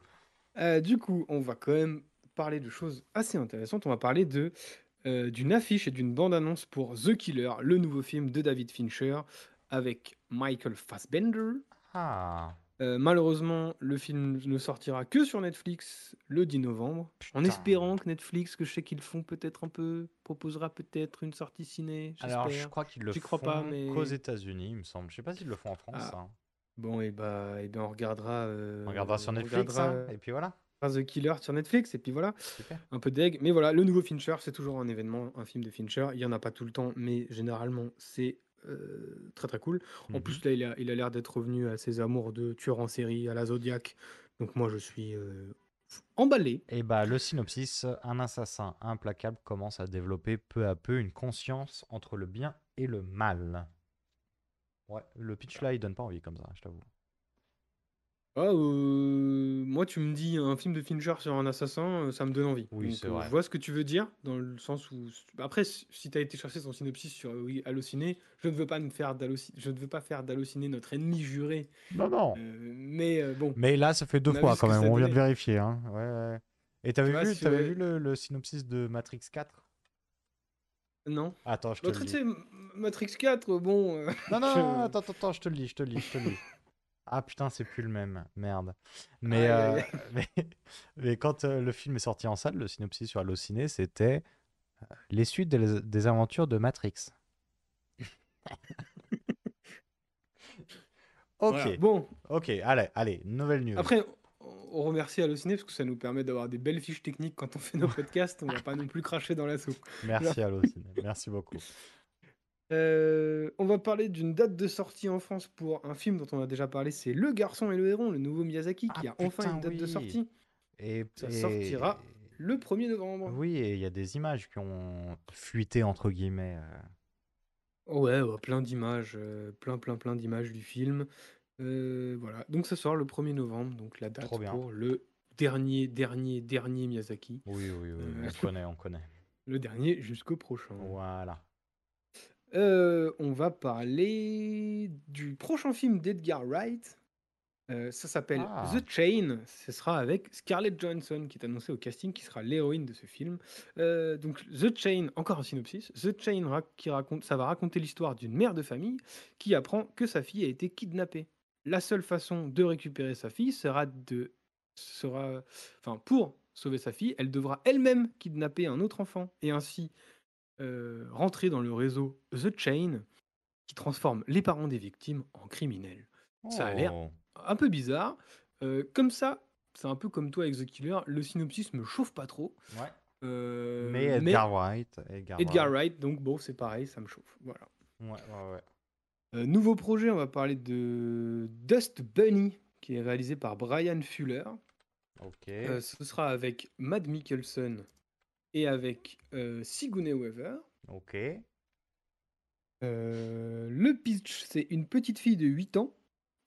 Euh, du coup, on va quand même parler de choses assez intéressantes. On va parler de euh, d'une affiche et d'une bande-annonce pour The Killer, le nouveau film de David Fincher avec Michael Fassbender. Ah, Euh, malheureusement, le film ne sortira que sur Netflix le 10 novembre, en espérant que Netflix, que je sais qu'ils font peut-être un peu, proposera peut-être une sortie ciné. alors je crois qu'ils le J'y font crois pas, mais qu'aux États-Unis, il me semble. Je sais pas s'ils le font en France. Ah. hein. Bon, et bah, et ben on regardera. euh, On regardera sur on Netflix, regardera, hein, et puis voilà. The Killer sur Netflix, et puis voilà. Super. Un peu deg, mais voilà, le nouveau Fincher, c'est toujours un événement, un film de Fincher. Il y en a pas tout le temps, mais généralement, c'est euh, très très cool. En Mhm. plus, là, il a il a l'air d'être revenu à ses amours de tueur en série, à la Zodiac. Donc moi, je suis euh, emballé. Et bah le synopsis, un assassin implacable commence à développer peu à peu une conscience entre le bien et le mal. Ouais, le pitch là, il donne pas envie comme ça, je t'avoue. Ah, moi, tu me dis un film de Fincher sur un assassin, ça me donne envie. Oui, Donc, c'est vrai. Je vois ce que tu veux dire, dans le sens où. Après, si si tu as été chercher son synopsis sur euh, oui, Allociné, je ne veux pas me faire d'Alloci- je ne veux pas faire d'Allociné notre ennemi juré. Non, non. Mais bon. Mais là, ça fait deux On a fois ce quand que même, ça on vient de donnait. vérifier. Hein. Ouais, ouais. Et t'avais vois, vu, vu le, le synopsis de Matrix 4 Non. Attends, je te L'autre, le tu dis. sais, M- Matrix 4, bon. Non, non, je- non, attends, attends, attends, je te le lis, je te le lis, je te le lis. Ah putain, c'est plus le même, merde. Mais, euh, mais, mais quand euh, le film est sorti en salle, le synopsis sur Allociné, c'était euh, les suites des, des aventures de Matrix. ok, Voilà. Bon, ok, allez, allez, nouvelle news. après, on remercie Allociné parce que ça nous permet d'avoir des belles fiches techniques quand on fait nos podcasts. On va pas non plus cracher dans la soupe. Merci Allociné, merci beaucoup. Euh, on va parler d'une date de sortie en France pour un film dont on a déjà parlé, c'est Le Garçon et le Héron, le nouveau Miyazaki, qui Ah, a enfin une date de sortie. Et, Ça et- sortira le 1er novembre. Oui, et il y a des images qui ont fuité, entre guillemets. euh. Ouais, ouais, plein d'images, euh, plein, plein, plein d'images du film. Euh, voilà. Donc ça sort le 1er novembre, donc la date pour le dernier, dernier, dernier Miyazaki. Oui, oui, oui, on connaît, on connaît. Le dernier jusqu'au prochain. Voilà. Euh, on va parler du prochain film d'Edgar Wright. Euh, ça s'appelle Ah. The Chain. Ce sera avec Scarlett Johansson qui est annoncée au casting, qui sera l'héroïne de ce film. Euh, donc The Chain, encore un synopsis. The Chain, ra- qui raconte, ça va raconter l'histoire d'une mère de famille qui apprend que sa fille a été kidnappée. La seule façon de récupérer sa fille sera de, sera, enfin pour sauver sa fille, elle devra elle-même kidnapper un autre enfant et ainsi euh, rentrer dans le réseau The Chain qui transforme les parents des victimes en criminels. Ça a l'air Oh. un peu bizarre. Euh, comme ça, c'est un peu comme toi avec The Killer, le synopsis me chauffe pas trop. Ouais. Euh, Mais Edgar Wright. Edgar, Edgar Wright. Wright, donc bon, c'est pareil, ça me chauffe. Voilà. Ouais, ouais, ouais. Euh, nouveau projet, on va parler de Dust Bunny, qui est réalisé par Brian Fuller. Ok. Euh, ce sera avec Matt Mikkelsen et avec euh, Sigourney Weaver. Ok. Euh, le pitch, c'est une petite fille de 8 ans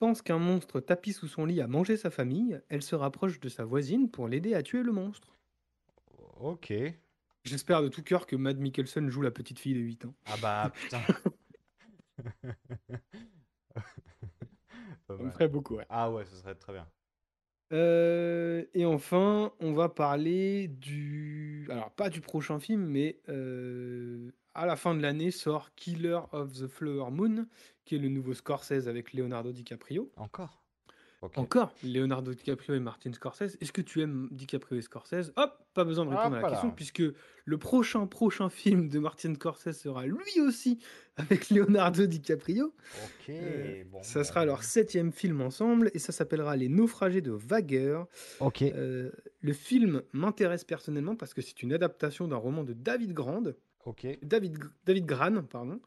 pense qu'un monstre tapis sous son lit a mangé sa famille. Elle se rapproche de sa voisine pour l'aider à tuer le monstre. Ok. J'espère de tout cœur que Matt Mikkelsen joue la petite fille de 8 ans. Ah bah putain. Ça me ferait beaucoup, ouais. Ah ouais, ce serait très bien. Et enfin, on va parler du. Alors, pas du prochain film, mais à la fin de l'année sort Killer of the Flower Moon, qui est le nouveau Scorsese avec Leonardo DiCaprio. Encore? Encore Leonardo DiCaprio et Martin Scorsese. Est-ce que tu aimes DiCaprio et Scorsese? Hop, pas besoin de répondre à la là. question, puisque le prochain, prochain film de Martin Scorsese sera lui aussi avec Leonardo DiCaprio. Ok. Euh, bon, ça bah, sera leur septième film ensemble et ça s'appellera Les Naufragés de Wager. Ok. Euh, le film m'intéresse personnellement parce que c'est une adaptation d'un roman de David Grande, Ok. David, David Gran, pardon.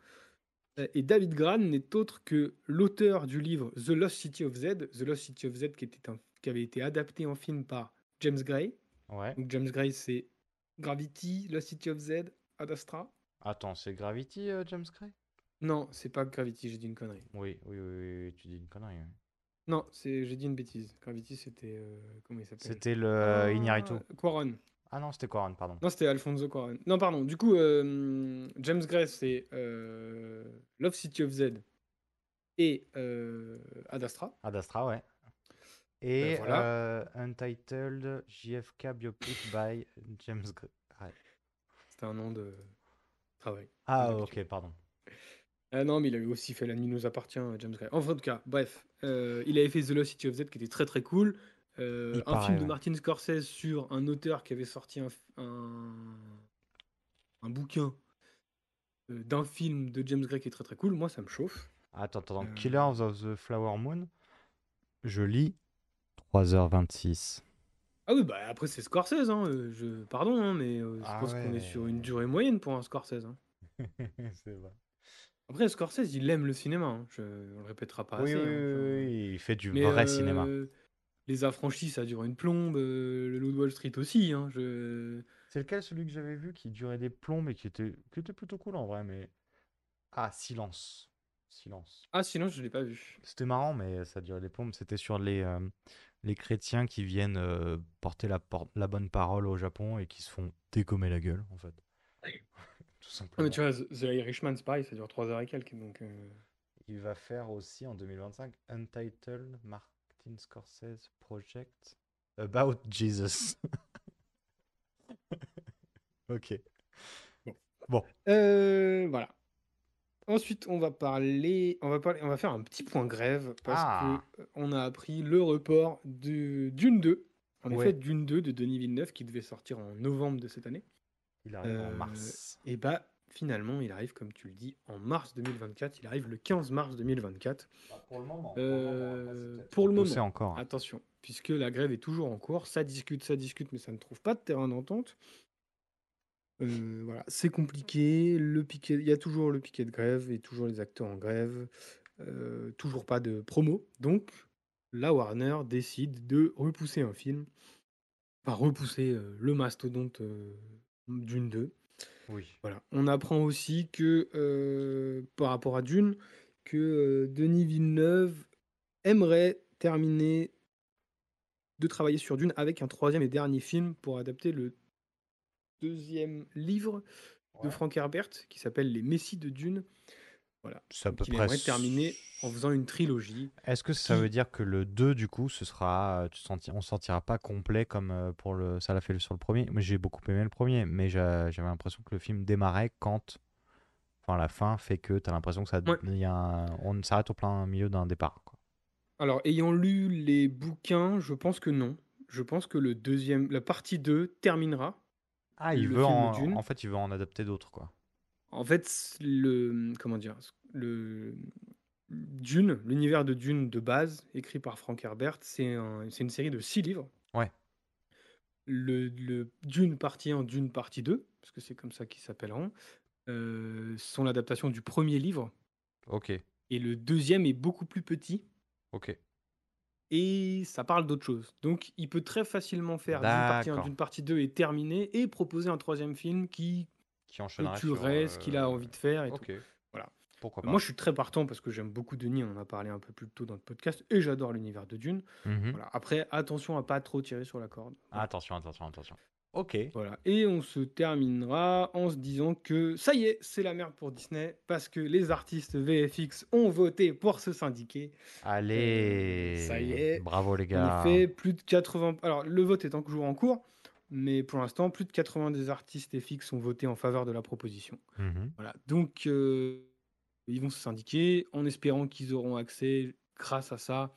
Et David Gran n'est autre que l'auteur du livre The Lost City of Z. The Lost City of Z qui, était un- qui avait été adapté en film par James Gray. Ouais. Donc James Gray, c'est Gravity, Lost City of Z, Ad Astra. Attends, c'est Gravity, euh, James Gray? Non, c'est pas Gravity, j'ai dit une connerie. oui, oui, oui, tu dis une connerie. oui. Non, c'est j'ai dit une bêtise. Gravity, c'était euh, comment il s'appelle? C'était le Ah, Iñárritu. Quaron. Ah non, c'était Quaron, pardon. Non, c'était Alfonso Cuarón. Non, pardon. Du coup, euh, James Gray, c'est euh, Love City of Z et euh, Ad Astra. Ad Astra, ouais. Et Ben voilà. euh, Untitled JFK Biopic by James Gray. Ouais. C'était un nom de travail. Ah, ok, pardon. Ah non, mais il avait aussi fait La nuit nous appartient, James Gray. Enfin, en tout cas, bref. il avait fait The Lost City of Z qui était très très cool. Euh, un film de. Martin Scorsese sur un auteur qui avait sorti un, un, un bouquin euh, d'un film de James Gray qui est très très cool. Moi, ça me chauffe. Attends, attends, Euh, Killers of the Flower Moon. Je lis 3h26. Ah oui, bah après c'est Scorsese, hein, euh, je... pardon, hein, mais je Ah pense qu'on est sur une durée moyenne pour un Scorsese. hein. c'est vrai. Après, Scorsese, il aime le cinéma, je... on le répétera pas Oui, assez. oui, oui, enfin, oui, il fait du mais, vrai cinéma. Les affranchis, ça dure une plombe, euh, le Loup de Wall Street aussi. hein, je... C'est lequel celui que j'avais vu qui durait des plombs et qui était, qui était plutôt cool en vrai, mais. Ah, silence. Silence. Ah, sinon, je l'ai pas vu. C'était marrant, mais ça durait des plombs. C'était sur les, euh, les chrétiens qui viennent euh, porter la, por- la bonne parole au Japon et qui se font dégommer la gueule, en fait. Tout Ah, simplement. mais tu vois, The The Irishman, c'est pareil, ça dure 3 heures et quelques. Donc, euh, Il va faire aussi en 2025 Untitled Martin Scorsese Project About Jesus. ok. Bon. Euh, voilà. Ensuite, on va parler, on va parler, on va faire un petit point grève parce Ah. que euh, on a appris le report de Dune 2. En Ouais. effet, Dune 2 de Denis Villeneuve qui devait sortir en novembre de cette année. Il arrive en Euh, mars. Et bah finalement, il arrive comme tu le dis en mars 2024. Il arrive le 15 mars 2024. pour le moment. Euh, pour le moment. encore, hein. Attention, puisque la grève est toujours en cours. Ça discute, ça discute, mais ça ne trouve pas de terrain d'entente. Euh, voilà, c'est compliqué. Le piquet, il y a toujours le piquet de grève et toujours les acteurs en grève. euh, toujours pas de promo. Donc, la Warner décide de repousser un film. enfin repousser le mastodonte Dune 2. Oui. Voilà. On apprend aussi que euh, par rapport à Dune, que euh, Denis Villeneuve aimerait terminer de travailler sur Dune avec un troisième et dernier film pour adapter le deuxième livre de Frank Herbert qui s'appelle Les Messies de Dune. Voilà. C'est à Donc peu il près aimerait terminer en faisant une trilogie. Est-ce que ça qui- veut dire que le 2, du coup, ce sera, euh, tu senti, on sentira pas complet comme euh, pour le, ça l'a fait sur le premier? Moi, j'ai beaucoup aimé le premier, mais j'a- j'avais l'impression que le film démarrait quand, enfin, la fin fait que tu as l'impression que ça, Ouais. il y a un- on s'arrête au plein milieu d'un départ. quoi. Alors, ayant lu les bouquins, je pense que non. Je pense que le deuxième, la partie 2 terminera. Ah, il veut en, en fait, il veut en adapter d'autres, quoi. En fait, le comment dire, le Dune, l'univers de Dune de base, écrit par Frank Herbert, c'est un- c'est une série de six livres. Ouais. Le, le Dune partie 1, Dune partie 2, parce que c'est comme ça qu'ils s'appelleront, euh, sont l'adaptation du premier livre. Ok, Et le deuxième est beaucoup plus petit ok. et ça parle d'autre chose. Donc, il peut très facilement faire Dune partie 1, D'accord. Dune partie 2 et terminer et proposer un troisième film qui Qui enchaînerait sur, ce qu'il a euh, envie de faire et Ok, tout. Voilà. pourquoi pas. Moi, je suis très partant parce que j'aime beaucoup Denis, on en a parlé un peu plus tôt dans le podcast, et j'adore l'univers de Dune. Mhm. Voilà. Après, attention à pas trop tirer sur la corde. Attention, attention, attention. Ok. Voilà. Et on se terminera en se disant que ça y est, c'est la merde pour Disney parce que les artistes VFX ont voté pour se syndiquer. Allez. Euh, ça y est. Bravo les En gars. effet, plus de 80. Alors, le vote est toujours en cours, mais pour l'instant, plus de 80 des artistes FX ont voté en faveur de la proposition. Mhm. Voilà. Donc, euh, ils vont se syndiquer en espérant qu'ils auront accès, grâce à ça,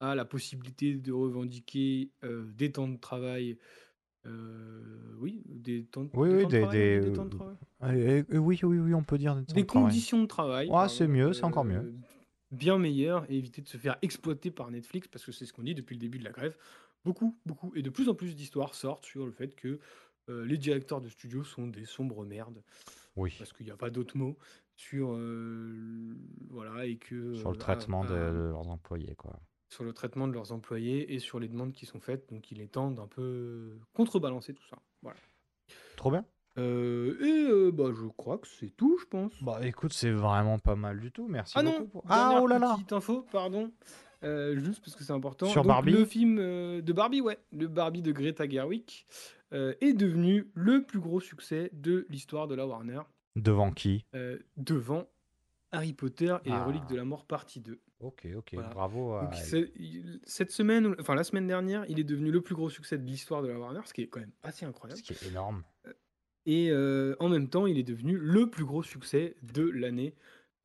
à la possibilité de revendiquer euh, des temps de travail. euh, oui, des temps, de- Oui, des oui, temps de des, travail, des, oui, des temps de travail. oui, oui, oui, on peut dire des, temps Des de travail. conditions de travail. Pardon, c'est mieux, c'est encore mieux. Bien meilleures et éviter de se faire exploiter par Netflix parce que c'est ce qu'on dit depuis le début de la grève. Beaucoup, beaucoup et de plus en plus d'histoires sortent sur le fait que euh, les directeurs de studio sont des sombres merdes Oui. parce qu'il n'y a pas d'autre mot sur euh, voilà et que Sur le euh, traitement de, à- à- de leurs employés, quoi. sur le traitement de leurs employés et sur les demandes qui sont faites donc il est temps d'un peu contrebalancer tout ça voilà Trop bien. Euh, et euh, bah je crois que c'est tout je pense Bah écoute, c'est vraiment pas mal du tout. Merci ah beaucoup. non pour- Ah, oh là là. petite info pardon Euh, juste parce que c'est important Sur Donc, Barbie le film euh, de Barbie ouais le Barbie de Greta Gerwig euh, est devenu le plus gros succès de l'histoire de la Warner Devant qui devant Harry Potter et les Ah. reliques de la mort partie 2 Ok, ok. Voilà. Bravo. à- Donc, cette semaine, enfin la semaine dernière, il est devenu le plus gros succès de l'histoire de la Warner, ce qui est quand même assez incroyable. Ce qui est énorme. Et en même temps, il est devenu le plus gros succès de l'année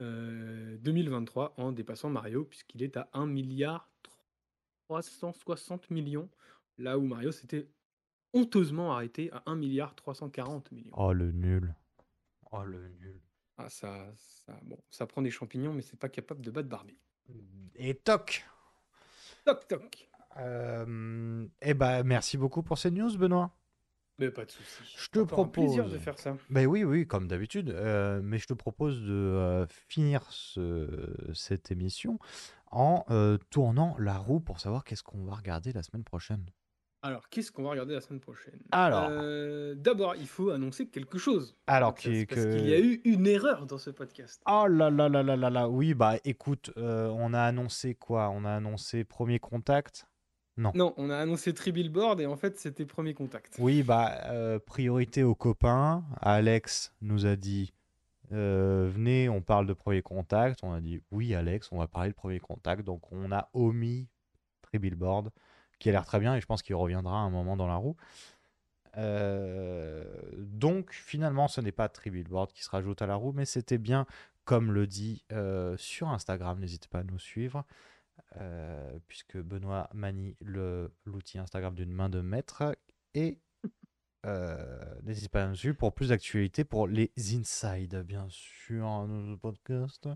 euh, 2023 en dépassant Mario, puisqu'il est à 1 milliard 360 millions, là où Mario s'était honteusement arrêté à 1 milliard 340 millions. Oh le nul. Oh le nul. Ah, ça, ça, bon, ça prend des champignons, mais c'est pas capable de battre Barbie. Et toc. Toc toc. Euh, eh ben, merci beaucoup pour ces news, Benoît. Mais pas de soucis. Je te un propose. plaisir de faire ça. Ben oui, oui, comme d'habitude. euh, mais je te propose de euh, finir ce- cette émission en euh, tournant la roue pour savoir qu'est-ce qu'on va regarder la semaine prochaine. Alors, qu'est-ce qu'on va regarder la semaine prochaine? Alors. Euh, D'abord, il faut annoncer quelque chose. Alors, parce que- qu'il y a eu une erreur dans ce podcast. Oh là là là là là là. Oui, bah écoute, euh, on a annoncé quoi? On a annoncé premier contact Non. Non, on a annoncé Tribillboard et en fait, c'était premier contact. Oui, bah euh, priorité aux copains. Alex nous a dit euh, venez, on parle de premier contact. On a dit oui, Alex, on va parler de premier contact. Donc on a omis Tribillboard, qui a l'air très bien et je pense qu'il reviendra un moment dans la roue. Euh, donc finalement, ce n'est pas Tribillboard qui se rajoute à la roue, mais c'était bien, comme le dit sur Instagram. N'hésitez pas à nous suivre. Euh, puisque Benoît manie le- l'outil Instagram d'une main de maître et euh, n'hésitez pas à nous suivre pour plus d'actualités pour les inside, bien sûr, hein, nos podcasts.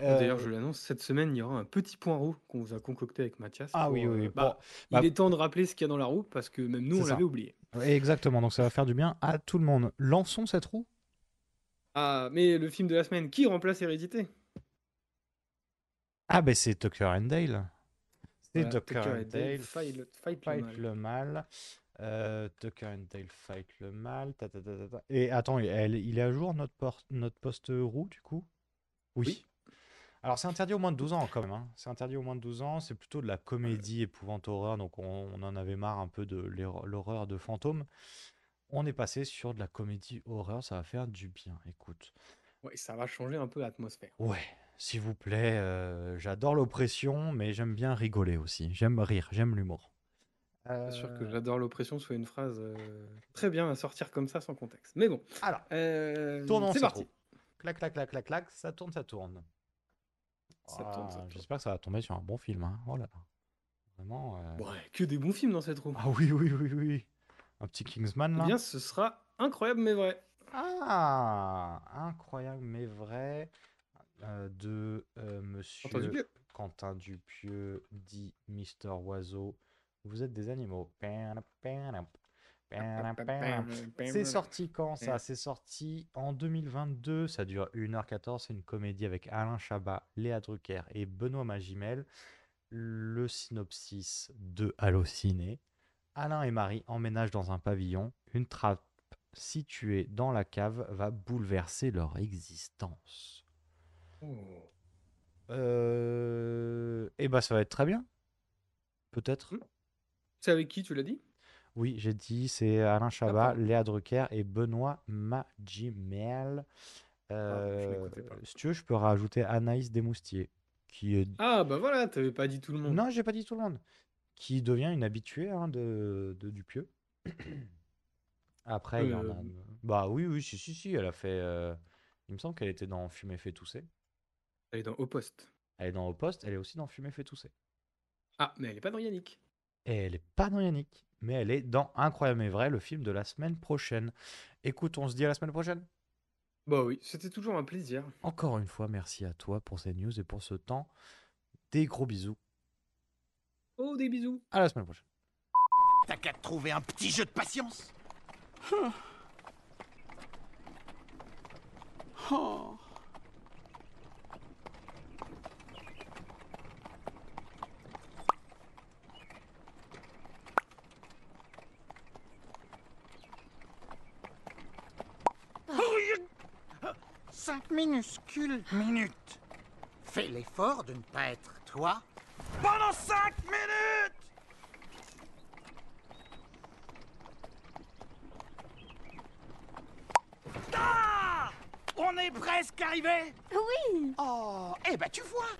D'ailleurs, Euh, je l'annonce, cette semaine, il y aura un petit point roux qu'on vous a concocté avec Mathias. Ah pour, oui, oui, euh, bah, il bah- est temps de rappeler ce qu'il y a dans la roue parce que même nous, on l'avait oublié. Exactement, donc ça va faire du bien à tout le monde. Lançons cette roue? Ah, mais le film de la semaine, qui remplace Hérédité? Ah ben c'est Tucker and Dale. C'est Voilà, Tucker Tucker and Dale. Fight le- Fight le mal. le mal. Euh, Tucker and Dale fight le mal. ta, ta, ta, ta, ta. Et attends, elle- il est à jour notre, notre poste roux du coup? Oui. Alors c'est interdit au moins de 12 ans quand même. hein. C'est interdit au moins de 12 ans. C'est plutôt de la comédie épouvante horreur. Donc on, on en avait marre un peu de l'horreur l'horreur de fantômes. On est passé sur de la comédie horreur. Ça va faire du bien. Écoute. Ouais, ça va changer un peu l'atmosphère. Ouais, s'il vous plaît. euh, J'adore l'oppression, mais j'aime bien rigoler aussi. J'aime rire. J'aime l'humour. C'est sûr que Euh, j'adore l'oppression soit une phrase euh, très bien à sortir comme ça sans contexte. Mais bon. Alors, euh, Tournons c'est parti. Clac, clac, clac, clac, clac, ça tourne, ça tourne. Ça tourne, ça Ah, tourne. J'espère que ça va tomber sur un bon film. hein. Oh là là. Vraiment. euh, Ouais, que des bons films dans cette roue. Ah oui, oui, oui, oui. Un petit Kingsman Eh là. bien, ce sera incroyable mais vrai. Ah, incroyable mais vrai. Euh, de euh, monsieur Quentin Dupieux. Quentin Dupieux, dit Mister Oiseau. Vous êtes des animaux. C'est sorti quand ça? C'est sorti en 2022. Ça dure 1h14. C'est une comédie avec Alain Chabat, Léa Drucker et Benoît Magimel. Le synopsis de Allociné. Alain et Marie emménagent dans un pavillon. Une trappe située dans la cave va bouleverser leur existence. Euh... Eh ben, ça va être très bien. Peut-être. C'est avec qui tu l'as dit? Oui, j'ai dit, c'est Alain Chabat, Léa Drucker et Benoît Magimel. Euh, l'écoutais pas. si tu veux, je peux rajouter Anaïs Desmoustiers, qui est... Ah bah voilà, t'avais pas dit tout le monde. Non, j'ai pas dit tout le monde. Qui devient une habituée hein, de, de Dupieux. Après, il y en a... Euh, Bah oui, oui, si, si, si, elle a fait... euh, Il me semble qu'elle était dans Fumer fait tousser. Elle est dans Au Poste. Elle est dans Au Poste, elle est aussi dans Fumer fait tousser. Ah, mais elle est pas dans Yannick. Et elle est pas dans Yannick, mais elle est dans Incroyable mais vrai, le film de la semaine prochaine. Écoute, on se dit à la semaine prochaine. Bah oui, c'était toujours un plaisir. Encore une fois, merci à toi pour ces news et pour ce temps. Des gros bisous. Oh, des bisous. À la semaine prochaine. T'as qu'à trouver un petit jeu de patience. Oh. Cinq minuscules minutes. Fais l'effort de ne pas être toi. Pendant cinq minutes! Ah! On est presque arrivé! Oui. Oh, eh ben tu vois